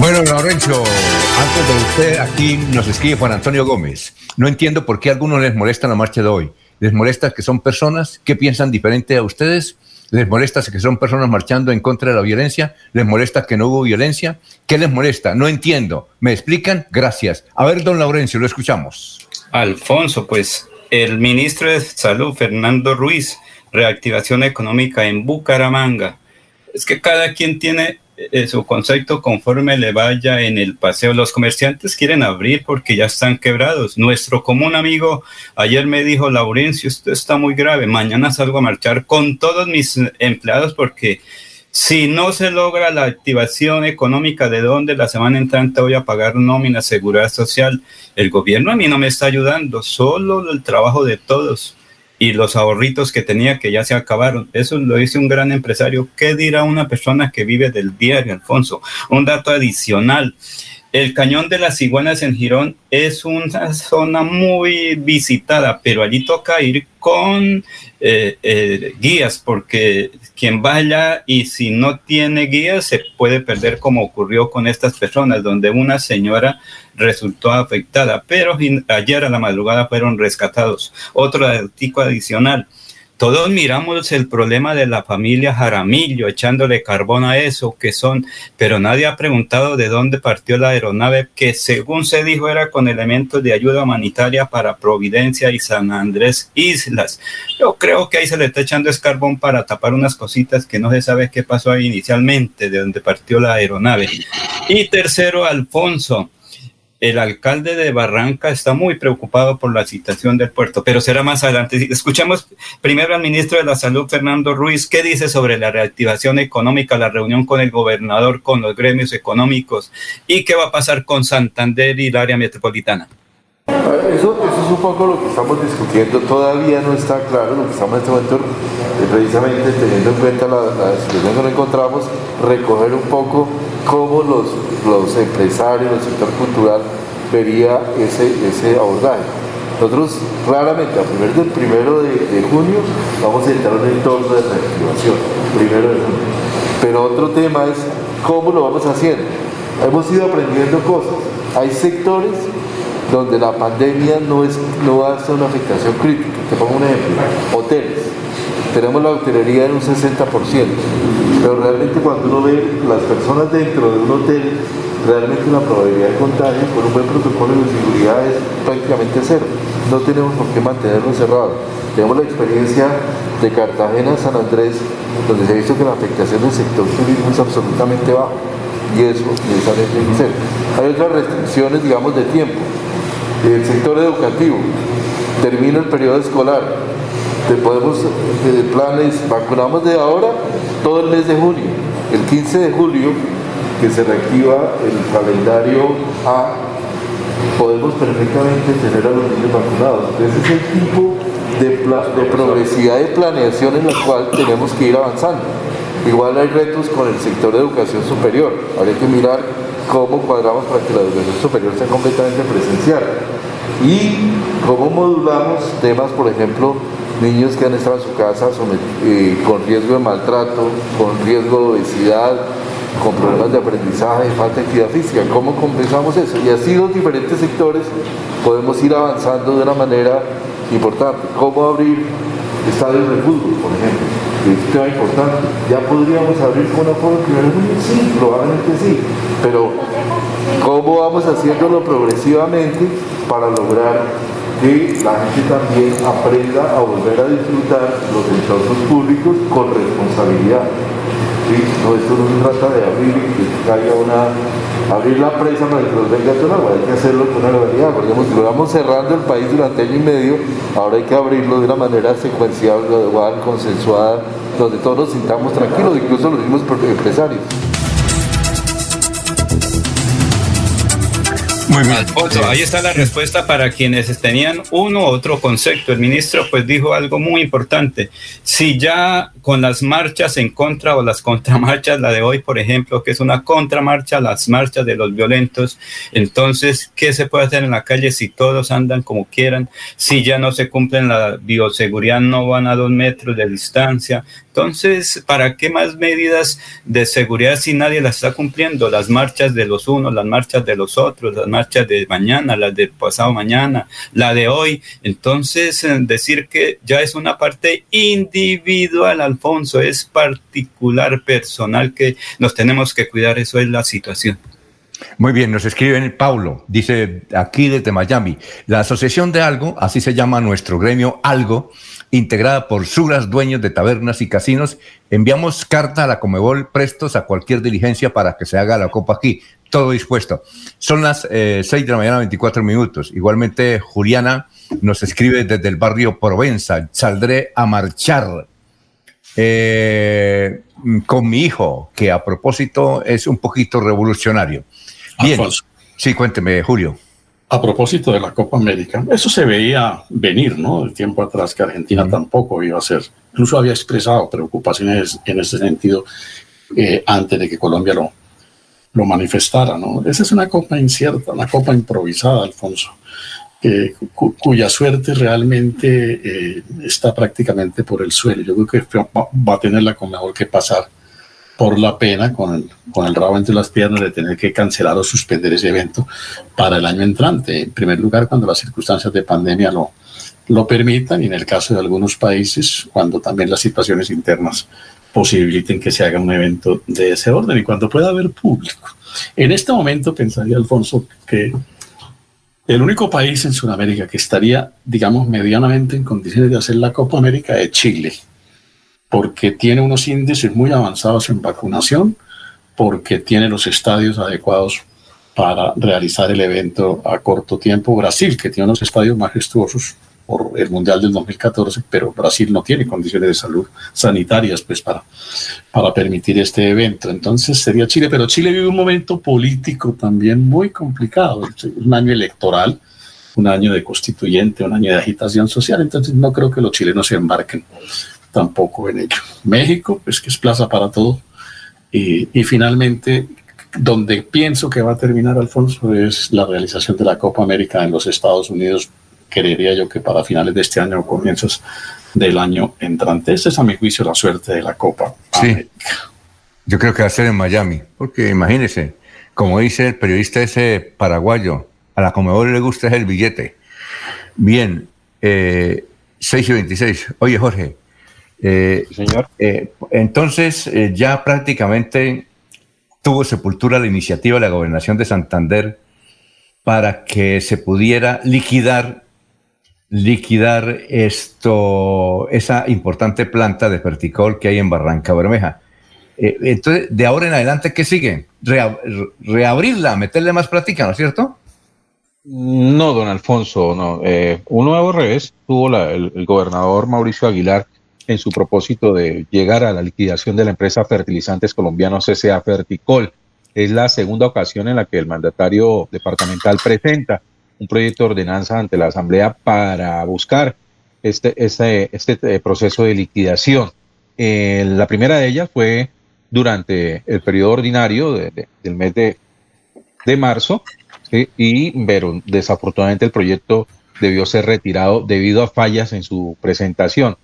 Speaker 3: Bueno, Laurencio, antes de usted, aquí nos escribe Juan Antonio Gómez. No entiendo por qué a algunos les molesta la marcha de hoy. ¿Les molesta que son personas que piensan diferente a ustedes? ¿Les molesta que son personas marchando en contra de la violencia? ¿Les molesta que no hubo violencia? ¿Qué les molesta? No entiendo. ¿Me explican? Gracias. A ver, don Laurencio, lo escuchamos.
Speaker 4: Alfonso, pues el ministro de Salud, Fernando Ruiz, reactivación económica en Bucaramanga. Es que cada quien tiene su concepto conforme le vaya en el paseo. Los comerciantes quieren abrir porque ya están quebrados. Nuestro común amigo ayer me dijo, Laurencio, esto está muy grave. Mañana salgo a marchar con todos mis empleados porque si no se logra la activación económica de donde la semana entrante voy a pagar nómina, seguridad social, el gobierno a mí no me está ayudando, solo el trabajo de todos y los ahorritos que tenía que ya se acabaron. Eso lo dice un gran empresario. ¿Qué dirá una persona que vive del diario, Alfonso? Un dato adicional. El cañón de las iguanas en Girón es una zona muy visitada, pero allí toca ir con eh, eh, guías, porque quien vaya y si no tiene guías se puede perder como ocurrió con estas personas, donde una señora resultó afectada, pero ayer a la madrugada fueron rescatados. Otro artículo adicional. Todos miramos el problema de la familia Jaramillo, echándole carbón a eso, que son, pero nadie ha preguntado de dónde partió la aeronave, que según se dijo era con elementos de ayuda humanitaria para Providencia y San Andrés Islas. Yo creo que ahí se le está echando es carbón para tapar unas cositas que no se sabe qué pasó ahí inicialmente, de dónde partió la aeronave. Y tercero, Alfonso el alcalde de Barranca está muy preocupado por la situación del puerto, pero será más adelante. Escuchemos primero al ministro de la Salud, Fernando Ruiz, qué dice sobre la reactivación económica, la reunión con el gobernador, con los gremios económicos y qué va a pasar con Santander y el área metropolitana.
Speaker 22: Eso, eso es un poco lo que estamos discutiendo, todavía no está claro lo que estamos en este momento, eh, precisamente teniendo en cuenta la, la que nos encontramos, recoger un poco cómo los, los empresarios, el sector cultural vería ese, ese abordaje. Nosotros raramente, a primer del primero de, de, junio, vamos a entrar en un entorno de reactivación, primero de junio. Pero otro tema es cómo lo vamos haciendo. hemos ido aprendiendo cosas. Hay sectores donde la pandemia no, es, no ser una afectación crítica. Te pongo un ejemplo, hoteles. Tenemos la hotelería en un 60%, pero realmente cuando uno ve las personas dentro de un hotel, realmente la probabilidad de contagio con un buen protocolo de seguridad es prácticamente cero. No tenemos por qué mantenerlo cerrado. Tenemos la experiencia de Cartagena, San Andrés, donde se ha visto que la afectación del sector turismo es absolutamente baja y eso necesariamente ser. Hay otras restricciones, digamos, de tiempo el sector educativo, termina el periodo escolar, te podemos, eh, planes, vacunamos de ahora todo el mes de junio. El 15 de julio, que se reactiva el calendario A, podemos perfectamente tener a los niños vacunados. Ese es el tipo de, de progresividad de planeación en la cual tenemos que ir avanzando. Igual hay retos con el sector de educación superior. Habría que mirar cómo cuadramos para que la educación superior sea completamente presencial y cómo modulamos temas, por ejemplo, niños que han estado en su casa eh, con riesgo de maltrato, con riesgo de obesidad, con problemas de aprendizaje, falta de actividad física, ¿cómo compensamos eso? Y así los diferentes sectores podemos ir avanzando de una manera importante. ¿Cómo abrir estadios de fútbol, por ejemplo? Es tema importante. Ya podríamos abrir con una forma primero sí, probablemente sí, pero ¿cómo vamos haciéndolo progresivamente para lograr que la gente también aprenda a volver a disfrutar los entornos públicos con responsabilidad? No, esto no se trata de abrir y que caiga una abrir la presa para que nos venga todo agua, hay que hacerlo con una realidad, porque lo vamos cerrando el país durante año y medio, ahora hay que abrirlo de una manera secuencial, gradual, consensuada, donde todos nos sintamos tranquilos, incluso los mismos empresarios.
Speaker 4: Muy bien. Alfonso, ahí está la respuesta para quienes tenían uno u otro concepto. El ministro pues dijo algo muy importante. Si ya con las marchas en contra o las contramarchas, la de hoy, por ejemplo, que es una contramarcha, las marchas de los violentos, entonces, ¿qué se puede hacer en la calle si todos andan como quieran? Si ya no se cumplen la bioseguridad, no van a dos metros de distancia. Entonces, ¿para qué más medidas de seguridad si nadie las está cumpliendo? Las marchas de los unos, las marchas de los otros, las marchas de mañana, las de pasado mañana, la de hoy. Entonces, eh, decir que ya es una parte individual, Alfonso, es particular, personal, que nos tenemos que cuidar, eso es la situación.
Speaker 3: Muy bien, nos escriben Paulo, dice aquí desde Miami, la Asociación de Algo, así se llama nuestro gremio Algo, integrada por suras, dueños de tabernas y casinos, enviamos carta a la Comebol prestos a cualquier diligencia para que se haga la copa aquí. Todo dispuesto. Son las eh, 6 de la mañana, 24 minutos. Igualmente, Juliana nos escribe desde el barrio Provenza. Saldré a marchar eh, con mi hijo, que a propósito es un poquito revolucionario. Bien. Sí, cuénteme, Julio.
Speaker 6: A propósito de la Copa América, eso se veía venir, ¿no? El tiempo atrás que Argentina tampoco iba a ser. Incluso había expresado preocupaciones en ese sentido eh, antes de que Colombia lo, lo manifestara, ¿no? Esa es una copa incierta, una copa improvisada, Alfonso, cuya suerte realmente eh, está prácticamente por el suelo. Yo creo que va a tener la mejor que pasar por la pena, con el, con el rabo entre las piernas, de tener que cancelar o suspender ese evento para el año entrante. En primer lugar, cuando las circunstancias de pandemia lo, lo permitan y en el caso de algunos países, cuando también las situaciones internas posibiliten que se haga un evento de ese orden y cuando pueda haber público. En este momento pensaría, Alfonso, que el único país en Sudamérica que estaría, digamos, medianamente en condiciones de hacer la Copa América es Chile porque tiene unos índices muy avanzados en vacunación, porque tiene los estadios adecuados para realizar el evento a corto tiempo. Brasil, que tiene unos estadios majestuosos por el Mundial del 2014, pero Brasil no tiene condiciones de salud sanitarias pues, para, para permitir este evento. Entonces sería Chile, pero Chile vive un momento político también muy complicado, un año electoral, un año de constituyente, un año de agitación social, entonces no creo que los chilenos se embarquen tampoco en ello. México, pues que es plaza para todo. Y, y, finalmente, donde pienso que va a terminar, Alfonso, es la realización de la Copa América en los Estados Unidos. Creería yo que para finales de este año o comienzos del año entrante. Esa es a mi juicio la suerte de la Copa
Speaker 3: sí. Yo creo que va a ser en Miami, porque imagínense, como dice el periodista ese paraguayo, a la Comedor le gusta es el billete. Bien, eh, 6 y 26. Oye, Jorge. Eh, señor. Eh, entonces, eh, ya prácticamente tuvo sepultura la iniciativa de la gobernación de Santander para que se pudiera liquidar liquidar esto, esa importante planta de Perticol que hay en Barranca Bermeja. entonces, de ahora en adelante, ¿qué sigue? reabrirla, meterle más práctica, ¿no es cierto?
Speaker 8: No, don Alfonso, no. Eh, un nuevo revés tuvo el, gobernador Mauricio Aguilar en su propósito de llegar a la liquidación de la empresa Fertilizantes Colombianos S.A. Ferticol. Es la segunda ocasión en la que el mandatario departamental presenta un proyecto de ordenanza ante la Asamblea para buscar este, este, este eh, proceso de liquidación. Eh, la primera de ellas fue durante el periodo ordinario del mes de, de marzo, y pero desafortunadamente el proyecto debió ser retirado debido a fallas en su presentación.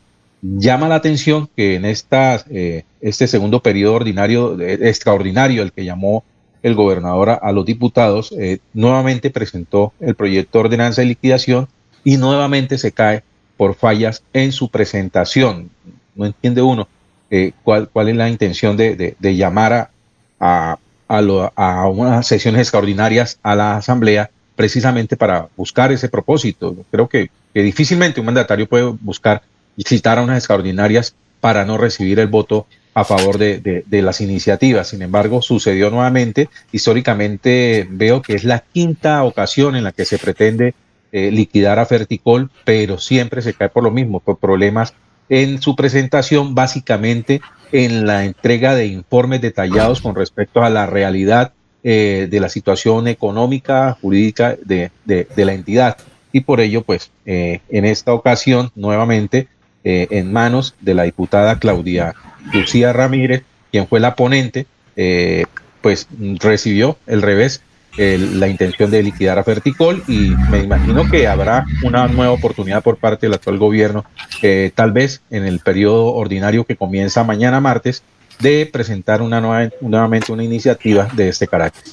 Speaker 8: Llama la atención que en esta, eh, este segundo periodo ordinario, extraordinario, el que llamó el gobernador a, los diputados, eh, nuevamente presentó el proyecto de ordenanza de liquidación y nuevamente se cae por fallas en su presentación. No entiende uno eh, cuál, cuál es la intención de, de, llamar a, a, unas sesiones extraordinarias a la Asamblea precisamente para buscar ese propósito. Creo que, difícilmente un mandatario puede buscar citar a unas extraordinarias para no recibir el voto a favor de, las iniciativas. Sin embargo, sucedió nuevamente. Históricamente veo que es la quinta ocasión en la que se pretende eh, liquidar a Ferticol, pero siempre se cae por lo mismo, por problemas en su presentación, básicamente en la entrega de informes detallados con respecto a la realidad eh, de la situación económica, jurídica de, la entidad. Y por ello, pues, eh, en esta ocasión, nuevamente, eh, en manos de la diputada Claudia Lucía Ramírez, quien fue la ponente, pues recibió el revés la intención de liquidar a Ferticol y me imagino que habrá una nueva oportunidad por parte del actual gobierno, tal vez en el periodo ordinario que comienza mañana martes, de presentar una nueva, nuevamente una iniciativa de este carácter.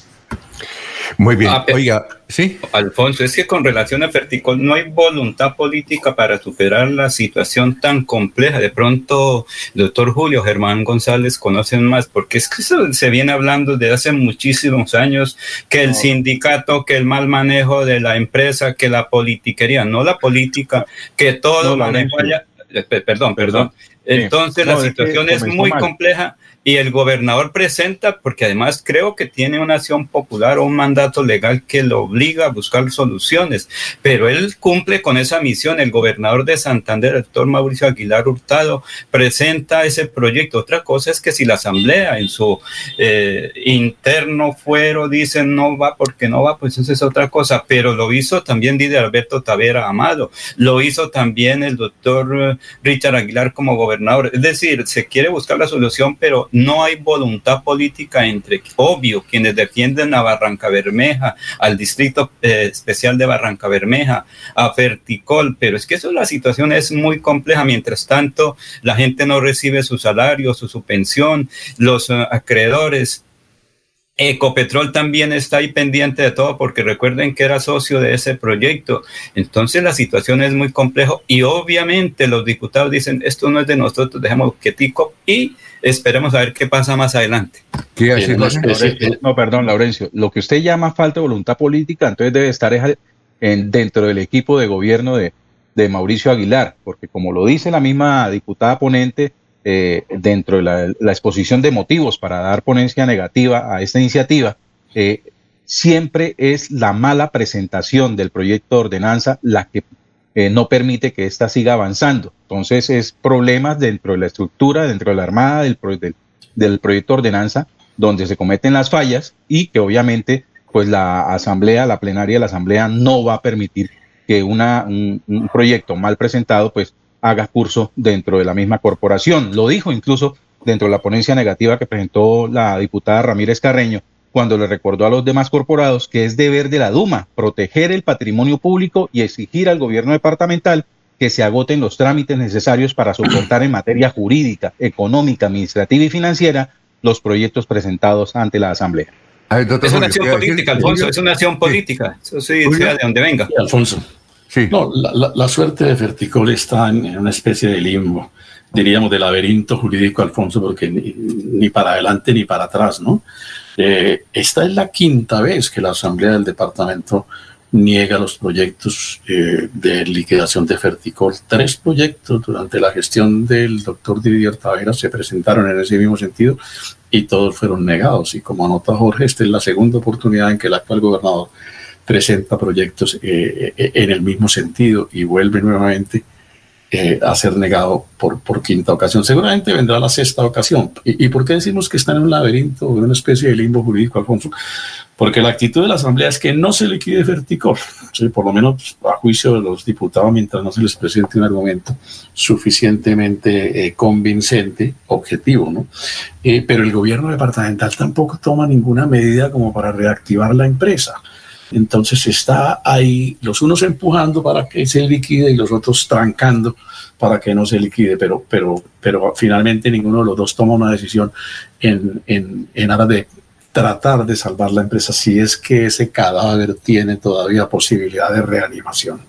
Speaker 3: Muy bien. Ah, Oiga,
Speaker 4: sí. Alfonso, es que con relación a Ferticol no hay voluntad política para superar la situación tan compleja. De pronto, doctor Julio Germán González conocen más, porque es que se viene hablando desde hace muchísimos años que el sindicato, que el mal manejo de la empresa, que la politiquería, no la política, que todo manejo allá. Eh, perdón, perdón. Entonces la situación es muy compleja y el gobernador presenta, porque además creo que tiene una acción popular o un mandato legal que lo obliga a buscar soluciones, pero él cumple con esa misión. El gobernador de Santander, el doctor Mauricio Aguilar Hurtado, presenta ese proyecto. Otra cosa es que si la asamblea en su eh, interno fuero dice no va porque no va, pues eso es otra cosa, pero lo hizo también dice Alberto Tavera Amado, lo hizo también el doctor Richard Aguilar como gobernador. Es decir, se quiere buscar la solución, pero no hay voluntad política entre, obvio, quienes defienden a Barranca Bermeja, al Distrito eh, Especial de Barranca Bermeja, a Ferticol, pero es que eso la situación es muy compleja. Mientras tanto, la gente no recibe su salario, su, su pensión, los eh, acreedores Ecopetrol también está ahí pendiente de todo porque recuerden que era socio de ese proyecto. Entonces la situación es muy compleja y obviamente los diputados dicen esto no es de nosotros, dejemos quietico y esperemos a ver qué pasa más adelante.
Speaker 8: no, perdón, Laurencio. Lo que usted llama falta de voluntad política, entonces debe estar en, dentro del equipo de gobierno de, de Mauricio Aguilar, porque como lo dice la misma diputada ponente, eh, dentro de la, exposición de motivos para dar ponencia negativa a esta iniciativa, eh, siempre es la mala presentación del proyecto de ordenanza la que eh, no permite que ésta siga avanzando. Entonces es problemas dentro de la estructura, dentro de la Armada del, del, proyecto de ordenanza, donde se cometen las fallas y que obviamente pues la asamblea, la plenaria de la asamblea no va a permitir que una, un, un proyecto mal presentado pues haga curso dentro de la misma corporación. Lo dijo incluso dentro de la ponencia negativa que presentó la diputada Ramírez Carreño, cuando le recordó a los demás corporados que es deber de la Duma proteger el patrimonio público y exigir al gobierno departamental que se agoten los trámites necesarios para soportar en materia jurídica, económica, administrativa y financiera los proyectos presentados ante la Asamblea.
Speaker 4: es una acción política, Alfonso, es una acción política. Eso sí, sea de donde venga.
Speaker 6: Alfonso. No, la, suerte de Ferticol está en, una especie de limbo, diríamos de laberinto jurídico, Alfonso, porque ni, para adelante ni para atrás, ¿no? Eh, esta es la quinta vez que la Asamblea del Departamento niega los proyectos eh, de liquidación de Ferticol. Tres proyectos durante la gestión del doctor Didier Tavera se presentaron en ese mismo sentido y todos fueron negados. Y como anota Jorge, esta es la segunda oportunidad en que el actual gobernador presenta proyectos eh, eh, en el mismo sentido y vuelve nuevamente a ser negado por, por quinta ocasión. Seguramente vendrá la sexta ocasión. ¿Y, ¿Y, por qué decimos que está en un laberinto, en una especie de limbo jurídico, Alfonso? porque la actitud de la Asamblea es que no se liquide Ferticor, por lo menos a juicio de los diputados, mientras no se les presente un argumento suficientemente eh, convincente, objetivo, ¿no? Eh, pero el gobierno departamental tampoco toma ninguna medida como para reactivar la empresa. Entonces está ahí los unos empujando para que se liquide y los otros trancando para que no se liquide, pero, pero, pero finalmente ninguno de los dos toma una decisión en, en, en aras de tratar de salvar la empresa si es que ese cadáver tiene todavía posibilidad de reanimación.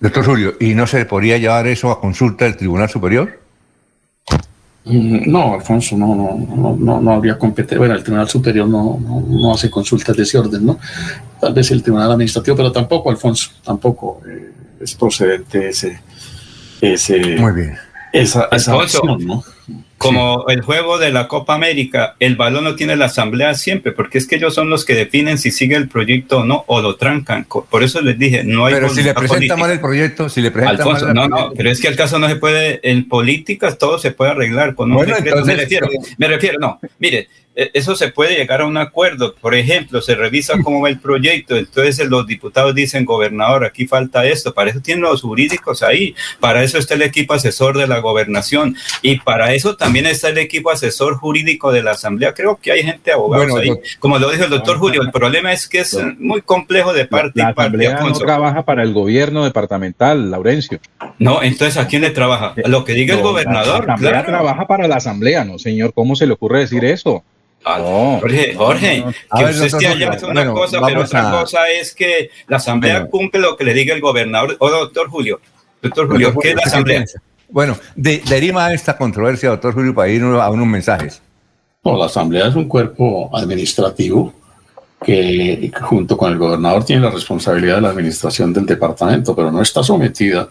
Speaker 3: Doctor Julio, ¿y no se podría llevar eso a consulta del Tribunal Superior?
Speaker 6: Mm, no, Alfonso, no, no, no, no, habría competencia. Bueno, el Tribunal Superior no, no, hace consultas de ese orden, ¿no? Tal vez el Tribunal Administrativo, pero tampoco, Alfonso, tampoco eh, es procedente ese, ese.
Speaker 3: Muy bien.
Speaker 6: Esa, esa acción, ¿no?
Speaker 4: Como el juego de la Copa América, el balón lo tiene la asamblea siempre, porque es que ellos son los que definen si sigue el proyecto o no, o lo trancan. Por eso les dije, no hay.
Speaker 3: Pero si le presenta mal el proyecto, si le presenta mal
Speaker 4: no, no, pero es que el caso no se puede, en política todo se puede arreglar con un decreto. me refiero, me refiero, no, mire, e, eso se puede llegar a un acuerdo. Por ejemplo, se revisa cómo va el proyecto, entonces los diputados dicen, gobernador, aquí falta esto, para eso tienen los jurídicos ahí, para eso está el equipo asesor de la gobernación y para eso también está el equipo asesor jurídico de la Asamblea. Creo que hay gente abogada ahí. Como lo dijo el doctor Julio, el problema es que es muy complejo de parte
Speaker 8: la, Asamblea no trabaja para el gobierno departamental, Laurencio.
Speaker 4: No, entonces ¿a quién le trabaja? Lo que diga el gobernador.
Speaker 8: La Asamblea trabaja para la Asamblea, ¿no, señor? ¿Cómo se le ocurre decir eso?
Speaker 4: Ah, Jorge, Jorge, que usted esté allá es una cosa, pero otra cosa es que la Asamblea cumple lo que le diga el gobernador. O doctor Julio, doctor Julio, ¿qué es la Asamblea?
Speaker 3: Bueno, de, deriva esta controversia, doctor Julio, para ir a unos mensajes.
Speaker 6: No, la Asamblea es un cuerpo administrativo que junto con el gobernador tiene la responsabilidad de la administración del departamento, pero no está sometida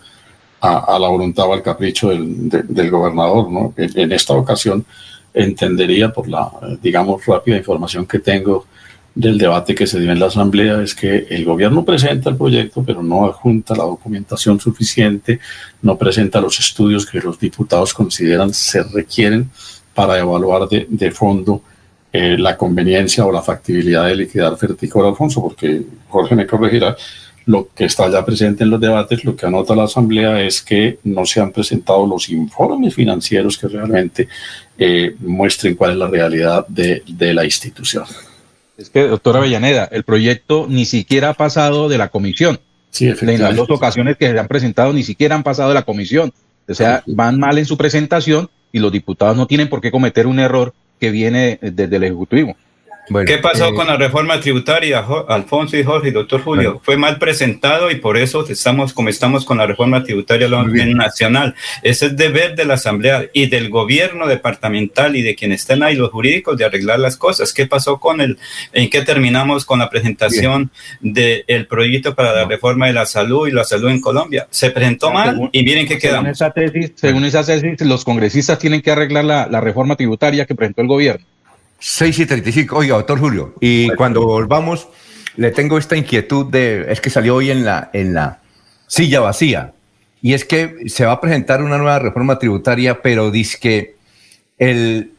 Speaker 6: a, la voluntad o al capricho del, del gobernador. ¿no? en esta ocasión, entendería por la, digamos, rápida información que tengo del debate que se dio en la Asamblea es que el gobierno presenta el proyecto, pero no adjunta la documentación suficiente, no presenta los estudios que los diputados consideran se requieren para evaluar de, de fondo eh, la conveniencia o la factibilidad de liquidar Ferticor Alfonso, porque Jorge me corregirá, lo que está ya presente en los debates, lo que anota la Asamblea es que no se han presentado los informes financieros que realmente eh, muestren cuál es la realidad de, la institución.
Speaker 8: Es que, doctora Avellaneda, el proyecto ni siquiera ha pasado de la comisión.
Speaker 6: Sí,
Speaker 8: En las dos ocasiones que se han presentado ni siquiera han pasado de la comisión. O sea, van mal en su presentación y los diputados no tienen por qué cometer un error que viene desde el Ejecutivo.
Speaker 4: ¿Qué pasó eh, con la reforma tributaria, Alfonso y Jorge doctor Julio? Fue mal presentado y por eso estamos como estamos con la reforma tributaria nacional. Ese es deber de la Asamblea y del gobierno departamental y de quienes estén ahí, los jurídicos, de arreglar las cosas. ¿Qué pasó con el, en qué terminamos con la presentación del proyecto para la reforma de la salud y la salud en Colombia? Se presentó ah, mal y miren qué quedamos.
Speaker 8: Según esa tesis, según esa tesis, los congresistas tienen que arreglar la reforma tributaria que presentó el gobierno.
Speaker 3: 6 y 35. Oiga, doctor Julio, y cuando volvamos, le tengo esta inquietud de, es que salió hoy en la, en la silla vacía, y es que se va a presentar una nueva reforma tributaria, pero dice que el,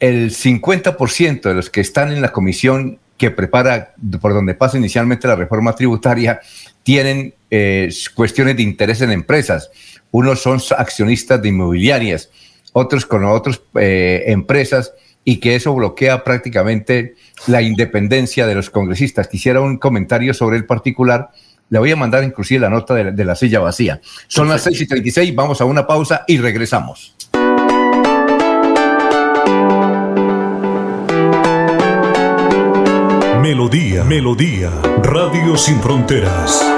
Speaker 3: el 50% de los que están en la comisión que prepara, por donde pasa inicialmente la reforma tributaria, tienen eh, cuestiones de interés en empresas. Unos son accionistas de inmobiliarias, otros con otras eh, empresas y que eso bloquea prácticamente la independencia de los congresistas. Quisiera un comentario sobre el particular. Le voy a mandar inclusive la nota de, la silla vacía. Son las 6 y 36, vamos a una pausa y regresamos.
Speaker 23: Melodía, Melodía, Radio Sin Fronteras.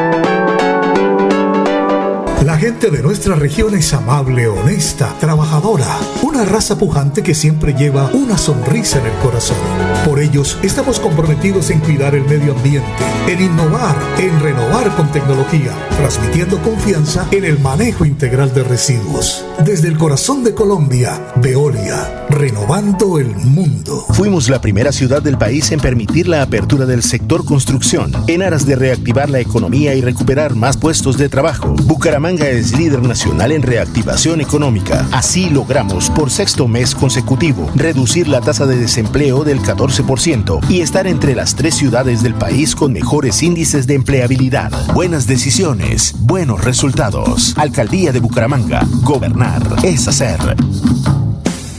Speaker 16: La gente de nuestra región es amable, honesta, trabajadora, una raza pujante que siempre lleva una sonrisa en el corazón. Por ellos estamos comprometidos en cuidar el medio ambiente, en innovar, en renovar con tecnología, transmitiendo confianza en el manejo integral de residuos. Desde el corazón de Colombia, Veolia, renovando el mundo.
Speaker 19: Fuimos la primera ciudad del país en permitir la apertura del sector construcción, en aras de reactivar la economía y recuperar más puestos de trabajo. Bucaramanga es líder nacional en reactivación económica. Así logramos por sexto mes consecutivo reducir la tasa de desempleo del 14% y estar entre las tres ciudades del país con mejores índices de empleabilidad. Buenas decisiones, buenos resultados. Alcaldía de Bucaramanga. Gobernar es hacer.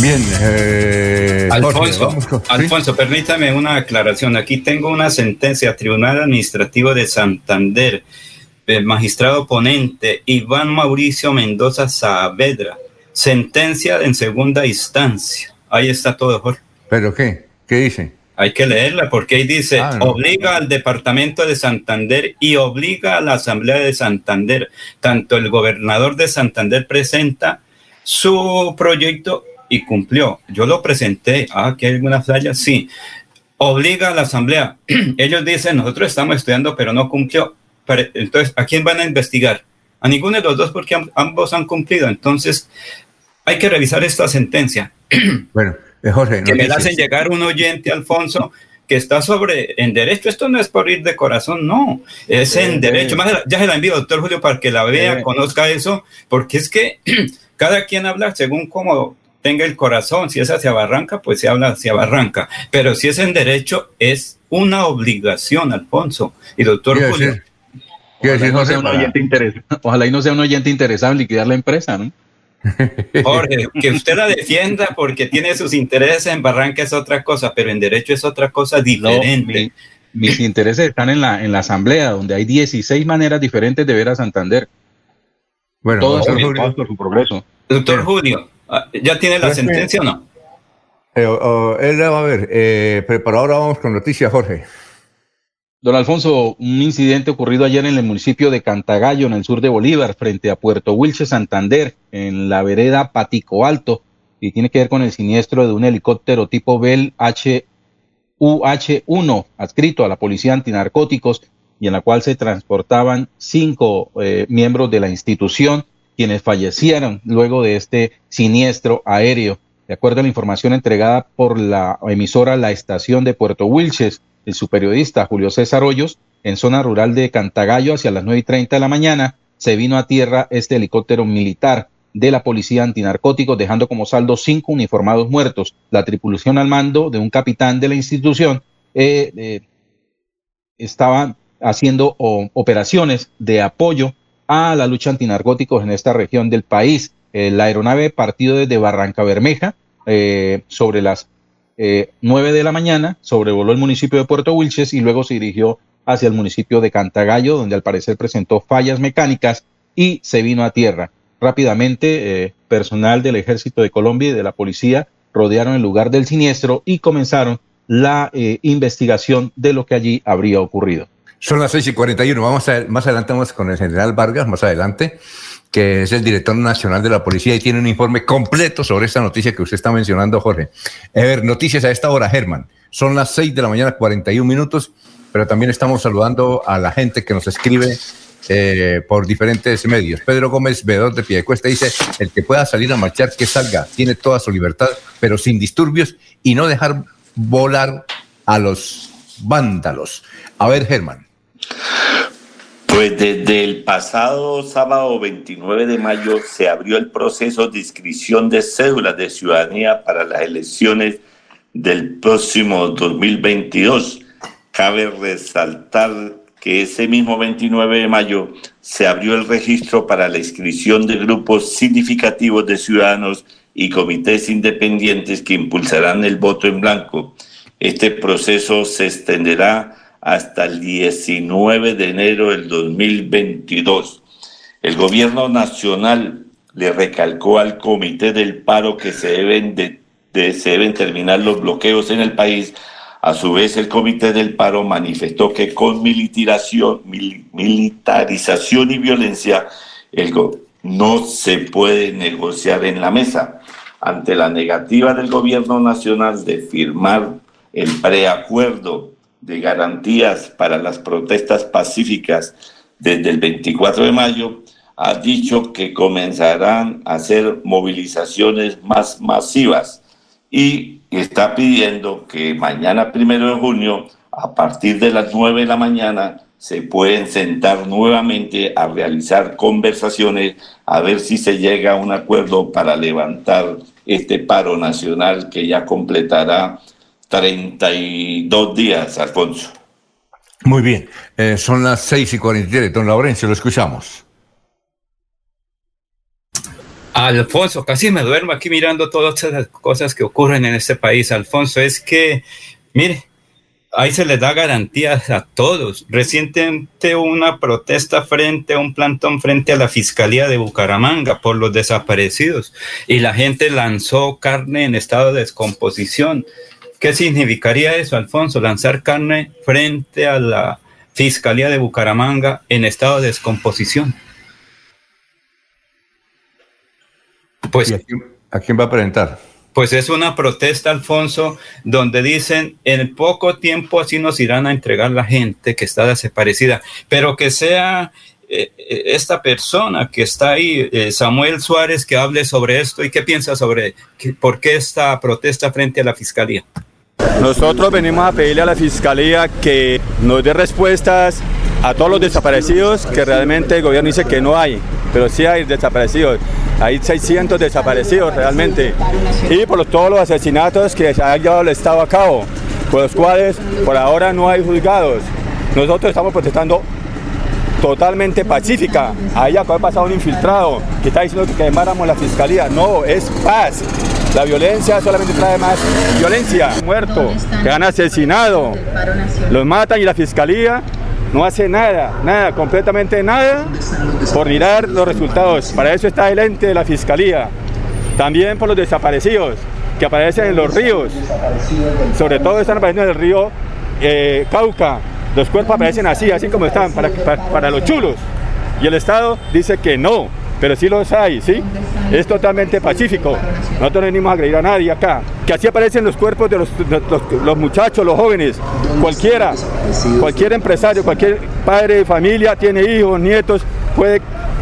Speaker 3: Bien, eh,
Speaker 4: Alfonso. Alfonso, permítame una aclaración. Aquí tengo una sentencia, Tribunal Administrativo de Santander, el magistrado ponente Iván Mauricio Mendoza Saavedra. Sentencia en segunda instancia. Ahí está todo, Jorge.
Speaker 3: ¿Pero qué? ¿Qué dice?
Speaker 4: Hay que leerla porque ahí dice,
Speaker 3: Ah, no.
Speaker 4: obliga al Departamento de Santander y obliga a la Asamblea de Santander. Tanto el gobernador de Santander presenta su proyecto y cumplió. Yo lo presenté. Ah, que hay alguna falla. Sí. Obliga a la Asamblea. Ellos dicen, nosotros estamos estudiando, pero no cumplió. Pero, entonces, ¿a quién van a investigar? A ninguno de los dos porque am- ambos han cumplido. Entonces, hay que revisar esta sentencia.
Speaker 3: Bueno, eh, Jorge,
Speaker 4: que me la hacen llegar un oyente, Alfonso, que está sobre en derecho. Esto no es por ir de corazón, no, es en
Speaker 3: Eh,
Speaker 4: derecho.
Speaker 3: eh.
Speaker 4: Más, ya se la envío, doctor Julio, para que la vea,
Speaker 3: Eh.
Speaker 4: conozca eso, porque es que cada quien habla según cómo tenga el corazón. Si es hacia Barranca, pues se habla hacia Barranca. Pero si es en derecho, es una obligación, Alfonso. Y doctor Julio.
Speaker 8: decir- Ojalá y no sea un oyente interes- Ojalá y no sea un oyente interesado en liquidar la empresa, ¿no?
Speaker 4: Jorge, que usted la defienda porque tiene sus intereses en Barranca es otra cosa, pero en derecho es otra cosa diferente.
Speaker 8: Mis intereses están en la, en la asamblea, donde hay 16 maneras diferentes de ver a Santander.
Speaker 3: Bueno,
Speaker 8: Todas
Speaker 3: doctor Julio.
Speaker 8: por su progreso.
Speaker 4: Doctor Julio, ¿ya tiene la sentencia o no?
Speaker 3: Eh, él la va a ver, eh, pero por ahora vamos con noticias, Jorge.
Speaker 8: Don Alfonso, un incidente ocurrido ayer en el municipio de Cantagallo, en el sur de Bolívar, frente a Puerto Wilche, Santander, en la vereda Patico Alto, y tiene que ver con el siniestro de un helicóptero tipo Bell HUH-1, adscrito a la Policía Antinarcóticos, y en la cual se transportaban cinco eh, miembros de la institución, quienes fallecieron luego de este siniestro aéreo. De acuerdo a la información entregada por la emisora La Estación de Puerto Wilches, el su periodista Julio César Hoyos, en zona rural de Cantagallo, hacia las 9 y 30 de la mañana, se vino a tierra este helicóptero militar de la Policía Antinarcóticos, dejando como saldo cinco uniformados muertos. La tripulación al mando de un capitán de la institución eh, eh, estaba haciendo operaciones de apoyo a la lucha antinarcóticos en esta región del país. Eh, la aeronave partió desde Barranca Bermeja eh, sobre las eh, 9 de la mañana, sobrevoló el municipio de Puerto Wilches y luego se dirigió hacia el municipio de Cantagallo, donde al parecer presentó fallas mecánicas y se vino a tierra. Rápidamente, eh, personal del Ejército de Colombia y de la policía rodearon el lugar del siniestro y comenzaron la investigación de lo que allí habría ocurrido.
Speaker 3: Son las 6 y 41. Vamos a, más adelante vamos con el general Vargas, más adelante, que es el director nacional de la policía y tiene un informe completo sobre esta noticia que usted está mencionando, Jorge. A ver, noticias a esta hora, Germán. Son las 6 de la mañana, 41 minutos, pero también estamos saludando a la gente que nos escribe eh, por diferentes medios. Pedro Gómez, veedor de Piedecuesta, dice, el que pueda salir a marchar, que salga, tiene toda su libertad, pero sin disturbios y no dejar volar a los vándalos. A ver, Germán.
Speaker 7: Pues desde el pasado sábado 29 de mayo se abrió el proceso de inscripción de cédulas de ciudadanía para las elecciones del próximo 2022. Cabe resaltar que ese mismo 29 de mayo se abrió el registro para la inscripción de grupos significativos de ciudadanos y comités independientes que impulsarán el voto en blanco. Este proceso se extenderá hasta el 19 de enero del 2022. El gobierno nacional le recalcó al comité del paro que se deben, de, se deben terminar los bloqueos en el país. A su vez, el comité del paro manifestó que con militarización, militarización y violencia no se puede negociar en la mesa. Ante la negativa del gobierno nacional de firmar el preacuerdo de garantías para las protestas pacíficas desde el 24 de mayo, ha dicho que comenzarán a hacer movilizaciones más masivas y está pidiendo que mañana, primero de junio, a partir de las 9 de la mañana, se pueden sentar nuevamente a realizar conversaciones, a ver si se llega a un acuerdo para levantar este paro nacional que ya completará 32 días, Alfonso.
Speaker 3: Muy bien, eh, son las 6 y 43. Don Laurencio, lo escuchamos.
Speaker 4: Alfonso, casi me duermo aquí mirando todas las cosas que ocurren en este país. Alfonso, es que, mire, ahí se les da garantías a todos. Recientemente una protesta frente a un plantón frente a la Fiscalía de Bucaramanga por los desaparecidos y la gente lanzó carne en estado de descomposición. ¿Qué significaría eso, Alfonso? Lanzar carne frente a la Fiscalía de Bucaramanga en estado de descomposición.
Speaker 3: Pues, ¿A quién, va a presentar?
Speaker 4: Pues es una protesta, Alfonso, donde dicen en poco tiempo así nos irán a entregar la gente que está desaparecida, pero que sea eh, eh, esta persona que está ahí, eh, Samuel Suárez, que hable sobre esto y qué piensa sobre por qué esta protesta frente a la fiscalía.
Speaker 24: Nosotros venimos a pedirle a la Fiscalía que nos dé respuestas a todos los desaparecidos, que realmente el gobierno dice que no hay, pero sí hay desaparecidos. Hay 600 desaparecidos realmente. Y por todos los asesinatos que ha llevado el Estado a cabo, por los cuales por ahora no hay juzgados. Nosotros estamos protestando totalmente pacífica. Ahí acaba de pasar un infiltrado que está diciendo que quemáramos la fiscalía. No, es paz. La violencia solamente trae más violencia. Muerto, que han asesinado, los matan y la fiscalía no hace nada, nada, completamente nada por mirar los resultados. Para eso está el ente de la fiscalía. También por los desaparecidos que aparecen en los ríos. Sobre todo están apareciendo en el río eh, Cauca. Los cuerpos aparecen así, así como están, para, para los chulos. Y el Estado dice que no, pero sí los hay, ¿sí? Es totalmente pacífico. Nosotros no venimos a agredir a nadie acá. Que así aparecen los cuerpos de los, muchachos, los jóvenes, cualquiera, cualquier empresario, cualquier padre de familia, tiene hijos, nietos, puede,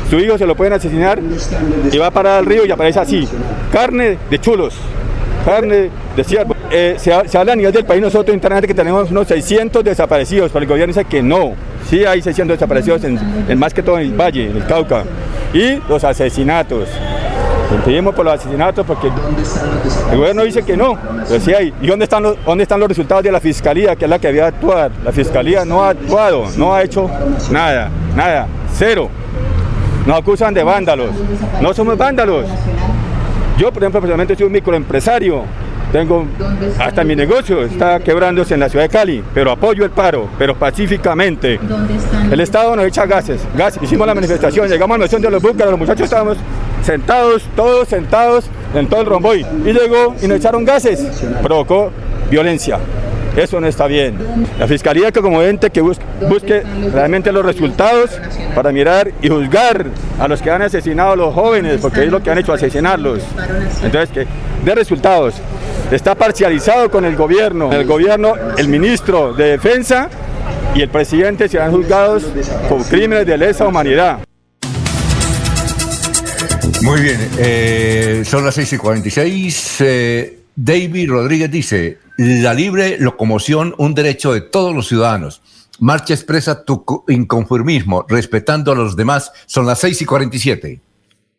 Speaker 24: su hijo se lo pueden asesinar y va a parar al río y aparece así. Carne de chulos, carne de ciervo. Eh, se, habla a nivel del país nosotros internamente que tenemos unos 600 desaparecidos, pero el gobierno dice que no. Sí hay 600 desaparecidos en, más que todo en el valle, en el Cauca. Y los asesinatos. Pedimos por los asesinatos porque el gobierno dice que no, pero. ¿Y dónde están, los, dónde están los resultados de la fiscalía, que es la que había actuado? La fiscalía no ha actuado, no ha hecho nada, nada, cero. Nos acusan de vándalos. No somos vándalos. Yo, por ejemplo, personalmente soy un microempresario tengo hasta mi negocio está quebrándose en la ciudad de Cali, pero apoyo el paro, pero pacíficamente. El Estado nos echa gases, gas. Hicimos la manifestación, llegamos a la misión de los búnkeres, los muchachos estábamos sentados, todos sentados en todo el romboy. Y llegó y nos echaron gases, provocó violencia. Eso no está bien. La fiscalía que como ente que busque, realmente los resultados para mirar y juzgar a los que han asesinado a los jóvenes, porque es lo que han hecho, asesinarlos. Entonces, que de resultados. Está parcializado con el gobierno. El gobierno, el ministro de Defensa y el presidente serán juzgados por crímenes de lesa humanidad.
Speaker 3: Muy bien, eh, son las 6 y 46. Eh, David Rodríguez dice, la libre locomoción, un derecho de todos los ciudadanos. Marcha expresa tu inconformismo, respetando a los demás. Son las 6 y 47.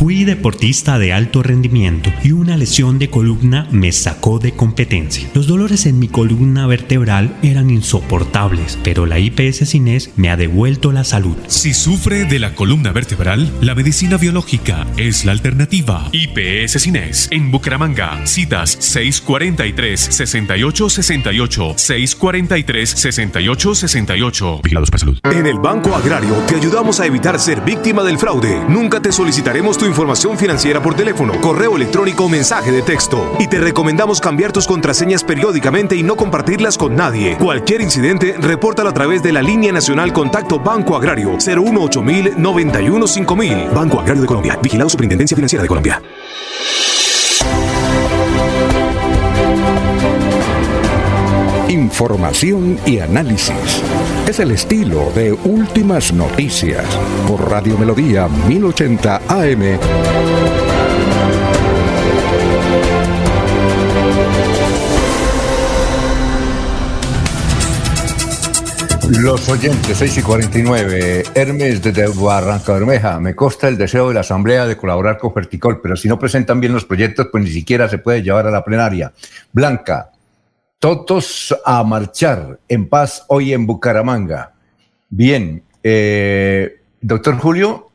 Speaker 9: Fui deportista de alto rendimiento y una lesión de columna me sacó de competencia. Los dolores en mi columna vertebral eran insoportables, pero la IPS Cines me ha devuelto la salud.
Speaker 10: Si sufre de la columna vertebral, la medicina biológica es la alternativa. IPS Cines en Bucaramanga. Citas 643-6868, 643-6868. Vigilados para salud.
Speaker 11: En el Banco Agrario te ayudamos a evitar ser víctima del fraude. Nunca te solicitaremos tu información financiera por teléfono, correo electrónico o mensaje de texto. Y te recomendamos cambiar tus contraseñas periódicamente y no compartirlas con nadie. Cualquier incidente, repórtalo a través de la línea nacional Contacto Banco Agrario 018 91 5000. Banco Agrario de Colombia. Vigilado Superintendencia Financiera de Colombia.
Speaker 25: Información y análisis. Es el estilo de Últimas Noticias por Radio Melodía 1080 AM.
Speaker 3: Los oyentes, 6 y 49. Hermes desde Barranca Bermeja. Me consta el deseo de la Asamblea de colaborar con Ferticol, pero si no presentan bien los proyectos, pues ni siquiera se puede llevar a la plenaria. Blanca, todos a marchar en paz hoy en Bucaramanga. Bien, eh, doctor Julio,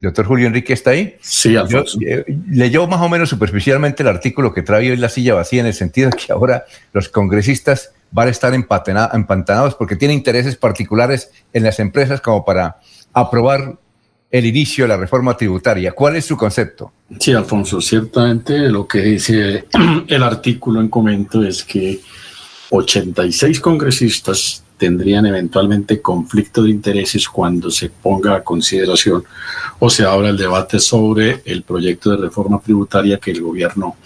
Speaker 3: doctor Julio Enrique está ahí.
Speaker 6: Sí, Alfonso.
Speaker 3: Yo, eh, leyó más o menos superficialmente el artículo que trae hoy la silla vacía en el sentido de que ahora los congresistas van a estar empantanados porque tienen intereses particulares en las empresas como para aprobar el inicio de la reforma tributaria. ¿Cuál es su concepto?
Speaker 6: Sí, Alfonso, ciertamente lo que dice el artículo en comento es que 86 congresistas tendrían eventualmente conflicto de intereses cuando se ponga a consideración o se abra el debate sobre el proyecto de reforma tributaria que el gobierno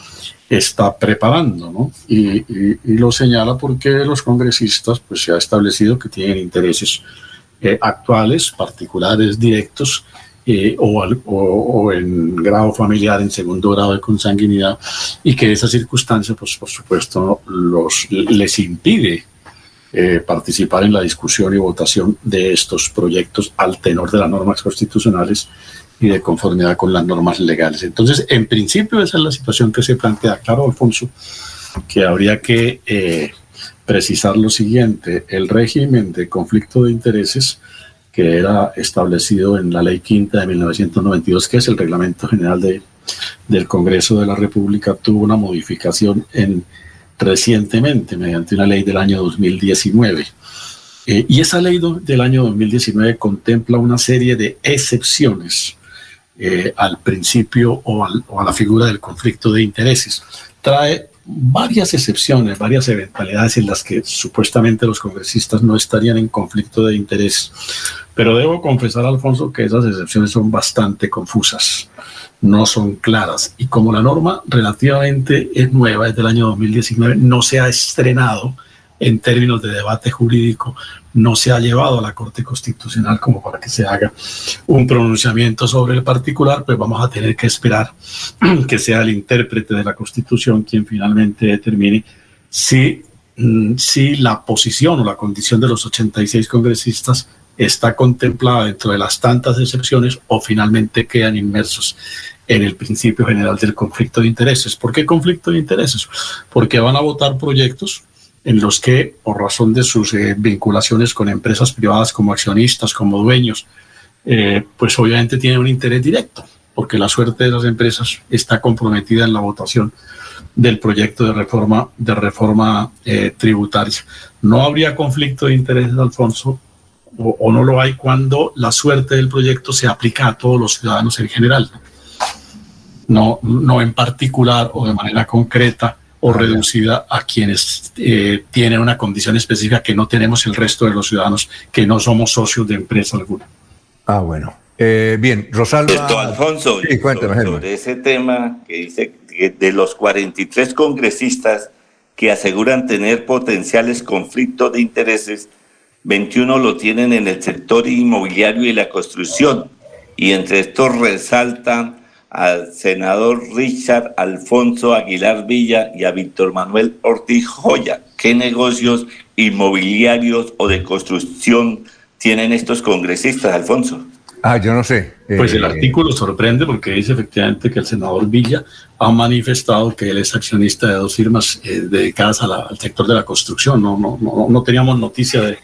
Speaker 6: está preparando, ¿no? Y, y- lo señala porque los congresistas, pues se ha establecido que tienen intereses eh, actuales, particulares, directos, eh, o, en grado familiar, en segundo grado de consanguinidad, y que esa circunstancia, pues por supuesto, los, les impide eh, participar en la discusión y votación de estos proyectos al tenor de las normas constitucionales y de conformidad con las normas legales. Entonces, en principio, esa es la situación que se plantea. Claro, Alfonso, que habría que eh, precisar lo siguiente, el régimen de conflicto de intereses que era establecido en la Ley Quinta de 1992, que es el Reglamento General de, del Congreso de la República, tuvo una modificación en, recientemente mediante una ley del año 2019. Eh, y esa ley del año 2019 contempla una serie de excepciones eh, al principio o, o a la figura del conflicto de intereses. Trae varias excepciones, varias eventualidades en las que supuestamente los congresistas no estarían en conflicto de interés. Pero debo confesar, Alfonso, que esas excepciones son bastante confusas, no son claras. Y como la norma relativamente es nueva, es del año 2019, no se ha estrenado en términos de debate jurídico, no se ha llevado a la Corte Constitucional como para que se haga un pronunciamiento sobre el particular, pues vamos a tener que esperar que sea el intérprete de la Constitución quien finalmente determine si, mm, si la posición o la condición de los 86 congresistas está contemplada dentro de las tantas excepciones o finalmente quedan inmersos en el principio general del conflicto de intereses. ¿Por qué conflicto de intereses? Porque van a votar proyectos en los que, por razón de sus eh, vinculaciones con empresas privadas como accionistas, como dueños, eh, pues obviamente tienen un interés directo, porque la suerte de las empresas está comprometida en la votación del proyecto de reforma, de reforma eh, tributaria. No habría conflicto de intereses, Alfonso, o, o, no lo hay cuando la suerte del proyecto se aplica a todos los ciudadanos en general, no, no en particular o de manera concreta o reducida a quienes eh, tienen una condición específica que no tenemos el resto de los ciudadanos que no somos socios de empresa alguna.
Speaker 3: Ah, bueno. Eh, bien, Rosalba.
Speaker 7: Esto, Alfonso,
Speaker 3: sí, cuéntame,
Speaker 7: sobre, sobre ese tema que dice que de los 43 congresistas que aseguran tener potenciales conflictos de intereses, 21 lo tienen en el sector inmobiliario y la construcción. Y entre estos resaltan al senador Richard Alfonso Aguilar Villa y a Víctor Manuel Ortiz Joya. ¿Qué negocios inmobiliarios o de construcción tienen estos congresistas, Alfonso?
Speaker 3: Ah, yo no sé.
Speaker 6: Pues el
Speaker 3: Eh,
Speaker 6: artículo sorprende porque dice efectivamente que el senador Villa ha manifestado que él es accionista de dos firmas eh, dedicadas a la- al sector de la construcción. No, no, no, no teníamos noticia de,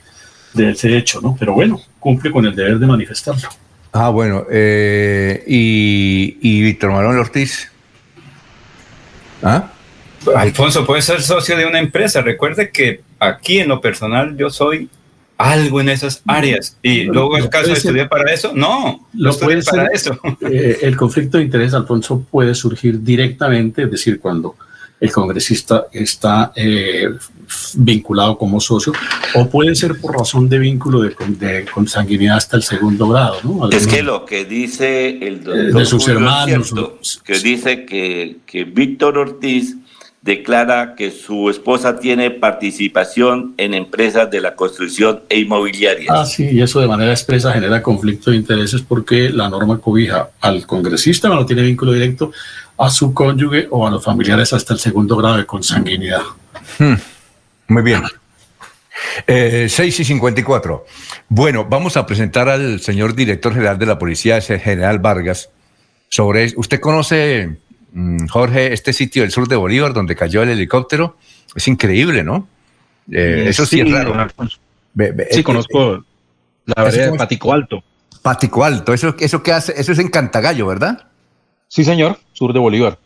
Speaker 6: de ese hecho, ¿no? Pero bueno, cumple con el deber de manifestarlo.
Speaker 3: Ah, bueno. eh, y, y Víctor Manuel Ortiz. ¿Ah?
Speaker 4: Alfonso puede ser socio de una empresa. Recuerde que aquí en lo personal yo soy algo en esas áreas. Y
Speaker 6: Lo-
Speaker 4: luego el caso de estudiar para eso. No, no
Speaker 6: Lo
Speaker 4: estudié
Speaker 6: puede
Speaker 4: para
Speaker 6: ser-
Speaker 4: eso.
Speaker 6: Eh, el conflicto de interés, Alfonso, puede surgir directamente, es decir, cuando el congresista está eh, vinculado como socio, o puede ser por razón de vínculo de, de consanguinidad hasta el segundo grado. ¿no?
Speaker 7: Es que lo que dice el
Speaker 6: Eh,
Speaker 7: doctor
Speaker 6: de sus
Speaker 7: Julio
Speaker 6: hermanos,
Speaker 7: cierto, que dice que, que Víctor Ortiz declara que su esposa tiene participación en empresas de la construcción e inmobiliaria.
Speaker 6: Ah, sí, y eso de manera expresa genera conflicto de intereses porque la norma cobija al congresista cuando tiene vínculo directo a su cónyuge o a los familiares hasta el segundo grado de consanguinidad.
Speaker 3: Hmm, Muy bien. Eh, 6 y 54. Bueno, vamos a presentar al señor director general de la policía, ese general Vargas, sobre. ¿Usted conoce, mm, Jorge, este sitio del sur de Bolívar donde cayó el helicóptero? Es increíble, ¿no? Eh, eso sí, es
Speaker 8: don
Speaker 3: raro.
Speaker 8: Sí,
Speaker 3: eh,
Speaker 8: conozco la
Speaker 3: ¿eso
Speaker 8: vereda de? Patico Alto.
Speaker 3: Patico Alto, eso, eso que hace, eso es en Cantagallo, ¿verdad?
Speaker 8: Sí, señor, sur de Bolívar.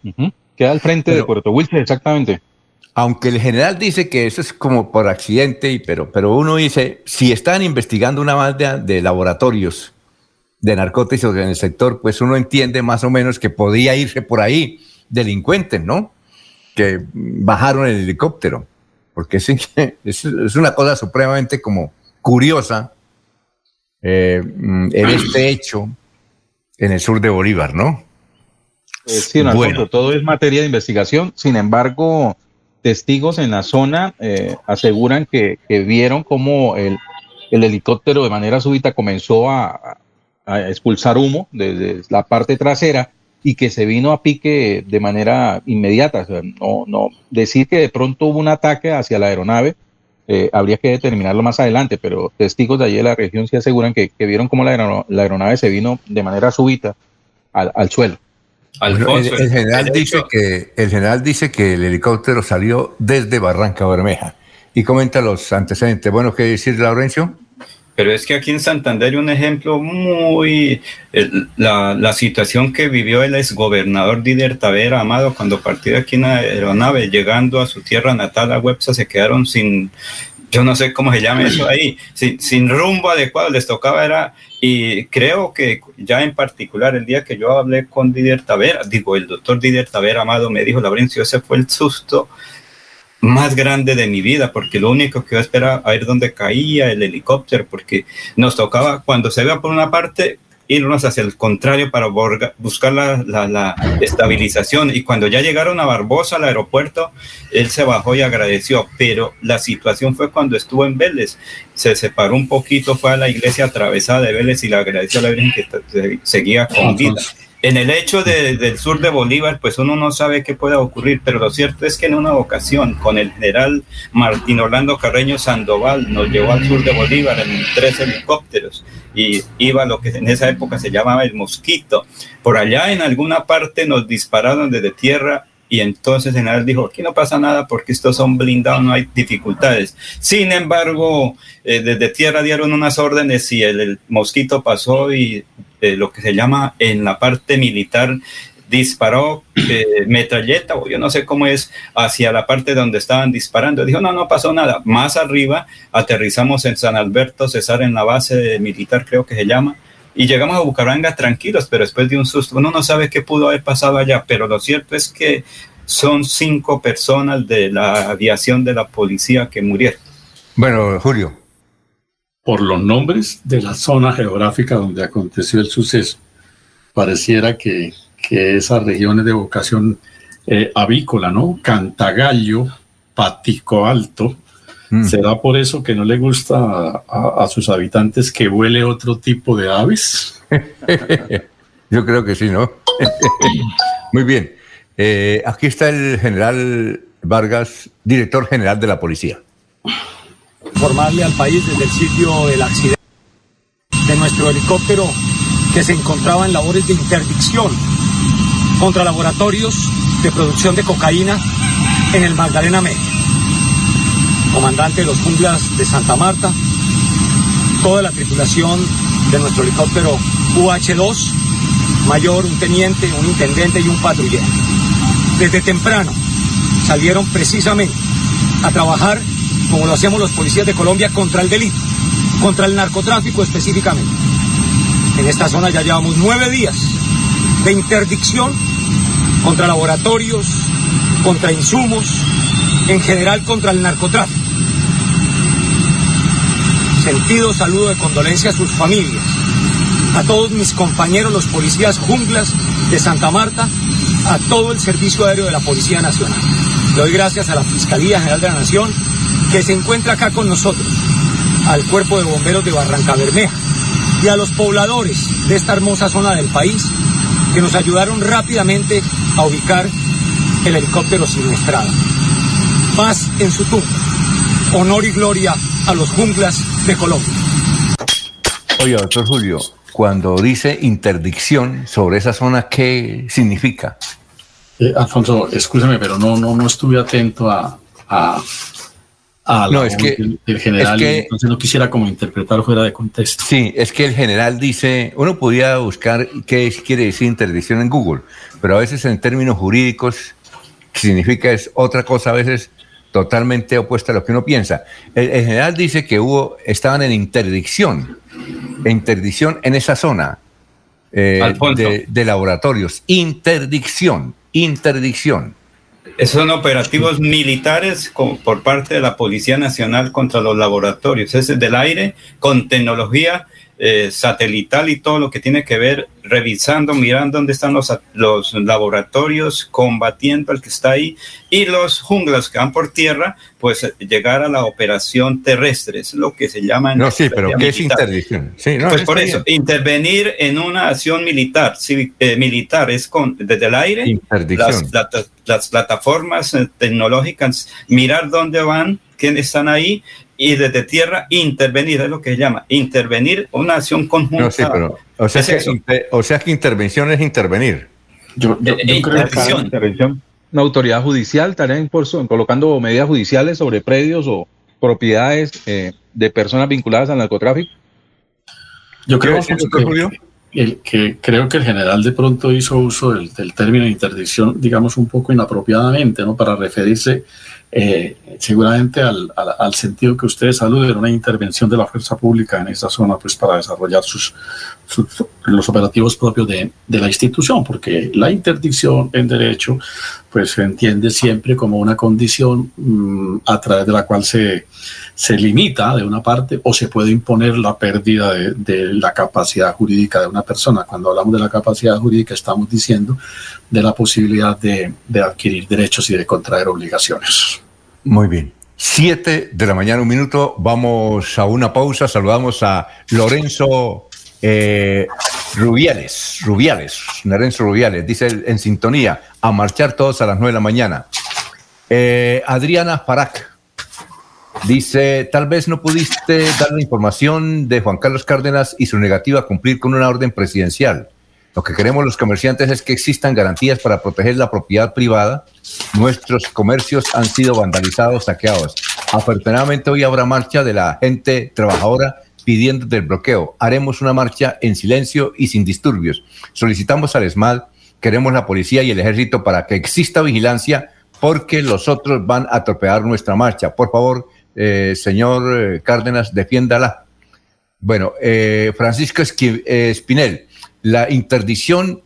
Speaker 8: Queda al frente de Puerto Wilson, exactamente.
Speaker 3: Aunque el general dice que eso es como por accidente, y- pero, pero uno dice, si están investigando una banda de laboratorios de narcóticos en el sector, pues uno entiende más o menos que podía irse por ahí delincuentes, ¿no? Que bajaron el helicóptero, porque sí, es, es una cosa supremamente como curiosa eh, mm, en este hecho en el sur de Bolívar, ¿no?
Speaker 8: Eh, sí, don
Speaker 3: Bueno.
Speaker 8: Alfonso, todo es materia de investigación. Sin embargo, testigos en la zona eh, aseguran que, que vieron cómo el, el helicóptero de manera súbita comenzó a, a expulsar humo desde la parte trasera y que se vino a pique de manera inmediata. O sea, no, no, decir que de pronto hubo un ataque hacia la aeronave eh, habría que determinarlo más adelante, pero testigos de allí de la región sí aseguran que, que vieron cómo la, aerono- la aeronave se vino de manera súbita al, al suelo.
Speaker 3: Bueno, el, el general dice que el general dice que el helicóptero salió desde Barranca Bermeja y comenta los antecedentes. Bueno, ¿qué decir, Laurencio?
Speaker 4: Pero es que aquí en Santander hay un ejemplo muy... la situación que vivió el exgobernador Didier Tavera Amado cuando partió aquí en la aeronave, llegando a su tierra natal, a Websa, se quedaron sin yo no sé cómo se llama eso ahí, sin, sin, rumbo adecuado, les tocaba era, y creo que ya en particular el día que yo hablé con Didier Tavera, digo, el doctor Didier Tavera Amado me dijo, Laurencio, ese fue el susto más grande de mi vida, porque lo único que yo esperaba a ver dónde caía el helicóptero, porque nos tocaba, cuando se vea por una parte, irnos hacia el contrario para buscar la, la, estabilización. Y cuando ya llegaron a Barbosa, al aeropuerto, él se bajó y agradeció. Pero la situación fue cuando estuvo en Vélez. Se separó un poquito, fue a la iglesia atravesada de Vélez y le agradeció a la Virgen que seguía con vida. En el hecho del sur de Bolívar, pues uno no sabe qué pueda ocurrir, pero lo cierto es que en una ocasión con el general Martín Orlando Carreño Sandoval nos llevó al sur de Bolívar en tres helicópteros y iba lo que en esa época se llamaba el mosquito. Por allá en alguna parte nos dispararon desde tierra y entonces el general dijo, aquí no pasa nada porque estos son blindados, no hay dificultades. Sin embargo, eh, desde tierra dieron unas órdenes y el, mosquito pasó y lo que se llama en la parte militar disparó eh, metralleta o yo no sé cómo es hacia la parte donde estaban disparando. Dijo, no, no pasó nada. Más arriba aterrizamos en San Alberto Cesar en la base militar creo que se llama y llegamos a Bucaramanga tranquilos, pero después de un susto, uno no sabe qué pudo haber pasado allá, pero lo cierto es que son cinco personas de la aviación de la policía que murieron.
Speaker 3: Bueno, Julio.
Speaker 6: Por los nombres de la zona geográfica donde aconteció el suceso, pareciera que, que esas regiones de vocación eh, avícola, ¿no? Cantagallo, Patico Alto, Mm. ¿Será por eso que no le gusta a, sus habitantes que huele otro tipo de aves?
Speaker 3: Yo creo que sí, ¿no? Muy bien. Eh, aquí está el general Vargas, director general de la policía.
Speaker 26: Formarle al país desde el sitio del accidente de nuestro helicóptero que se encontraba en labores de interdicción contra laboratorios de producción de cocaína en el Magdalena Medio comandante de los junglas de Santa Marta, toda la tripulación de nuestro helicóptero UH-2, mayor, un teniente, un intendente y un patrullero. Desde temprano salieron precisamente a trabajar, como lo hacemos los policías de Colombia, contra el delito, contra el narcotráfico específicamente. En esta zona ya llevamos nueve días de interdicción contra laboratorios, contra insumos, en general contra el narcotráfico sentido saludo de condolencia a sus familias, a todos mis compañeros los policías junglas de Santa Marta, a todo el Servicio Aéreo de la Policía Nacional. Le doy gracias a la Fiscalía General de la Nación que se encuentra acá con nosotros, al Cuerpo de Bomberos de Barranca Bermeja y a los pobladores de esta hermosa zona del país que nos ayudaron rápidamente a ubicar el helicóptero siniestrado. Paz en su tumba, honor y gloria a los junglas de Colombia.
Speaker 3: Oye, doctor Julio, cuando dice interdicción sobre esa zona, ¿qué significa?
Speaker 6: Eh, Alfonso, escúchame, pero no, no, no estuve atento a, a, a
Speaker 3: no, es que,
Speaker 6: el, general, entonces no quisiera como interpretar fuera de contexto.
Speaker 3: Sí, es que el general dice, uno podía buscar qué quiere decir interdicción en Google, pero a veces en términos jurídicos significa es otra cosa a veces totalmente opuesta a lo que uno piensa. El, general dice que hubo, estaban en interdicción, interdicción en esa zona eh, de, laboratorios. Interdicción, interdicción.
Speaker 4: Son operativos militares por parte de la Policía Nacional contra los laboratorios. Es del aire con tecnología eh, satelital y todo lo que tiene que ver, revisando, mirando dónde están los, los laboratorios, combatiendo al que está ahí, y los junglas que van por tierra, pues llegar a la operación terrestre, es lo que se llama...
Speaker 3: no, sí, pero ¿qué es interdicción? Sí,
Speaker 4: pues por eso, intervenir en una acción militar, eh, militar es con, desde el aire, las, las plataformas eh, tecnológicas, mirar dónde van, quiénes están ahí y desde tierra intervenir, es lo que se llama, intervenir una acción conjunta. No, sí, pero,
Speaker 3: o, sea que, o sea que intervención es intervenir.
Speaker 8: Yo, yo, eh, creo que intervención, una autoridad judicial también por, colocando medidas judiciales sobre predios o propiedades eh, de personas vinculadas al narcotráfico.
Speaker 6: Yo creo, que, el, que creo que el general de pronto hizo uso del, del término interdicción, digamos, un poco inapropiadamente, ¿no? Para referirse eh, seguramente al, al, sentido que ustedes aluden, una intervención de la fuerza pública en esa zona, pues para desarrollar sus, los operativos propios de, de, la institución, porque la interdicción en derecho, pues se entiende siempre como una condición mmm, a través de la cual se, se limita de una parte o se puede imponer la pérdida de, la capacidad jurídica de una persona. Cuando hablamos de la capacidad jurídica, estamos diciendo de la posibilidad de, adquirir derechos y de contraer obligaciones.
Speaker 3: Muy bien. Siete de la mañana, un minuto. Vamos a una pausa. Saludamos a Lorenzo eh, Rubiales. Rubiales. Lorenzo Rubiales. Dice en sintonía. A marchar todos a las nueve de la mañana. Eh, Adriana Farac. Dice, tal vez no pudiste dar la información de Juan Carlos Cárdenas y su negativa a cumplir con una orden presidencial. Lo que queremos los comerciantes es que existan garantías para proteger la propiedad privada. Nuestros comercios han sido vandalizados, saqueados. Afortunadamente hoy habrá marcha de la gente trabajadora pidiendo del bloqueo. Haremos una marcha en silencio y sin disturbios. Solicitamos al ESMAD, queremos la policía y el ejército para que exista vigilancia porque los otros van a atropellar nuestra marcha. Por favor, eh, señor eh, Cárdenas, defiéndala. Bueno, eh, Francisco Espinel, la interdicción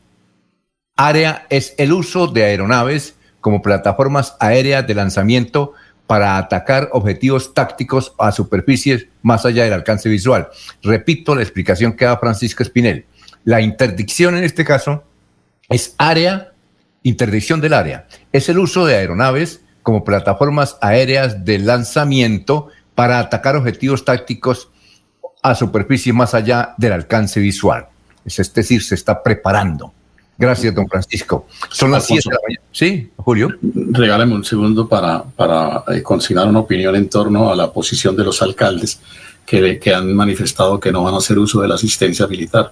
Speaker 3: área es el uso de aeronaves como plataformas aéreas de lanzamiento para atacar objetivos tácticos a superficies más allá del alcance visual. Repito la explicación que da Francisco Espinel. La interdicción en este caso es área, interdicción del área, es el uso de aeronaves como plataformas aéreas de lanzamiento para atacar objetivos tácticos a superficies más allá del alcance visual. Es decir, se está preparando. Gracias, don Francisco. Son las 7 de la mañana. Sí, Julio.
Speaker 6: Regálame un segundo para, para eh, consignar una opinión en torno a la posición de los alcaldes que, que, han manifestado que no van a hacer uso de la asistencia militar.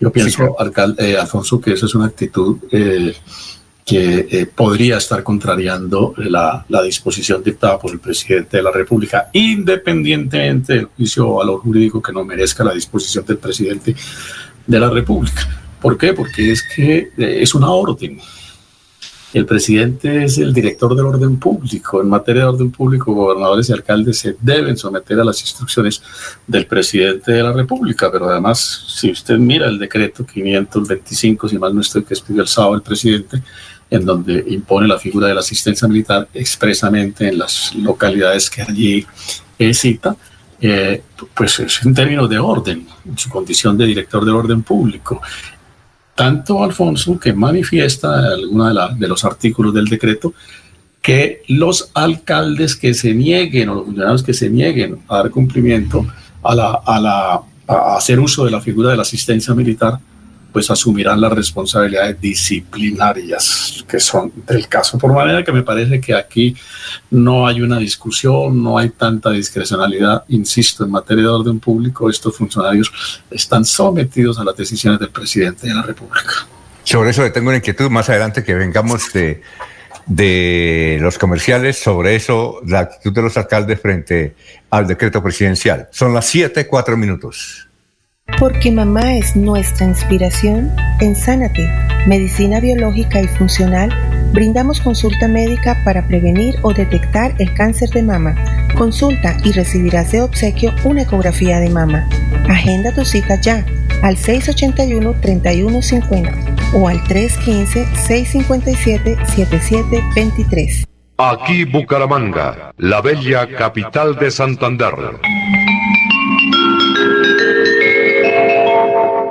Speaker 6: Yo pienso, sí, claro. alcalde, eh, Alfonso, que esa es una actitud eh, que eh, podría estar contrariando la, disposición dictada por el presidente de la República, independientemente del juicio o valor jurídico que no merezca la disposición del presidente de la República. ¿Por qué? Porque es que eh, es una orden. El presidente es el director del orden público. En materia de orden público, gobernadores y alcaldes se deben someter a las instrucciones del presidente de la República. Pero además, si usted mira el decreto 525, si mal no estoy, que expidió el sábado el presidente, en donde impone la figura de la asistencia militar expresamente en las localidades que allí cita, eh, pues es en términos de orden, en su condición de director del orden público. Tanto Alfonso que manifiesta alguno de, de los artículos del decreto que los alcaldes que se nieguen o los funcionarios que se nieguen a dar cumplimiento a, la, a, la, a hacer uso de la figura de la asistencia militar pues asumirán las responsabilidades disciplinarias que son del caso. Por manera que me parece que aquí no hay una discusión, no hay tanta discrecionalidad. Insisto, en materia de orden público, estos funcionarios están sometidos a las decisiones del presidente de la República.
Speaker 3: Sobre eso le tengo una inquietud más adelante que vengamos de, de los comerciales, sobre eso, la actitud de los alcaldes frente al decreto presidencial. Son las siete, cuatro minutos.
Speaker 27: Porque mamá es nuestra inspiración, en Sánate, Medicina Biológica y Funcional, brindamos consulta médica para prevenir o detectar el cáncer de mama. Consulta y recibirás de obsequio una ecografía de mama. Agenda tu cita ya al 681-3150 o al 315-657-7723.
Speaker 28: Aquí Bucaramanga, la bella capital de Santander.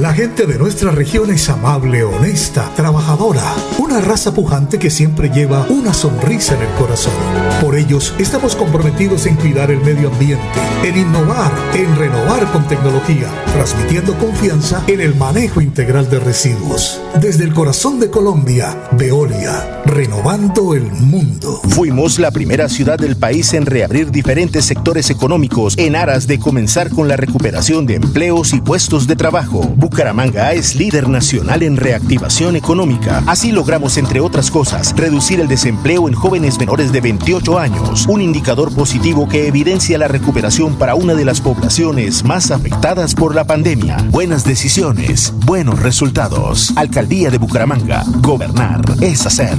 Speaker 16: La gente de nuestra región es amable, honesta, trabajadora, una raza pujante que siempre lleva una sonrisa en el corazón. Por ellos estamos comprometidos en cuidar el medio ambiente, en innovar, en renovar con tecnología, transmitiendo confianza en el manejo integral de residuos. Desde el corazón de Colombia, Veolia, renovando el mundo.
Speaker 19: Fuimos la primera ciudad del país en reabrir diferentes sectores económicos en aras de comenzar con la recuperación de empleos y puestos de trabajo. Bucaramanga es líder nacional en reactivación económica. Así logramos, entre otras cosas, reducir el desempleo en jóvenes menores de 28 años, un indicador positivo que evidencia la recuperación para una de las poblaciones más afectadas por la pandemia. Buenas decisiones, buenos resultados. Alcaldía de Bucaramanga. Gobernar es hacer.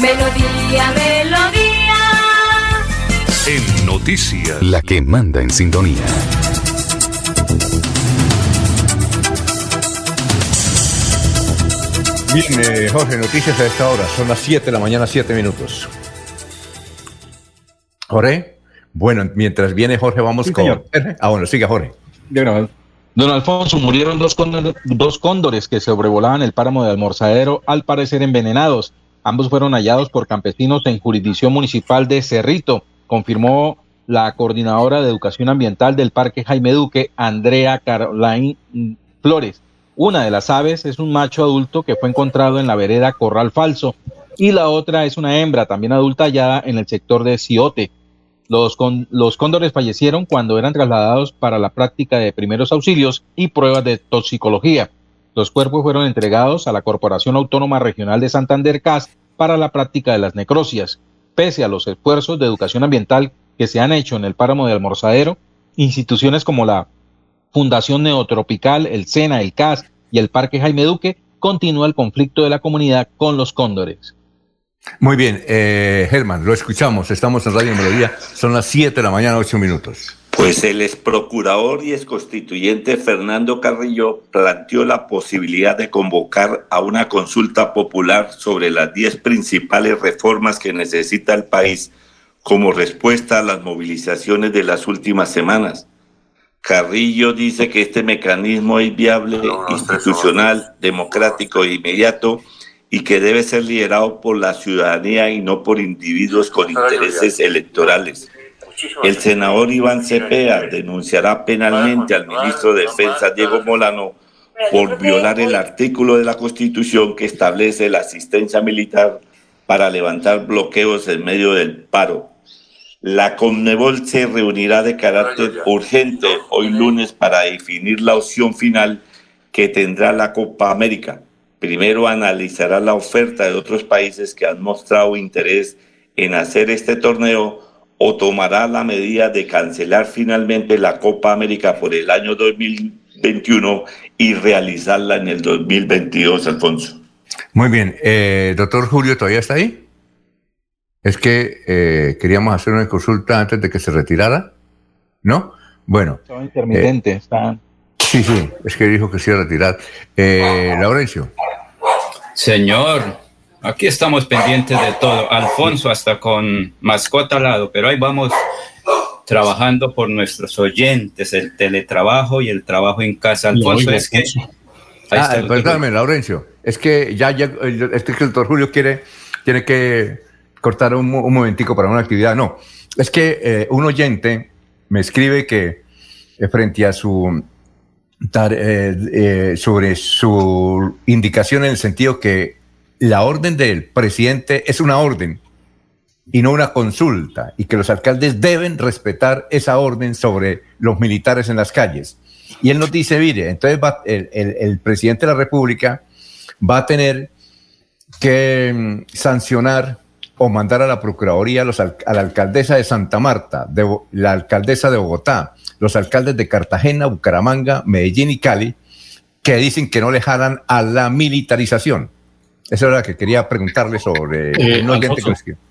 Speaker 29: Melodía, melodía.
Speaker 28: En noticias.
Speaker 25: La que manda en sintonía.
Speaker 3: Bien, eh, Jorge, noticias a esta hora. Son las 7 de la mañana, 7 minutos. Jorge, bueno, mientras viene Jorge, vamos
Speaker 8: Sí,
Speaker 3: con.
Speaker 8: señor.
Speaker 3: Ah, bueno, siga Jorge.
Speaker 8: Don Alfonso, murieron dos, dos cóndores que sobrevolaban el páramo de Almorzadero, al parecer envenenados. Ambos fueron hallados por campesinos en jurisdicción municipal de Cerrito, confirmó la coordinadora de educación ambiental del Parque Jaime Duque, Andrea Caroline Flores. Una de las aves es un macho adulto que fue encontrado en la vereda Corral Falso y la otra es una hembra también adulta hallada en el sector de Ciote. Los, con- los cóndores fallecieron cuando eran trasladados para la práctica de primeros auxilios y pruebas de toxicología. Los cuerpos fueron entregados a la Corporación Autónoma Regional de Santander CAS para la práctica de las necrocias. Pese a los esfuerzos de educación ambiental que se han hecho en el páramo de Almorzadero, instituciones como la Fundación Neotropical, el SENA, el CAS y el Parque Jaime Duque continúa el conflicto de la comunidad con los cóndores.
Speaker 3: Muy bien, eh, Germán, lo escuchamos. Estamos en Radio Melodía. Son las 7 de la mañana, 8 minutos.
Speaker 7: Pues el ex procurador y ex constituyente Fernando Carrillo planteó la posibilidad de convocar a una consulta popular sobre las 10 principales reformas que necesita el país como respuesta a las movilizaciones de las últimas semanas. Carrillo dice que este mecanismo es viable, institucional, democrático e inmediato y que debe ser liderado por la ciudadanía y no por individuos con intereses electorales. El senador Iván Cepeda denunciará penalmente al ministro de Defensa Diego Molano por violar el artículo de la Constitución que establece la asistencia militar para levantar bloqueos en medio del paro. La Conmebol se reunirá de carácter urgente hoy lunes para definir la opción final que tendrá la Copa América. Primero analizará la oferta de otros países que han mostrado interés en hacer este torneo o tomará la medida de cancelar finalmente la Copa América por el año 2021 y realizarla en el 2022, Alfonso.
Speaker 3: Muy bien, eh, doctor Julio, ¿todavía está ahí? Es que eh, queríamos hacer una consulta antes de que se retirara, ¿no? Bueno.
Speaker 8: Estaba intermitente, está-
Speaker 3: Sí, sí, es que dijo que se iba a retirar. Eh, Laurencio.
Speaker 4: Señor, Aquí estamos pendientes de todo. Alfonso, hasta con mascota al lado, pero ahí vamos trabajando por nuestros oyentes, el teletrabajo y el trabajo en casa. Alfonso, es que.
Speaker 3: Ah, perdóname, Laurencio. Es que ya, ya este que el doctor Julio quiere, tiene que cortar un, un momentico para una actividad. No, es que eh, un oyente me escribe que eh, frente a su eh, sobre su indicación en el sentido que la orden del presidente es una orden y no una consulta, y que los alcaldes deben respetar esa orden sobre los militares en las calles. Y él nos dice, mire, entonces va, el, el, presidente de la República va a tener que mm, sancionar o mandar a la Procuraduría los, a la alcaldesa de Santa Marta, la alcaldesa de Bogotá, los alcaldes de Cartagena, Bucaramanga, Medellín y Cali, que dicen que no le jalan a la militarización. Eso era lo que quería preguntarle sobre
Speaker 6: eh,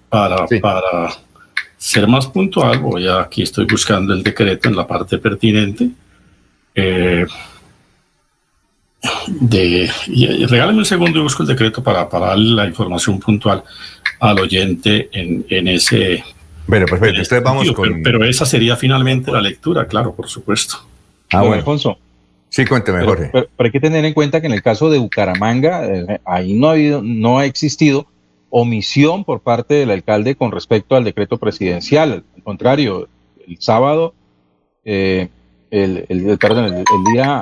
Speaker 6: para, para ser más puntual, voy a, aquí estoy buscando el decreto en la parte pertinente. Eh, de, y, regálame un segundo y busco el decreto para, para darle la información puntual al oyente en, en ese.
Speaker 3: Bueno, perfecto. Ustedes vamos
Speaker 6: con. Pero, esa sería finalmente la lectura, claro, por supuesto.
Speaker 8: Ah, bueno. Alfonso.
Speaker 3: Sí, cuénteme, Jorge.
Speaker 8: Pero, hay que tener en cuenta que en el caso de Bucaramanga, eh, ahí no ha, habido, no ha existido omisión por parte del alcalde con respecto al decreto presidencial. Al contrario, el sábado, eh, el, el, perdón, el, día,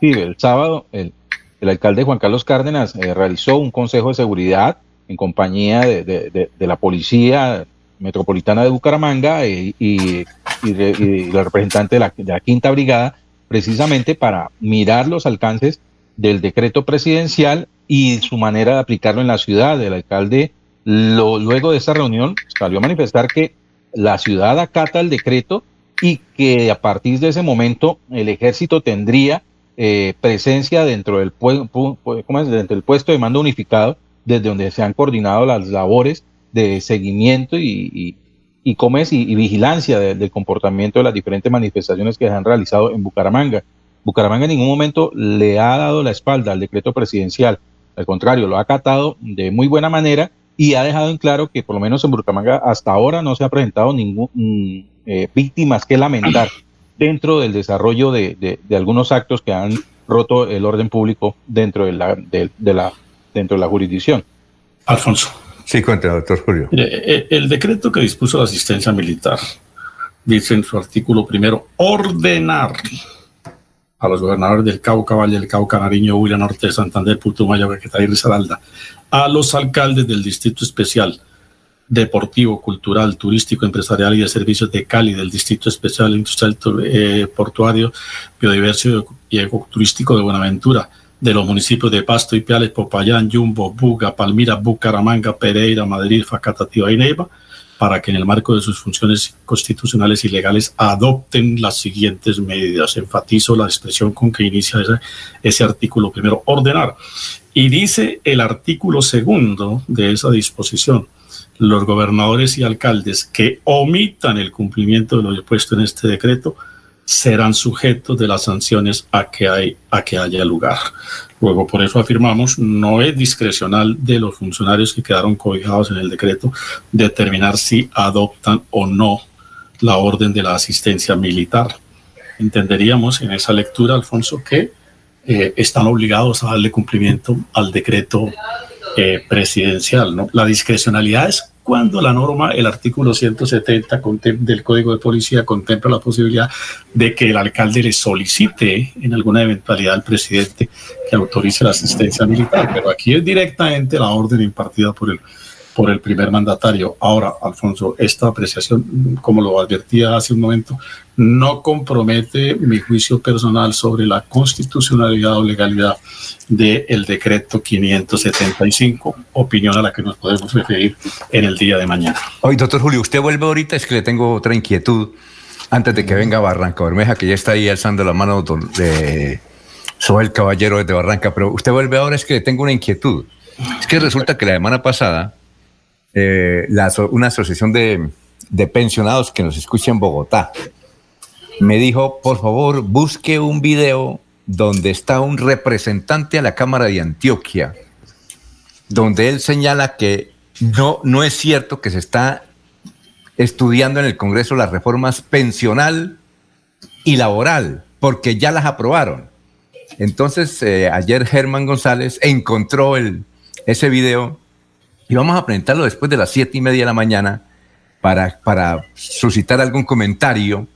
Speaker 8: sí, el sábado, el, el alcalde Juan Carlos Cárdenas eh, realizó un consejo de seguridad en compañía de, de, de, la policía metropolitana de Bucaramanga y, y, y, la representante la, de la Quinta Brigada, precisamente para mirar los alcances del decreto presidencial y su manera de aplicarlo en la ciudad. El alcalde, lo, luego de esa reunión, salió a manifestar que la ciudad acata el decreto y que a partir de ese momento el ejército tendría eh, presencia dentro del, dentro del puesto de mando unificado, desde donde se han coordinado las labores de seguimiento y, y, y, vigilancia del comportamiento de las diferentes manifestaciones que se han realizado en Bucaramanga. Bucaramanga en ningún momento le ha dado la espalda al decreto presidencial, al contrario, lo ha acatado de muy buena manera y ha dejado en claro que por lo menos en Bucaramanga hasta ahora no se ha presentado ningún mm, eh, víctimas que lamentar dentro del desarrollo de, de, algunos actos que han roto el orden público dentro de la, de, la, dentro de la jurisdicción.
Speaker 6: Alfonso.
Speaker 3: Sí, cuéntame, doctor Julio.
Speaker 6: Eh, el decreto que dispuso la asistencia militar dice en su artículo primero ordenar a los gobernadores del Cauca, Valle del Cauca, Nariño, Huila, Norte de Santander, Putumayo, Caquetá y Risaralda, a los alcaldes del Distrito Especial Deportivo, Cultural, Turístico, Empresarial y de Servicios de Cali, del Distrito Especial Industrial eh, Portuario, Biodiverso y Ecoturístico de Buenaventura, de los municipios de Pasto y Piales, Popayán, Yumbo, Buga, Palmira, Bucaramanga, Pereira, Madrid, Facatativa y Neiva, para que en el marco de sus funciones constitucionales y legales adopten las siguientes medidas. Enfatizo la expresión con que inicia ese, ese artículo primero, ordenar. Y dice el artículo segundo de esa disposición, los gobernadores y alcaldes que omitan el cumplimiento de lo dispuesto en este decreto serán sujetos de las sanciones a que, hay, a que haya lugar. Luego, por eso afirmamos, no es discrecional de los funcionarios que quedaron cobijados en el decreto determinar si adoptan o no la orden de la asistencia militar. Entenderíamos en esa lectura, Alfonso, que eh, están obligados a darle cumplimiento al decreto eh, presidencial. ¿no? La discrecionalidad es cuando la norma, el artículo 170 del Código de Policía contempla la posibilidad de que el alcalde le solicite en alguna eventualidad al presidente que autorice la asistencia militar, pero aquí es directamente la orden impartida por el por el primer mandatario. Ahora, Alfonso, esta apreciación, como lo advertía hace un momento, no compromete mi juicio personal sobre la constitucionalidad o legalidad del decreto 575, opinión a la que nos podemos referir en el día de mañana.
Speaker 3: Hoy, doctor Julio, usted vuelve ahorita, es que le tengo otra inquietud antes de que venga Barranca Bermeja, que ya está ahí alzando la mano de Soel Caballero desde Barranca, pero usted vuelve ahora, es que le tengo una inquietud. Es que resulta que la semana pasada eh, una asociación de, pensionados que nos escucha en Bogotá. Me dijo, por favor, busque un video donde está un representante a la Cámara de Antioquia donde él señala que no, no es cierto que se está estudiando en el Congreso las reformas pensional y laboral, porque ya las aprobaron. Entonces, eh, ayer Germán González encontró ese video y vamos a presentarlo después de las siete y media de la mañana para, para suscitar algún comentario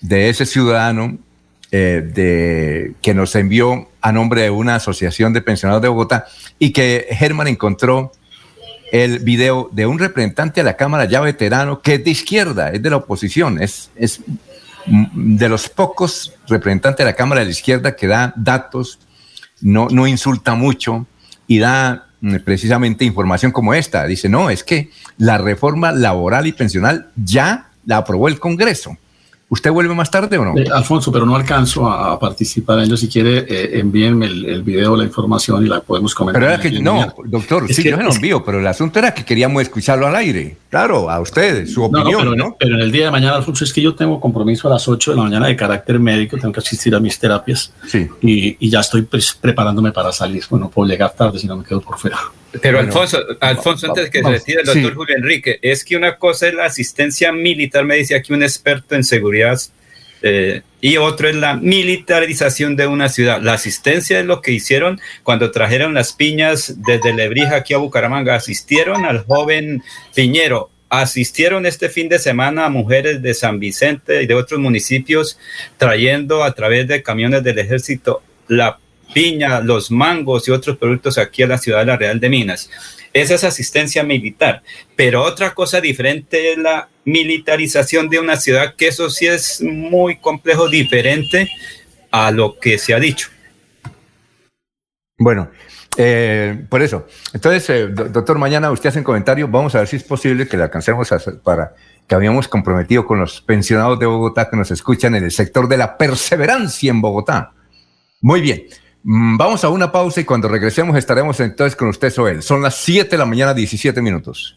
Speaker 3: de ese ciudadano eh, de, que nos envió a nombre de una asociación de pensionados de Bogotá y que Germán encontró el video de un representante de la Cámara ya veterano que es de izquierda, es de la oposición, es, es de los pocos representantes de la Cámara de la izquierda que da datos, no, no insulta mucho y da precisamente información como esta. Dice, no, es que la reforma laboral y pensional ya la aprobó el Congreso. ¿Usted vuelve más tarde o no?
Speaker 6: Eh, Alfonso, pero no alcanzo a, participar en ello. Si quiere, eh, envíenme el, el, video, la información y la podemos comentar.
Speaker 3: Pero era que, no, doctor, sí, yo se lo envío, pero el asunto era que queríamos escucharlo al aire. Claro, a ustedes, su opinión,
Speaker 6: ¿no?
Speaker 3: ¿no?
Speaker 6: Pero, en el día de mañana, Alfonso, es que yo tengo compromiso a las 8 de la mañana de carácter médico, tengo que asistir a mis terapias.
Speaker 3: Sí.
Speaker 6: Y, y ya estoy pues, preparándome para salir. Bueno, puedo llegar tarde si no me quedo por fuera.
Speaker 4: Pero Alfonso, Alfonso, antes que se retire el doctor Julio Enrique, es que una cosa es la asistencia militar, me dice aquí un experto en seguridad eh, y otro es la militarización de una ciudad. La asistencia es lo que hicieron cuando trajeron las piñas desde Lebrija aquí a Bucaramanga. Asistieron al joven Piñero. Asistieron este fin de semana a mujeres de San Vicente y de otros municipios trayendo a través de camiones del ejército la piña, los mangos y otros productos aquí a la ciudad de la Real de Minas. Esa es asistencia militar. Pero otra cosa diferente es la militarización de una ciudad, que eso sí es muy complejo, diferente a lo que se ha dicho.
Speaker 3: Bueno, eh, por eso. Entonces, eh, doctor, mañana usted hace un comentario. Vamos a ver si es posible que le alcancemos a para que habíamos comprometido con los pensionados de Bogotá que nos escuchan en el sector de la perseverancia en Bogotá. Muy bien. Mm, vamos a una pausa y cuando regresemos estaremos entonces con usted, Soel. Son las 7 de la mañana, 17 minutos.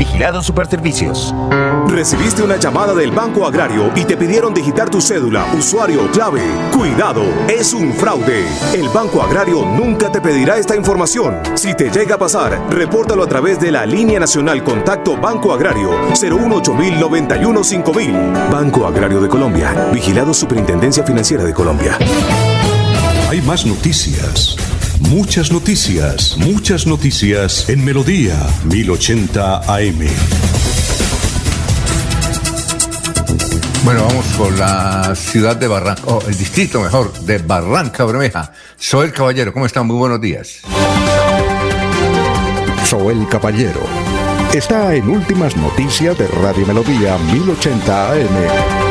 Speaker 30: Vigilado Superservicios.
Speaker 11: Recibiste una llamada del Banco Agrario y te pidieron digitar tu cédula, usuario, clave. Cuidado, es un fraude. El Banco Agrario nunca te pedirá esta información. Si te llega a pasar, repórtalo a través de la línea nacional Contacto Banco Agrario 018 5000 Banco Agrario de Colombia. Vigilado Superintendencia Financiera de Colombia.
Speaker 21: Hay más noticias. Muchas noticias, muchas noticias en Melodía 1080 AM.
Speaker 3: Bueno, vamos con la ciudad de Barranca, o el distrito mejor, de Barranca Bermeja. Soy el Caballero, ¿cómo están? Muy buenos días.
Speaker 25: Soy el Caballero. Está en Últimas Noticias de Radio Melodía 1080 AM.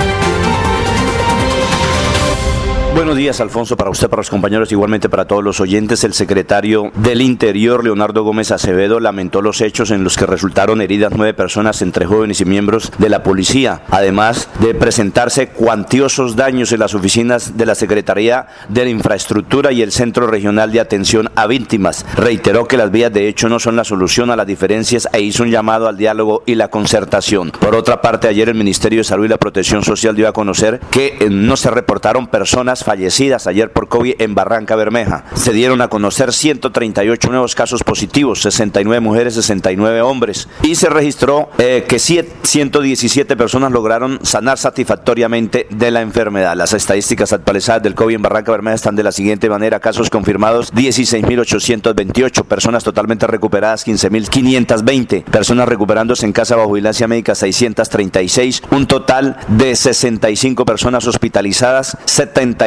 Speaker 31: Buenos días, Alfonso, para usted, para los compañeros, igualmente para todos los oyentes. El secretario del Interior, Leonardo Gómez Acevedo, lamentó los hechos en los que resultaron heridas nueve personas, entre jóvenes y miembros de la policía, además de presentarse cuantiosos daños en las oficinas de la Secretaría de la Infraestructura y el Centro Regional de Atención a Víctimas. Reiteró que las vías de hecho no son la solución a las diferencias e hizo un llamado al diálogo y la concertación. Por otra parte, ayer el Ministerio de Salud y la Protección Social dio a conocer que eh, no se reportaron personas fallecidas ayer por COVID en Barranca Bermeja. Se dieron a conocer 138 nuevos casos positivos, 69 mujeres, 69 hombres. Y se registró eh, que 117 personas lograron sanar satisfactoriamente de la enfermedad. Las estadísticas actualizadas del COVID en Barranca Bermeja están de la siguiente manera. Casos confirmados 16.828, personas totalmente recuperadas 15.520, personas recuperándose en casa bajo vigilancia médica 636, un total de 65 personas hospitalizadas,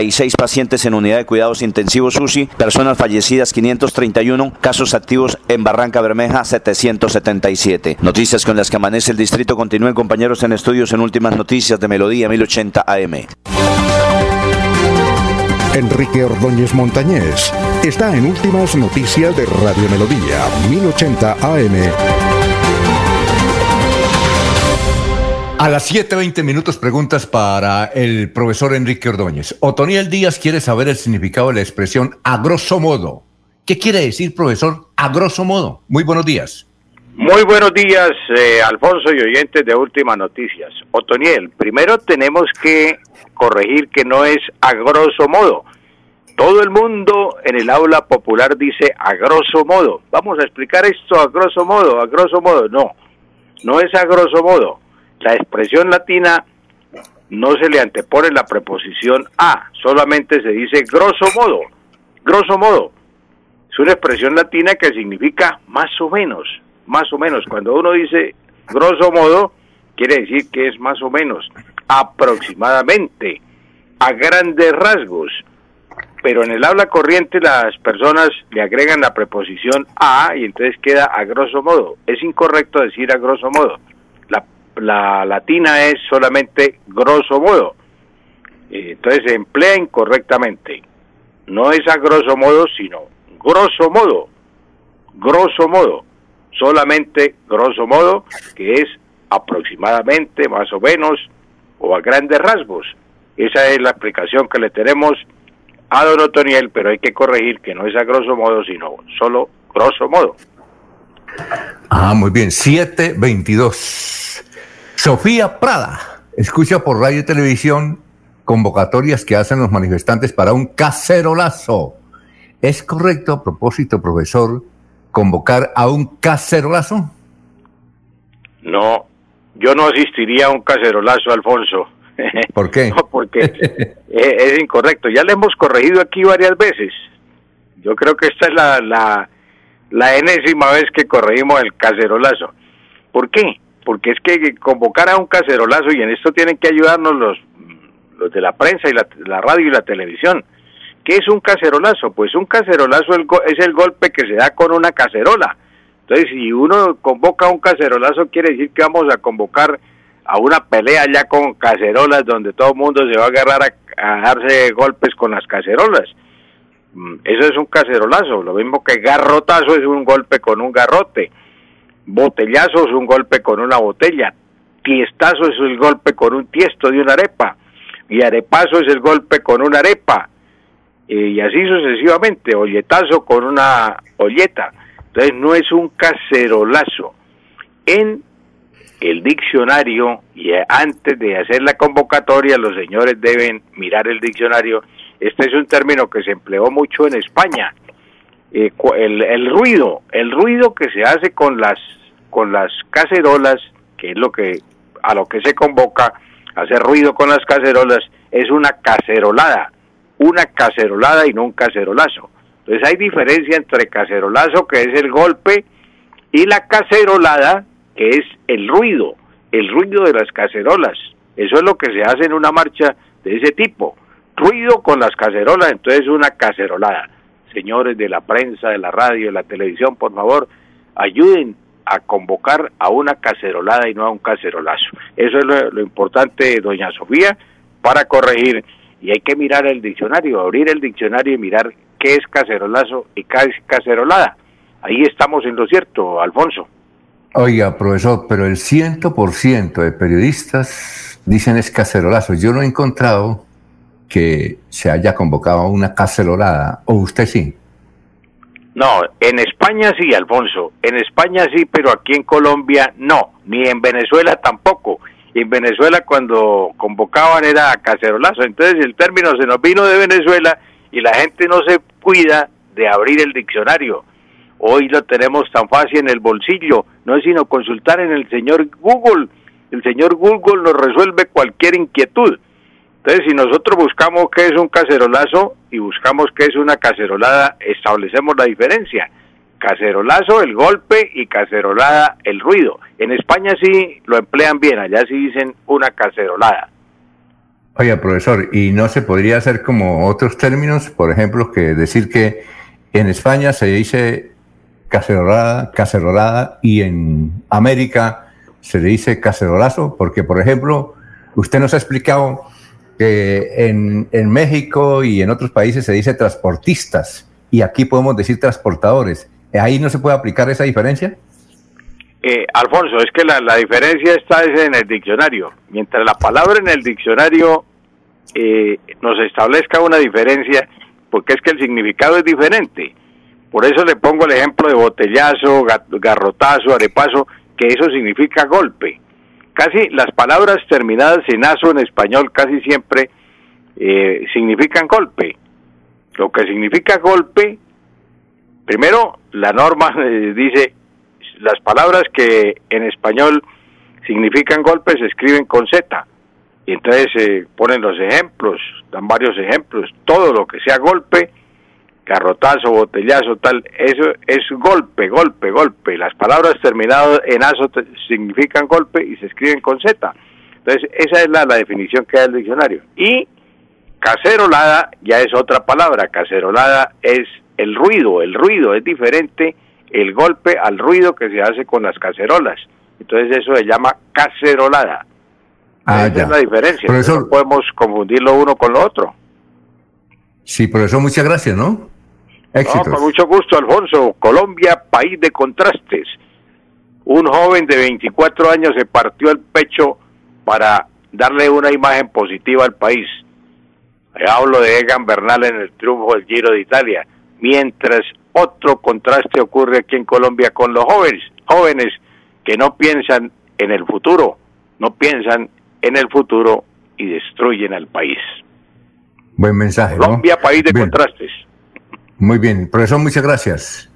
Speaker 31: 76 pacientes en unidad de cuidados intensivos UCI, personas fallecidas 531, casos activos en Barranca Bermeja 777. Noticias con las que amanece el distrito. Continúen compañeros en estudios en últimas noticias de Melodía 1080 AM.
Speaker 25: Enrique Ordóñez Montañés está en Últimas Noticias de Radio Melodía 1080 AM.
Speaker 3: A las 7.20 minutos preguntas para el profesor Enrique Ordóñez. Otoniel Díaz quiere saber el significado de la expresión a grosso modo. ¿Qué quiere decir, profesor, a grosso modo? Muy buenos días.
Speaker 32: Muy buenos días, eh, Alfonso y oyentes de Últimas Noticias. Otoniel, primero tenemos que corregir que no es a grosso modo. Todo el mundo en el aula popular dice a grosso modo. Vamos a explicar esto a grosso modo, a grosso modo. No, no es a grosso modo. La expresión latina no se le antepone la preposición a, solamente se dice grosso modo. Grosso modo. Es una expresión latina que significa más o menos, más o menos. Cuando uno dice grosso modo, quiere decir que es más o menos, aproximadamente, a grandes rasgos. Pero en el habla corriente las personas le agregan la preposición a y entonces queda a grosso modo. Es incorrecto decir a grosso modo. La, la latina es solamente grosso modo. Eh, Entonces se emplea incorrectamente. No es a grosso modo, sino grosso modo. Grosso modo. Solamente grosso modo, que es aproximadamente, más o menos, o a grandes rasgos. Esa es la explicación que le tenemos a don Otoniel, pero hay que corregir que no es a grosso modo, sino solo grosso modo.
Speaker 3: Ah, muy bien. 7.22. Sofía Prada escucha por radio y televisión convocatorias que hacen los manifestantes para un cacerolazo. ¿Es correcto, a propósito, profesor, convocar a un cacerolazo?
Speaker 32: No, yo no asistiría a un cacerolazo, Alfonso.
Speaker 3: ¿Por qué?
Speaker 32: No, porque es incorrecto. Ya le hemos corregido aquí varias veces. Yo creo que esta es la, la, la enésima vez que corregimos el cacerolazo. ¿Por qué? Porque es que convocar a un cacerolazo, y en esto tienen que ayudarnos los, los de la prensa y la, radio y la televisión. ¿Qué es un cacerolazo? Pues un cacerolazo es el golpe que se da con una cacerola. Entonces, si uno convoca un cacerolazo, quiere decir que vamos a convocar a una pelea ya con cacerolas donde todo el mundo se va a agarrar a, a darse golpes con las cacerolas. Mm, Eso es un cacerolazo. Lo mismo que garrotazo es un golpe con un garrote. Botellazo es un golpe con una botella. Tiestazo es el golpe con un tiesto de una arepa. Y arepazo es el golpe con una arepa. Eh, y así sucesivamente. Olletazo con una olleta. Entonces no es un cacerolazo. En el diccionario, y antes de hacer la convocatoria, los señores deben mirar el diccionario. Este es un término que se empleó mucho en España. Eh, el, el ruido, el ruido que se hace con las con las cacerolas, que es lo que a lo que se convoca, hacer ruido con las cacerolas, es una cacerolada, una cacerolada y no un cacerolazo. Entonces hay diferencia entre cacerolazo, que es el golpe, y la cacerolada, que es el ruido, el ruido de las cacerolas. Eso es lo que se hace en una marcha de ese tipo. Ruido con las cacerolas, entonces una cacerolada. Señores de la prensa, de la radio, de la televisión, por favor, ayuden a convocar a una cacerolada y no a un cacerolazo. Eso es lo, importante, doña Sofía, para corregir. Y hay que mirar el diccionario, abrir el diccionario y mirar qué es cacerolazo y qué es cacerolada. Ahí estamos en lo cierto, Alfonso.
Speaker 3: Oiga, profesor, pero el 100% de periodistas dicen es cacerolazo. Yo no he encontrado que se haya convocado una cacerolada. ¿O usted sí?
Speaker 32: No, en España sí, Alfonso. En España sí, pero aquí en Colombia no. Ni en Venezuela tampoco. En Venezuela cuando convocaban era cacerolazo. Entonces el término se nos vino de Venezuela y la gente no se cuida de abrir el diccionario. Hoy lo tenemos tan fácil en el bolsillo, no es sino consultar en el señor Google. El señor Google nos resuelve cualquier inquietud. Entonces, si nosotros buscamos qué es un cacerolazo y buscamos qué es una cacerolada, establecemos la diferencia. Cacerolazo, el golpe, y cacerolada, el ruido. En España sí lo emplean bien, allá sí dicen una cacerolada.
Speaker 3: Oye, profesor, ¿y no se podría hacer como otros términos? Por ejemplo, que decir que en España se dice cacerolada, cacerolada y en América se dice cacerolazo, porque, por ejemplo, usted nos ha explicado que en, en, México y en otros países se dice transportistas y aquí podemos decir transportadores. ¿Ahí no se puede aplicar esa diferencia?
Speaker 32: Eh, Alfonso, es que la, diferencia está en el diccionario. Mientras la palabra en el diccionario eh, nos establezca una diferencia, porque es que el significado es diferente. Por eso le pongo el ejemplo de botellazo, garrotazo, arepazo, que eso significa golpe. Casi las palabras terminadas en aso en español casi siempre eh, significan golpe. Lo que significa golpe, primero la norma eh, dice las palabras que en español significan golpe se escriben con Z. Y entonces se ponen los ejemplos, dan varios ejemplos. Todo lo que sea golpe garrotazo, botellazo, tal, eso es golpe, golpe, golpe. Las palabras terminadas en aso significan golpe y se escriben con Z. Entonces, esa es la, la definición que da el diccionario. Y cacerolada ya es otra palabra. Cacerolada es el ruido, el ruido es diferente el golpe al ruido que se hace con las cacerolas. Entonces, eso se llama cacerolada.
Speaker 3: Ah,
Speaker 32: Esa es la diferencia. No podemos confundirlo uno con lo otro.
Speaker 3: Sí, profesor, muchas gracias, ¿no?
Speaker 32: No, con mucho gusto, Alfonso. Colombia, país de contrastes. Un joven de 24 años se partió el pecho para darle una imagen positiva al país. Hablo de Egan Bernal en el triunfo del Giro de Italia. Mientras otro contraste ocurre aquí en Colombia con los jóvenes, jóvenes que no piensan en el futuro, no piensan en el futuro y destruyen al país.
Speaker 3: Buen mensaje.
Speaker 32: Colombia, país de contrastes.
Speaker 3: Muy bien, profesor, muchas gracias.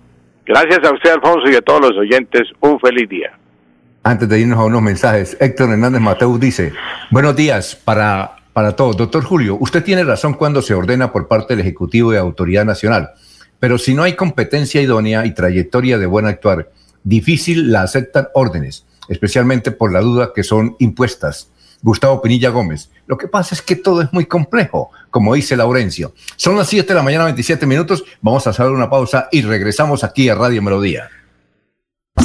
Speaker 32: Gracias a usted, Alfonso, y a todos los oyentes. Un feliz día.
Speaker 3: Antes de irnos a unos mensajes, Héctor Hernández Mateus dice, buenos días para, para todos. Doctor Julio, usted tiene razón cuando se ordena por parte del Ejecutivo y Autoridad Nacional, pero si no hay competencia idónea y trayectoria de buen actuar, difícil la aceptan órdenes, especialmente por la duda que son impuestas. Gustavo Pinilla Gómez. Lo que pasa es que todo es muy complejo, como dice Laurencio. Son las 7 de la mañana, 27 minutos. Vamos a hacer una pausa y regresamos aquí a Radio Melodía.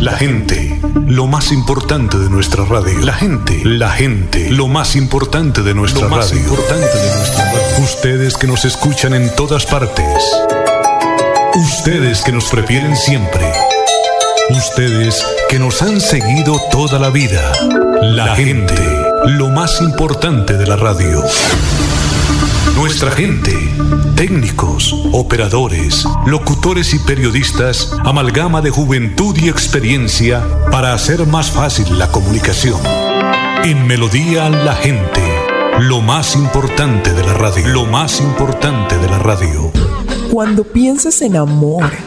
Speaker 21: La gente, lo más importante de nuestra radio. La gente, la gente, lo más importante de nuestra lo más radio. importante de nuestra radio. Ustedes que nos escuchan en todas partes. Ustedes que nos prefieren siempre. Ustedes que nos han seguido toda la vida. La gente, lo más importante de la radio. Nuestra gente, técnicos, operadores, locutores y periodistas, amalgama de juventud y experiencia para hacer más fácil la comunicación. En Melodía la gente, lo más importante de la radio, lo más importante de la radio.
Speaker 33: Cuando pienses en amor,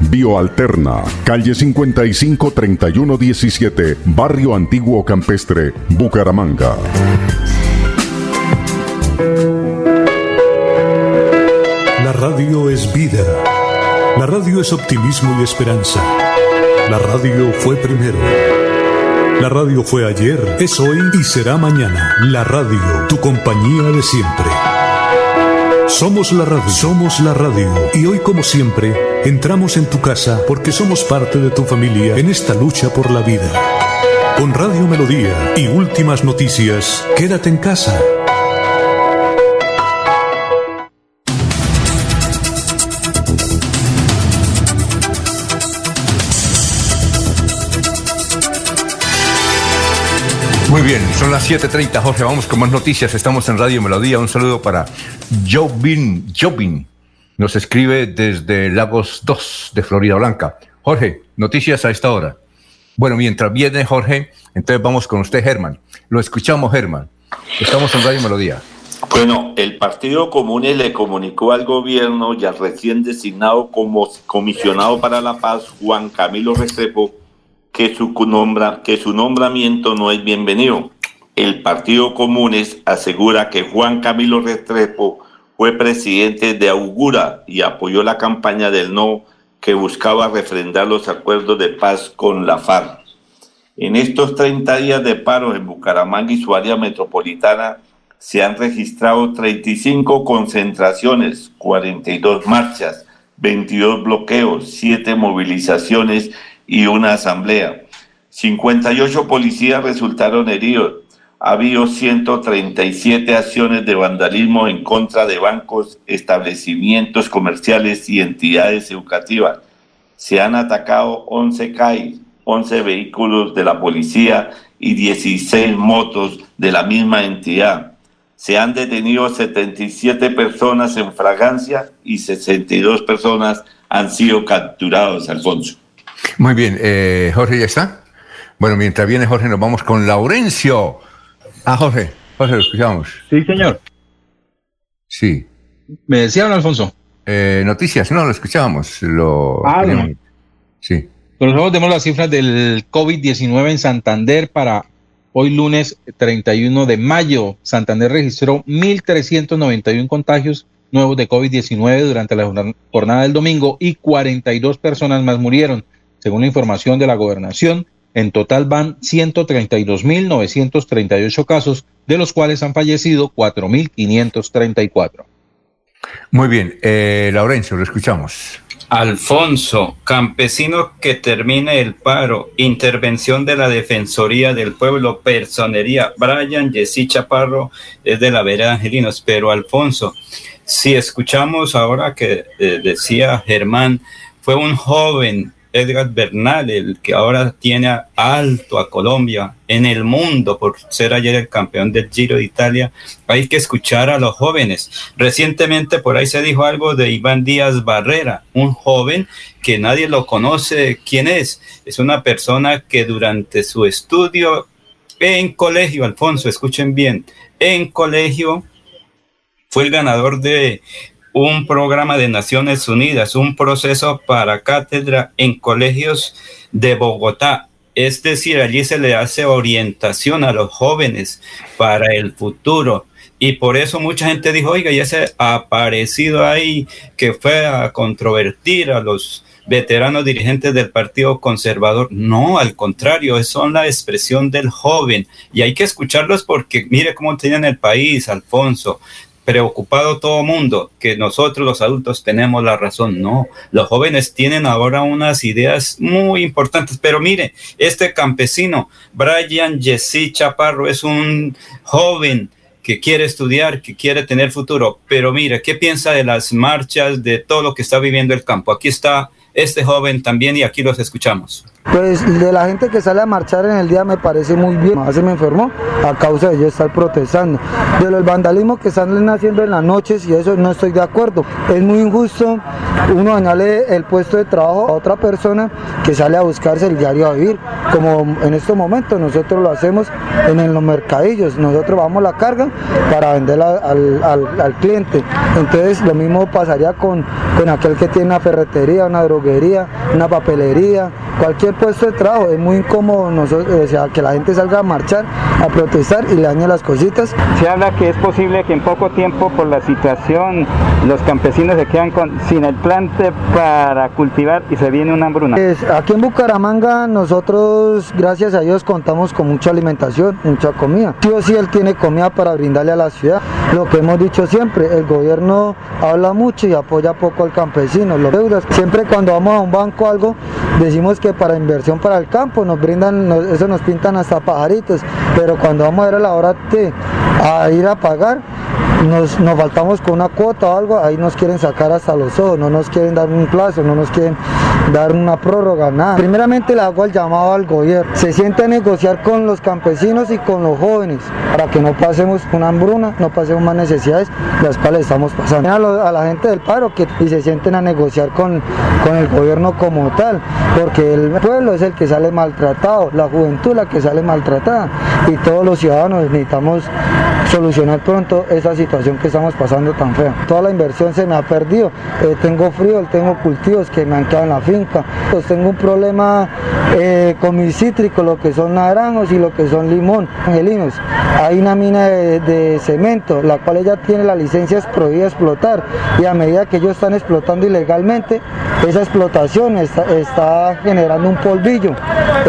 Speaker 34: Bioalterna, calle 55 31 17, Barrio Antiguo Campestre, Bucaramanga.
Speaker 21: La radio es vida. La radio es optimismo y esperanza. La radio fue primero. La radio fue ayer, es hoy y será mañana. La radio, tu compañía de siempre. Somos la radio, somos la radio. Y hoy como siempre, entramos en tu casa porque somos parte de tu familia en esta lucha por la vida. Con Radio Melodía y últimas noticias, quédate en casa.
Speaker 3: Muy bien, son las 7.30, Jorge. Vamos con más noticias. Estamos en Radio Melodía. Un saludo para Jobin. Jobin nos escribe desde Lagos 2 de Florida Blanca. Jorge, noticias a esta hora. Bueno, mientras viene Jorge, entonces vamos con usted, Germán. Lo escuchamos, Germán. Estamos en Radio Melodía.
Speaker 7: Bueno, el Partido Comunes le comunicó al gobierno y al recién designado como comisionado para la paz, Juan Camilo Restrepo, que su, que su nombramiento no es bienvenido. El Partido Comunes asegura que Juan Camilo Restrepo fue presidente de Augura y apoyó la campaña del no que buscaba refrendar los acuerdos de paz con la FARC. En estos 30 días de paro en Bucaramanga y su área metropolitana se han registrado 35 concentraciones, 42 marchas, 22 bloqueos, 7 movilizaciones y una asamblea. 58 policías resultaron heridos. Ha habido 137 acciones de vandalismo en contra de bancos, establecimientos comerciales y entidades educativas. Se han atacado 11 CAI, 11 vehículos de la policía y 16 motos de la misma entidad. Se han detenido 77 personas en fragancia y 62 personas han sido capturados, Alfonso.
Speaker 3: Muy bien, eh, Jorge, ¿ya está? Bueno, mientras viene Jorge, nos vamos con Laurencio. Ah, Jorge, Jorge, lo escuchamos.
Speaker 35: Sí, señor.
Speaker 3: Sí.
Speaker 35: ¿Me decía, don Alfonso?
Speaker 3: Eh, noticias, no, lo escuchábamos. Lo...
Speaker 35: Ah, no.
Speaker 3: Sí.
Speaker 35: Pero nosotros tenemos las cifras del COVID-19 en Santander para hoy lunes 31 de mayo. Santander registró 1.391 contagios nuevos de COVID-19 durante la jornada del domingo y 42 personas más murieron. Según la información de la gobernación, en total van 132.938 casos, de los cuales han fallecido 4.534.
Speaker 3: Muy bien, eh, Laurencio, lo escuchamos.
Speaker 4: Alfonso, campesino que termine el paro, intervención de la Defensoría del Pueblo, personería, Brian Jessy Chaparro es de la Vera Angelinos, pero Alfonso, si escuchamos ahora que eh, decía Germán, fue un joven Edgar Bernal, el que ahora tiene alto a Colombia en el mundo por ser ayer el campeón del Giro de Italia. Hay que escuchar a los jóvenes. Recientemente por ahí se dijo algo de Iván Díaz Barrera, un joven que nadie lo conoce quién es. Es una persona que durante su estudio en colegio, Alfonso, escuchen bien, en colegio fue el ganador de un programa de Naciones Unidas, un proceso para cátedra en colegios de Bogotá. Es decir, allí se le hace orientación a los jóvenes para el futuro. Y por eso mucha gente dijo, oiga, ya se ha aparecido ahí que fue a controvertir a los veteranos dirigentes del Partido Conservador. No, al contrario, son la expresión del joven. Y hay que escucharlos porque mire cómo tienen el país, Alfonso preocupado todo mundo que nosotros los adultos tenemos la razón. No, los jóvenes tienen ahora unas ideas muy importantes, pero mire, este campesino, Brian Jesse Chaparro, es un joven que quiere estudiar, que quiere tener futuro, pero mire, ¿qué piensa de las marchas, de todo lo que está viviendo el campo? Aquí está este joven también y aquí los escuchamos.
Speaker 36: Pues de la gente que sale a marchar en el día me parece muy bien. Hace me enfermó a causa de yo estar protestando. De los vandalismos que están haciendo en las noches y eso no estoy de acuerdo. Es muy injusto uno dañarle el puesto de trabajo a otra persona que sale a buscarse el diario a vivir. Como en estos momentos nosotros lo hacemos en los mercadillos. Nosotros vamos la carga para venderla al, al, cliente. Entonces lo mismo pasaría con, con aquel que tiene una ferretería, una droguería, una papelería, cualquier puesto de trabajo. Es muy incómodo nosotros, o sea, que la gente salga a marchar, a protestar y le dañe las cositas.
Speaker 37: Se habla que es posible que en poco tiempo por la situación los campesinos se quedan con, sin el plante para cultivar y se viene una hambruna.
Speaker 36: aquí en Bucaramanga nosotros, gracias a Dios, contamos con mucha alimentación, mucha comida. Sí o sí él tiene comida para brindarle a la ciudad. Lo que hemos dicho siempre, el gobierno habla mucho y apoya poco al campesino, los deudas. Siempre cuando vamos a un banco o algo, decimos que para inversión para el campo nos brindan, eso nos pintan hasta pajaritos, pero cuando vamos a ir a la hora de a ir a pagar, nos, nos, faltamos con una cuota o algo, ahí nos quieren sacar hasta los ojos, no nos quieren dar un plazo, no nos quieren dar una prórroga, nada. Primeramente le hago el llamado al gobierno, se siente a negociar con los campesinos y con los jóvenes para que no pasemos una hambruna, no pasemos más necesidades las cuales estamos pasando. A, la gente del paro que y se sienten a negociar con, con el gobierno como tal, porque el pueblo es el que sale maltratado, la juventud la que sale maltratada y todos los ciudadanos necesitamos solucionar pronto esa situación que estamos pasando tan fea. Toda la inversión se me ha perdido, eh, tengo frío, tengo cultivos que me han quedado en la finca, pues tengo un problema eh, con mis cítricos, lo que son naranjos y lo que son limón, angelinos. Hay una mina de, cemento, la cual ella tiene la licencia prohibida explotar. Y a medida que ellos están explotando ilegalmente, esa explotación está, generando un polvillo,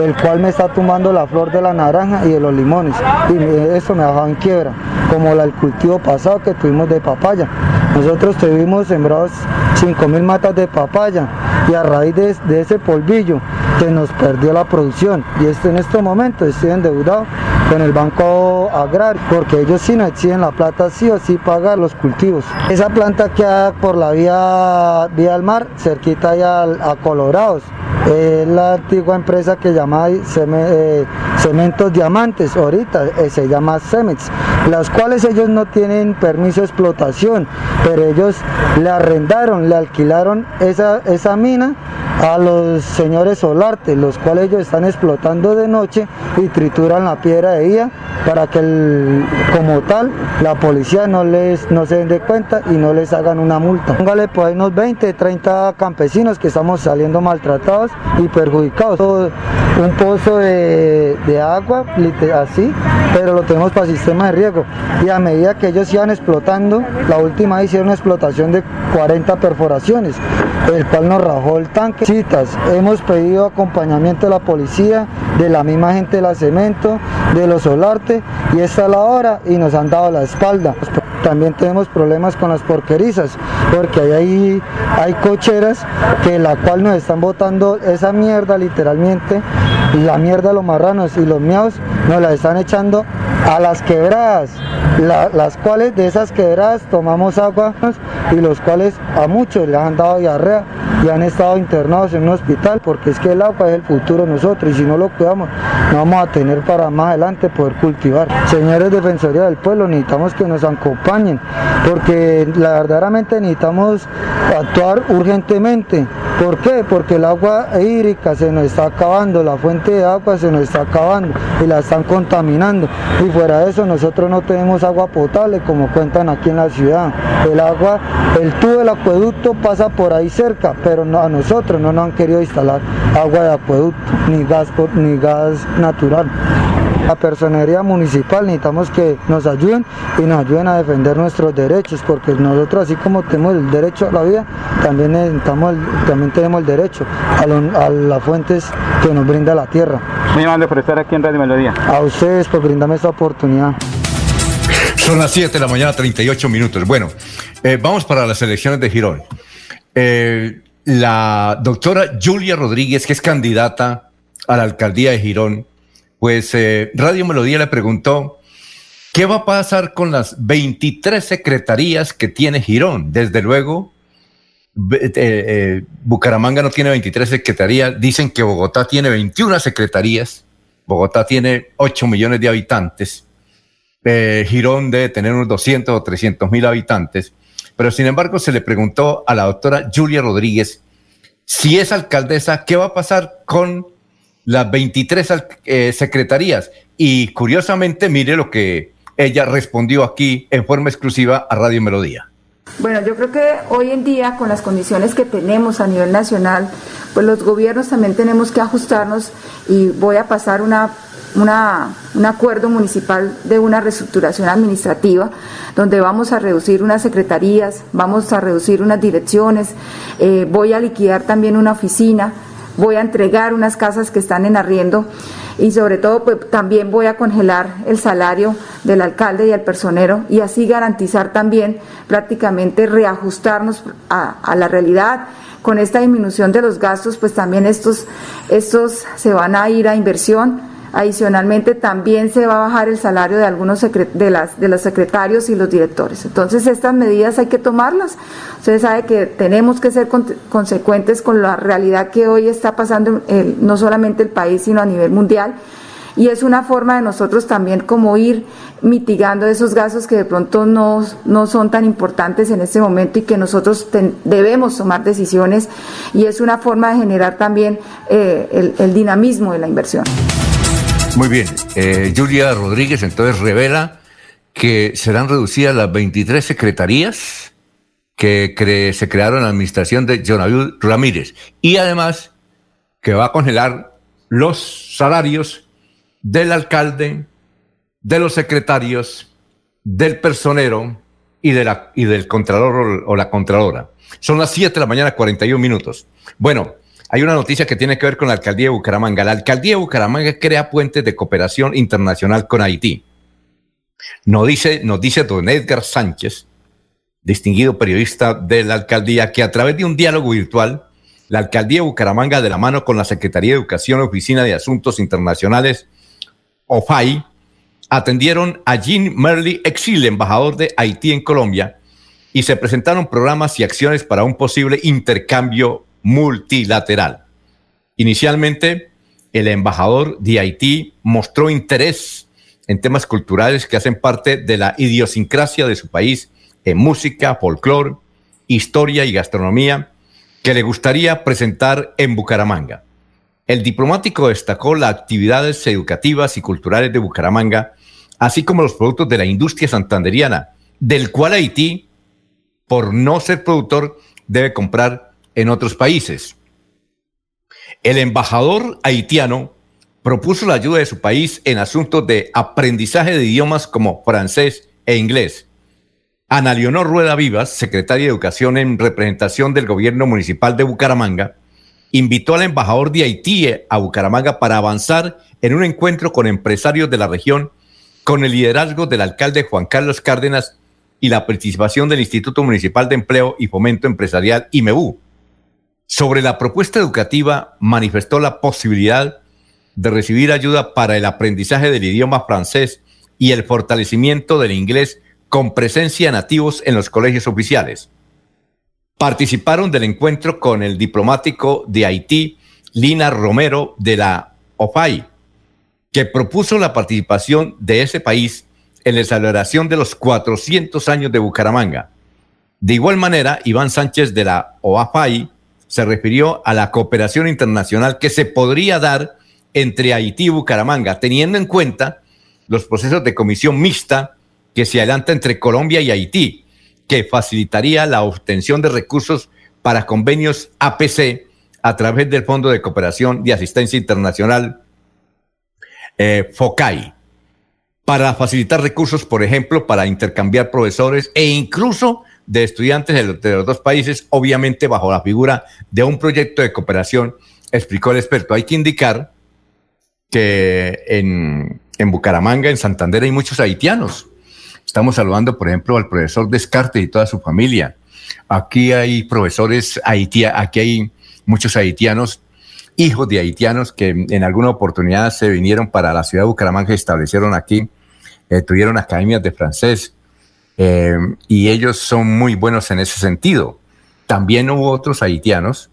Speaker 36: el cual me está tumbando la flor de la naranja y de los limones. Y eso me ha dejado en quiebra como el cultivo pasado que tuvimos de papaya. Nosotros tuvimos sembrados 5.000 matas de papaya y a raíz de, ese polvillo que nos perdió la producción y este en este momento estoy endeudado con el Banco Agrario porque ellos sí nos exigen la plata sí o sí pagar los cultivos. Esa planta queda por la vía, vía al mar, cerquita allá a, Colorados. Es la antigua empresa que llama eh, Cementos Diamantes, ahorita eh, se llama Cemex, las cuales ellos no tienen permiso de explotación, pero ellos le arrendaron, le alquilaron esa, esa mina a los señores Solarte, los cuales ellos están explotando de noche y trituran la piedra de día para que como tal la policía no les no se den de cuenta y no les hagan una multa. Póngale pues hay unos 20, 30 campesinos que estamos saliendo maltratados y perjudicados. un pozo de, de agua, así, pero lo tenemos para sistema de riego. Y a medida que ellos iban explotando, la última hicieron una explotación de 40 perforaciones, el cual nos rajó el tanque. Hemos pedido acompañamiento de la policía, de la misma gente de la cemento, de los solarte, y esta es la hora y nos han dado la espalda. También tenemos problemas con las porquerizas, porque ahí hay, cocheras que la cual nos están botando esa mierda literalmente, la mierda de los marranos y los miaos nos la están echando a las quebradas, las cuales de esas quebradas tomamos agua y los cuales a muchos les han dado diarrea y han estado internados en un hospital porque es que el agua es el futuro de nosotros y si no lo cuidamos no vamos a tener para más adelante poder cultivar. Señores Defensoría del Pueblo, necesitamos que nos acompañen porque la verdaderamente necesitamos actuar urgentemente. ¿Por qué? Porque el agua hídrica se nos está acabando, la fuente de agua se nos está acabando y la están contaminando. Y fuera de eso nosotros no tenemos agua potable como cuentan aquí en la ciudad. El agua, el tubo del acueducto pasa por ahí cerca, pero no, a nosotros no nos han querido instalar agua de acueducto ni gas, ni gas natural. La personería municipal necesitamos que nos ayuden y nos ayuden a defender nuestros derechos, porque nosotros así como tenemos el derecho a la vida, también, necesitamos también tenemos el derecho a, las fuentes que nos brinda la tierra.
Speaker 37: Muy amable por estar aquí en Radio Melodía.
Speaker 36: A ustedes por brindarme esta oportunidad.
Speaker 3: Son las 7 de la mañana, 38 minutos. Bueno, eh, vamos para las elecciones de Girón. Eh, la doctora Julia Rodríguez, que es candidata a la alcaldía de Girón, pues eh, Radio Melodía le preguntó, ¿qué va a pasar con las 23 secretarías que tiene Girón? Desde luego, eh, eh, Bucaramanga no tiene 23 secretarías, dicen que Bogotá tiene 21 secretarías, Bogotá tiene 8 millones de habitantes, Girón debe tener unos 200 o 300 mil habitantes, pero sin embargo se le preguntó a la doctora Julia Rodríguez si es alcaldesa, ¿qué va a pasar con las 23 secretarías? Y curiosamente, mire lo que ella respondió aquí en forma exclusiva a Radio Melodía.
Speaker 38: Bueno, yo creo que hoy en día, con las condiciones que tenemos a nivel nacional, pues los gobiernos también tenemos que ajustarnos y voy a pasar una, un acuerdo municipal de una reestructuración administrativa, donde vamos a reducir unas secretarías, vamos a reducir unas direcciones, eh, voy a liquidar también una oficina, voy a entregar unas casas que están en arriendo y sobre todo pues también voy a congelar el salario del alcalde y el personero y así garantizar también prácticamente reajustarnos a, a la realidad. Con esta disminución de los gastos pues también estos estos se van a ir a inversión Adicionalmente, también se va a bajar el salario de algunos de, las, de los secretarios y los directores. Entonces, estas medidas hay que tomarlas. Usted sabe que tenemos que ser consecuentes con la realidad que hoy está pasando en no solamente el país, sino a nivel mundial. Y es una forma de nosotros también como ir mitigando esos gastos que de pronto no, no son tan importantes en este momento y que nosotros debemos tomar decisiones. Y es una forma de generar también eh, el dinamismo de la inversión.
Speaker 3: Muy bien. Eh, Julia Rodríguez entonces revela que serán reducidas las 23 secretarías que se crearon en la administración de Jonaviud Ramírez y además que va a congelar los salarios del alcalde, de los secretarios, del personero y, de la, y del contralor o, o la contralora. Son las 7 de la mañana, 41 minutos. Bueno, hay una noticia que tiene que ver con la alcaldía de Bucaramanga. La alcaldía de Bucaramanga crea puentes de cooperación internacional con Haití. Nos dice, dice don Edgar Sánchez, distinguido periodista de la alcaldía, que a través de un diálogo virtual, la alcaldía de Bucaramanga, de la mano con la Secretaría de Educación, Oficina de Asuntos Internacionales, OFAI, atendieron a Jean Merly Exil, embajador de Haití en Colombia, y se presentaron programas y acciones para un posible intercambio multilateral. Inicialmente, el embajador de Haití mostró interés en temas culturales que hacen parte de la idiosincrasia de su país en música, folclore, historia y gastronomía que le gustaría presentar en Bucaramanga. El diplomático destacó las actividades educativas y culturales de Bucaramanga, así como los productos de la industria santanderiana, del cual Haití, por no ser productor, debe comprar en otros países. El embajador haitiano propuso la ayuda de su país en asuntos de aprendizaje de idiomas como francés e inglés. Ana Leonor Rueda Vivas, secretaria de Educación en representación del gobierno municipal de Bucaramanga, invitó al embajador de Haití a Bucaramanga para avanzar en un encuentro con empresarios de la región con el liderazgo del alcalde Juan Carlos Cárdenas y la participación del Instituto Municipal de Empleo y Fomento Empresarial IMEU. Sobre la propuesta educativa, manifestó la posibilidad de recibir ayuda para el aprendizaje del idioma francés y el fortalecimiento del inglés con presencia nativos en los colegios oficiales. Participaron del encuentro con el diplomático de Haití, Lina Romero, de la OFAI, que propuso la participación de ese país en la celebración de los 400 años de Bucaramanga. De igual manera, Iván Sánchez de la OAFAI se refirió a la cooperación internacional que se podría dar entre Haití y Bucaramanga, teniendo en cuenta los procesos de comisión mixta que se adelanta entre Colombia y Haití, que facilitaría la obtención de recursos para convenios APC a través del Fondo de Cooperación y Asistencia Internacional eh, FOCAI, para facilitar recursos, por ejemplo, para intercambiar profesores e incluso de estudiantes de los, dos países, obviamente bajo la figura de un proyecto de cooperación, explicó el experto. Hay que indicar que en, en Bucaramanga, en Santander, hay muchos haitianos. Estamos saludando, por ejemplo, al profesor Descartes y toda su familia. Aquí hay profesores haitianos, aquí hay muchos haitianos, hijos de haitianos que en alguna oportunidad se vinieron para la ciudad de Bucaramanga y establecieron aquí, eh, tuvieron academias de francés, eh, y ellos son muy buenos en ese sentido. también hubo otros haitianos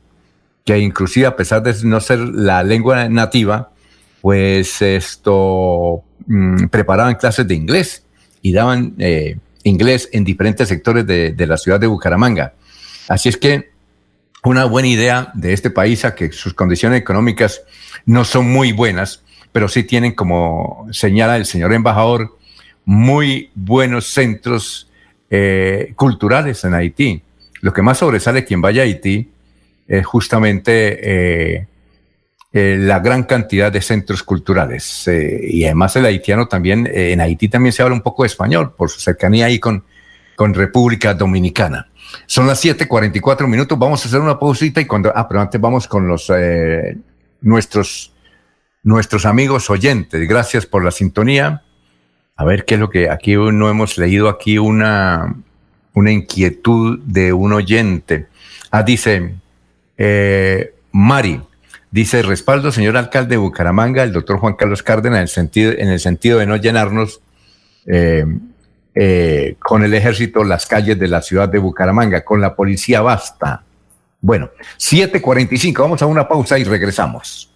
Speaker 3: que inclusive a pesar de no ser la lengua nativa, pues esto mm, preparaban clases de inglés y daban eh, inglés en diferentes sectores de, de, la ciudad de Bucaramanga. Así es que una buena idea de este país a que sus condiciones económicas no son muy buenas, pero sí tienen, como señala el señor embajador, muy buenos centros eh, culturales en Haití. Lo que más sobresale quien vaya a Haití es justamente eh, eh, la gran cantidad de centros culturales. y además el haitiano también, en Haití también se habla un poco de español por su cercanía ahí con, con República Dominicana. Son las 7:44 minutos. Vamos a hacer una pausita y cuando. Ah, pero antes vamos con los nuestros nuestros amigos oyentes. Gracias por la sintonía. A ver qué es lo que aquí no hemos leído aquí una, una inquietud de un oyente. Ah, dice eh, Mari, dice respaldo, señor alcalde de Bucaramanga, el doctor Juan Carlos Cárdenas, en el sentido, en el sentido de no llenarnos eh, eh, con el ejército las calles de la ciudad de Bucaramanga, con la policía basta. Bueno, 7.45, vamos a una pausa y regresamos.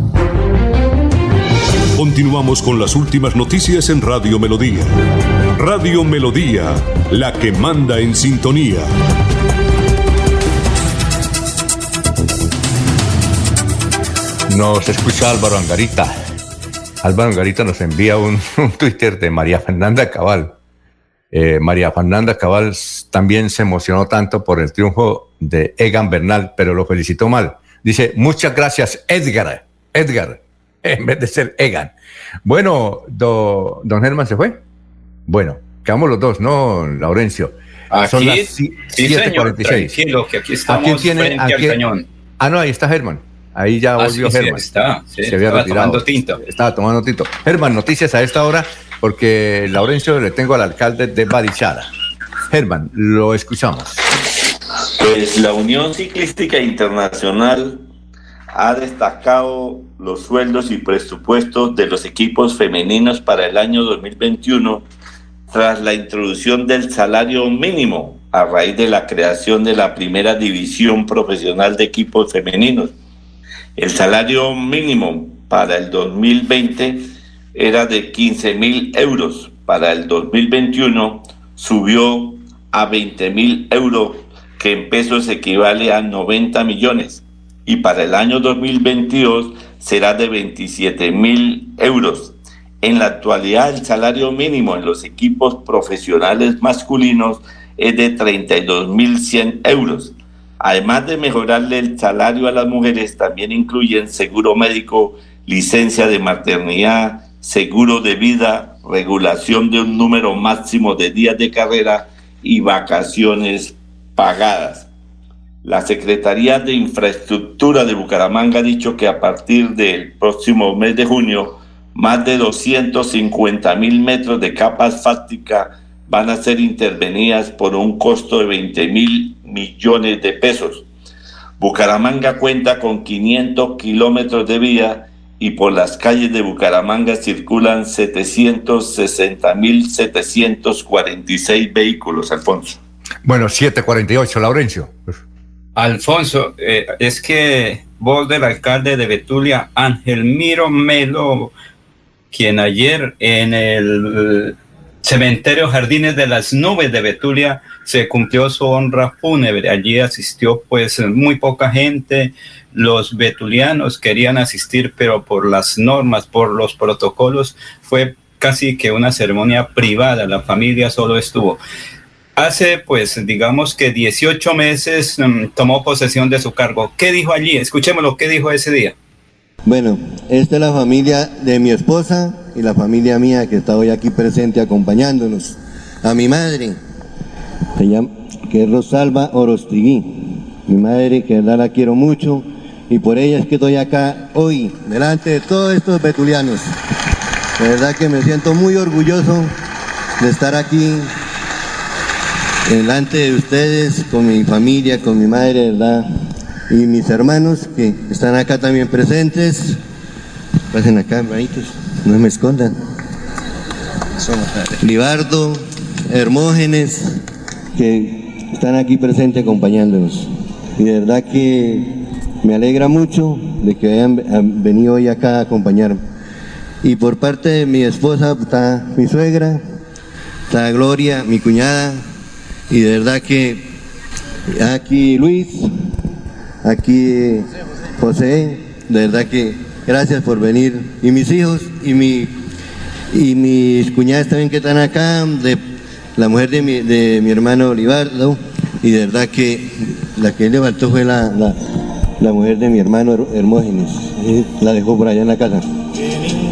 Speaker 21: Continuamos con las últimas noticias en Radio Melodía. Radio Melodía, la que manda en sintonía.
Speaker 3: Nos escucha Álvaro Angarita. Álvaro Angarita nos envía un, Twitter de María Fernanda Cabal. Eh, María Fernanda Cabal también se emocionó tanto por el triunfo de Egan Bernal, pero lo felicitó mal. Dice, muchas gracias, Edgar. Edgar, en vez de ser Egan. Bueno, don Germán se fue. Bueno, quedamos los dos, ¿no, Laurencio?
Speaker 4: Aquí, Son las 7.46. que aquí estamos
Speaker 3: ¿A tiene, cañón. Ah, no, ahí está Germán. Ahí ya ah, volvió Germán.
Speaker 4: está, se había estaba tomando tinto.
Speaker 3: Estaba tomando tinto. Germán, noticias a esta hora, porque Laurencio le tengo al alcalde de Barichara. Germán, lo escuchamos.
Speaker 7: Pues la Unión Ciclística Internacional ha destacado los sueldos y presupuestos de los equipos femeninos para el año 2021 tras la introducción del salario mínimo a raíz de la creación de la primera división profesional de equipos femeninos. El salario mínimo para el 2020 era de 15 mil euros, para el 2021 subió a 20 mil euros, que en pesos equivale a 90 millones y para el año 2022 será de 27 mil euros. En la actualidad el salario mínimo en los equipos profesionales masculinos es de 32 mil 100 euros. Además de mejorarle el salario a las mujeres, también incluyen seguro médico, licencia de maternidad, seguro de vida, regulación de un número máximo de días de carrera y vacaciones pagadas. La Secretaría de Infraestructura de Bucaramanga ha dicho que a partir del próximo mes de junio, más de 250 mil metros de capa asfáltica van a ser intervenidas por un costo de 20 mil millones de pesos. Bucaramanga cuenta con 500 kilómetros de vía y por las calles de Bucaramanga circulan 760 mil 746 vehículos, Alfonso.
Speaker 3: Bueno, 748, Laurencio.
Speaker 4: Alfonso, eh, es que voz del alcalde de Betulia, Ángel Miro Melo, quien ayer en el cementerio Jardines de las Nubes de Betulia se cumplió su honra fúnebre. Allí asistió pues muy poca gente. Los betulianos querían asistir, pero por las normas, por los protocolos, fue casi que una ceremonia privada. La familia solo estuvo. Hace, pues, digamos que 18 meses mm, tomó posesión de su cargo. ¿Qué dijo allí? Escuchemos lo que dijo ese día.
Speaker 39: Bueno, esta es la familia de mi esposa y la familia mía que está hoy aquí presente acompañándonos. A mi madre, que es Rosalba Orostigui. Mi madre, que verdad la quiero mucho y por ella es que estoy acá hoy, delante de todos estos betulianos. De verdad que me siento muy orgulloso de estar aquí delante de ustedes, con mi familia, con mi madre, ¿verdad? Y mis hermanos que están acá también presentes. Pasen acá, hermanitos, no me escondan. Libardo, Hermógenes, que están aquí presentes acompañándonos. Y de verdad que me alegra mucho de que hayan venido hoy acá a acompañarme. Y por parte de mi esposa está mi suegra, está Gloria, mi cuñada, y de verdad que aquí Luis, aquí José, de verdad que gracias por venir. Y mis hijos y mi y mis cuñadas también que están acá, de la mujer de mi, de mi hermano Olivardo, y de verdad que la que levantó fue la, la, mujer de mi hermano Hermógenes, la dejó por allá en la casa.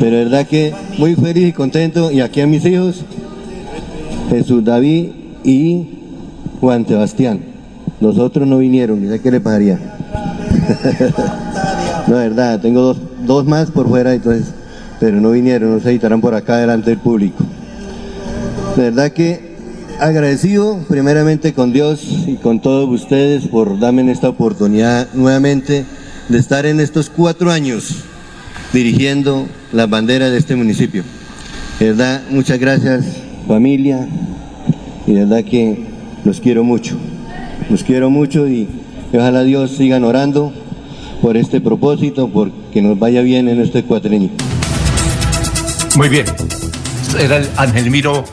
Speaker 39: Pero de verdad que muy feliz y contento, y aquí a mis hijos, Jesús David y Juan Sebastián. Los otros no vinieron, sé qué le pasaría. no, verdad, tengo dos, dos más por fuera, entonces pero no vinieron, no se editarán por acá delante del público. De verdad que agradecido primeramente con Dios y con todos ustedes por darme esta oportunidad nuevamente de estar en estos cuatro años dirigiendo las banderas de este municipio. Verdad, muchas gracias familia y de verdad que los quiero mucho. Los quiero mucho y ojalá Dios sigan orando por este propósito, porque nos vaya bien en este cuatrenio.
Speaker 3: Muy bien. Era el Ángel Miro,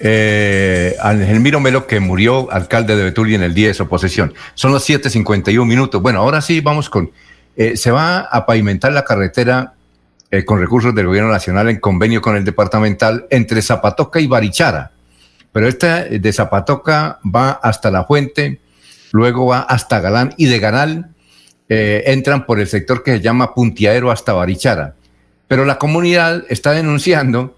Speaker 3: eh, Ángel Miro Melo que murió alcalde de Betulia en el día de su posesión. Son los 7.51 minutos. Bueno, ahora sí vamos con... Eh, se va a pavimentar la carretera eh, con recursos del gobierno nacional en convenio con el departamental entre Zapatoca y Barichara. Pero esta de Zapatoca va hasta La Fuente, luego va hasta Galán y de Galán entran por el sector que se llama Puntiaero hasta Barichara. Pero la comunidad está denunciando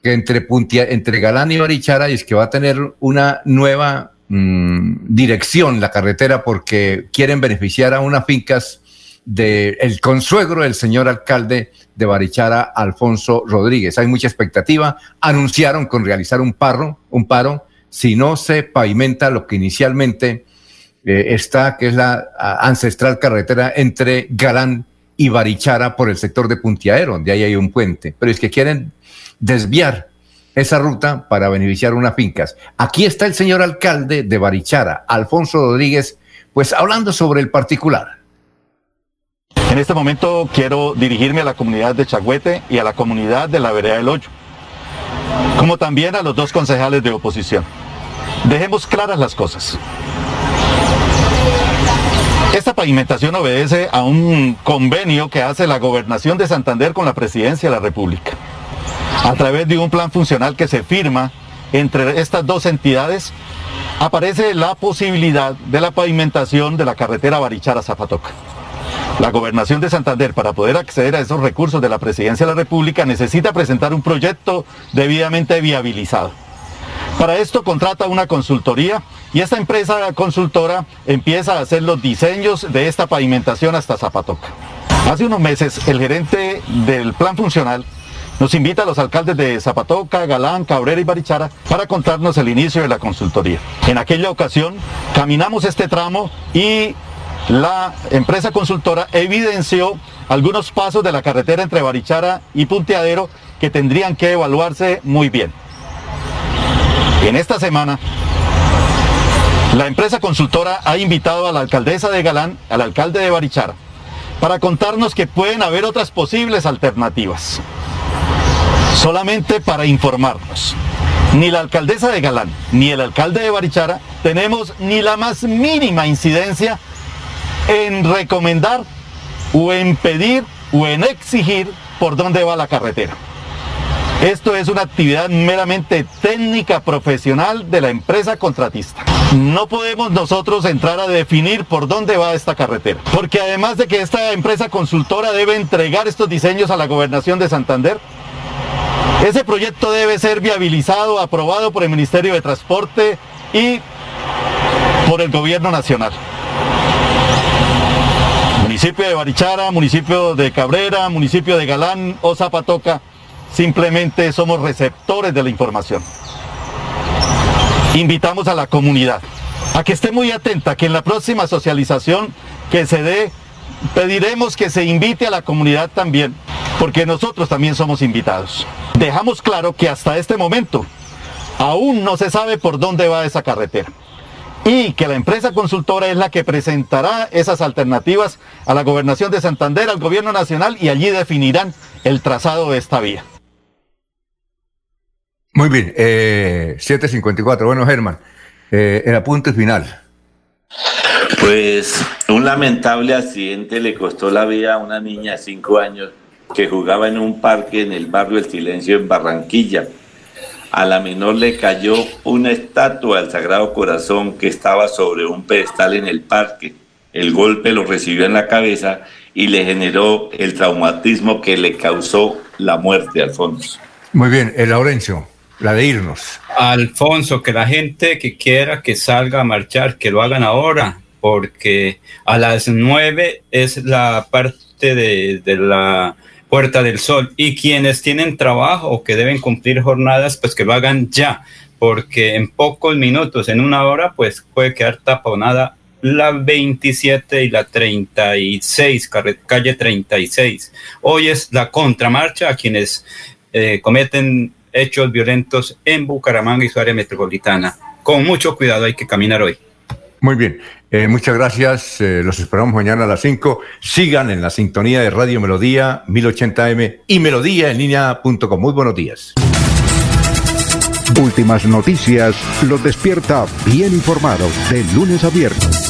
Speaker 3: que entre, entre Galán y Barichara es que va a tener una nueva mm, dirección la carretera porque quieren beneficiar a unas fincas del consuegro del señor alcalde de Barichara, Alfonso Rodríguez. Hay mucha expectativa. Anunciaron con realizar un paro, un paro si no se pavimenta lo que inicialmente eh, está, que es la ancestral carretera entre Galán y Barichara por el sector de Puntiaero, donde ahí hay un puente. Pero es que quieren desviar esa ruta para beneficiar unas fincas. Aquí está el señor alcalde de Barichara, Alfonso Rodríguez, pues hablando sobre el particular.
Speaker 40: En este momento quiero dirigirme a la comunidad de Chagüete y a la comunidad de la Vereda del Hoyo, como también a los dos concejales de oposición. Dejemos claras las cosas. Esta pavimentación obedece a un convenio que hace la gobernación de Santander con la presidencia de la República. A través de un plan funcional que se firma entre estas dos entidades, aparece la posibilidad de la pavimentación de la carretera Barichara-Zapatoca. La gobernación de Santander, para poder acceder a esos recursos de la presidencia de la República, necesita presentar un proyecto debidamente viabilizado. Para esto contrata una consultoría y esta empresa consultora empieza a hacer los diseños de esta pavimentación hasta Zapatoca. Hace unos meses el gerente del plan funcional nos invita a los alcaldes de Zapatoca, Galán, Cabrera y Barichara para contarnos el inicio de la consultoría. En aquella ocasión caminamos este tramo y la empresa consultora evidenció algunos pasos de la carretera entre Barichara y Punteadero que tendrían que evaluarse muy bien. En esta semana, la empresa consultora ha invitado a la alcaldesa de Galán, al alcalde de Barichara, para contarnos que pueden haber otras posibles alternativas. Solamente para informarnos. Ni la alcaldesa de Galán ni el alcalde de Barichara tenemos ni la más mínima incidencia en recomendar o en pedir o en exigir por dónde va la carretera. Esto es una actividad meramente técnica profesional de la empresa contratista. No podemos nosotros entrar a definir por dónde va esta carretera, porque además de que esta empresa consultora debe entregar estos diseños a la gobernación de Santander, ese proyecto debe ser viabilizado, aprobado por el Ministerio de Transporte y por el Gobierno Nacional. Municipio de Barichara, municipio de Cabrera, municipio de Galán o Zapatoca, simplemente somos receptores de la información. Invitamos a la comunidad a que esté muy atenta, que en la próxima socialización que se dé, pediremos que se invite a la comunidad también, porque nosotros también somos invitados. Dejamos claro que hasta este momento aún no se sabe por dónde va esa carretera y que la empresa consultora es la que presentará esas alternativas a la gobernación de Santander, al gobierno nacional y allí definirán el trazado de esta vía.
Speaker 3: Muy bien, eh, 754. Bueno, Germán, eh, el apunte final.
Speaker 7: Pues un lamentable accidente le costó la vida a una niña de cinco años que jugaba en un parque en el barrio El Silencio en Barranquilla. A la menor le cayó una estatua del Sagrado Corazón que estaba sobre un pedestal en el parque. El golpe lo recibió en la cabeza y le generó el traumatismo que le causó la muerte, Alfonso.
Speaker 3: Muy bien, el Laurencio, la de irnos.
Speaker 4: Alfonso, que la gente que quiera que salga a marchar, que lo hagan ahora, porque a las nueve es la parte de, de la Puerta del Sol. Y quienes tienen trabajo o que deben cumplir jornadas, pues que lo hagan ya, porque en pocos minutos, en una hora, pues puede quedar taponada la 27 y la 36, calle 36. Hoy es la contramarcha a quienes eh, cometen hechos violentos en Bucaramanga y su área metropolitana. Con mucho cuidado hay que caminar hoy.
Speaker 3: Muy bien, eh, muchas gracias. Eh, los esperamos mañana a las 5. Sigan en la sintonía de Radio Melodía 1080M y melodía en línea.com. Muy buenos días.
Speaker 1: Últimas noticias los despierta bien informados de lunes a viernes.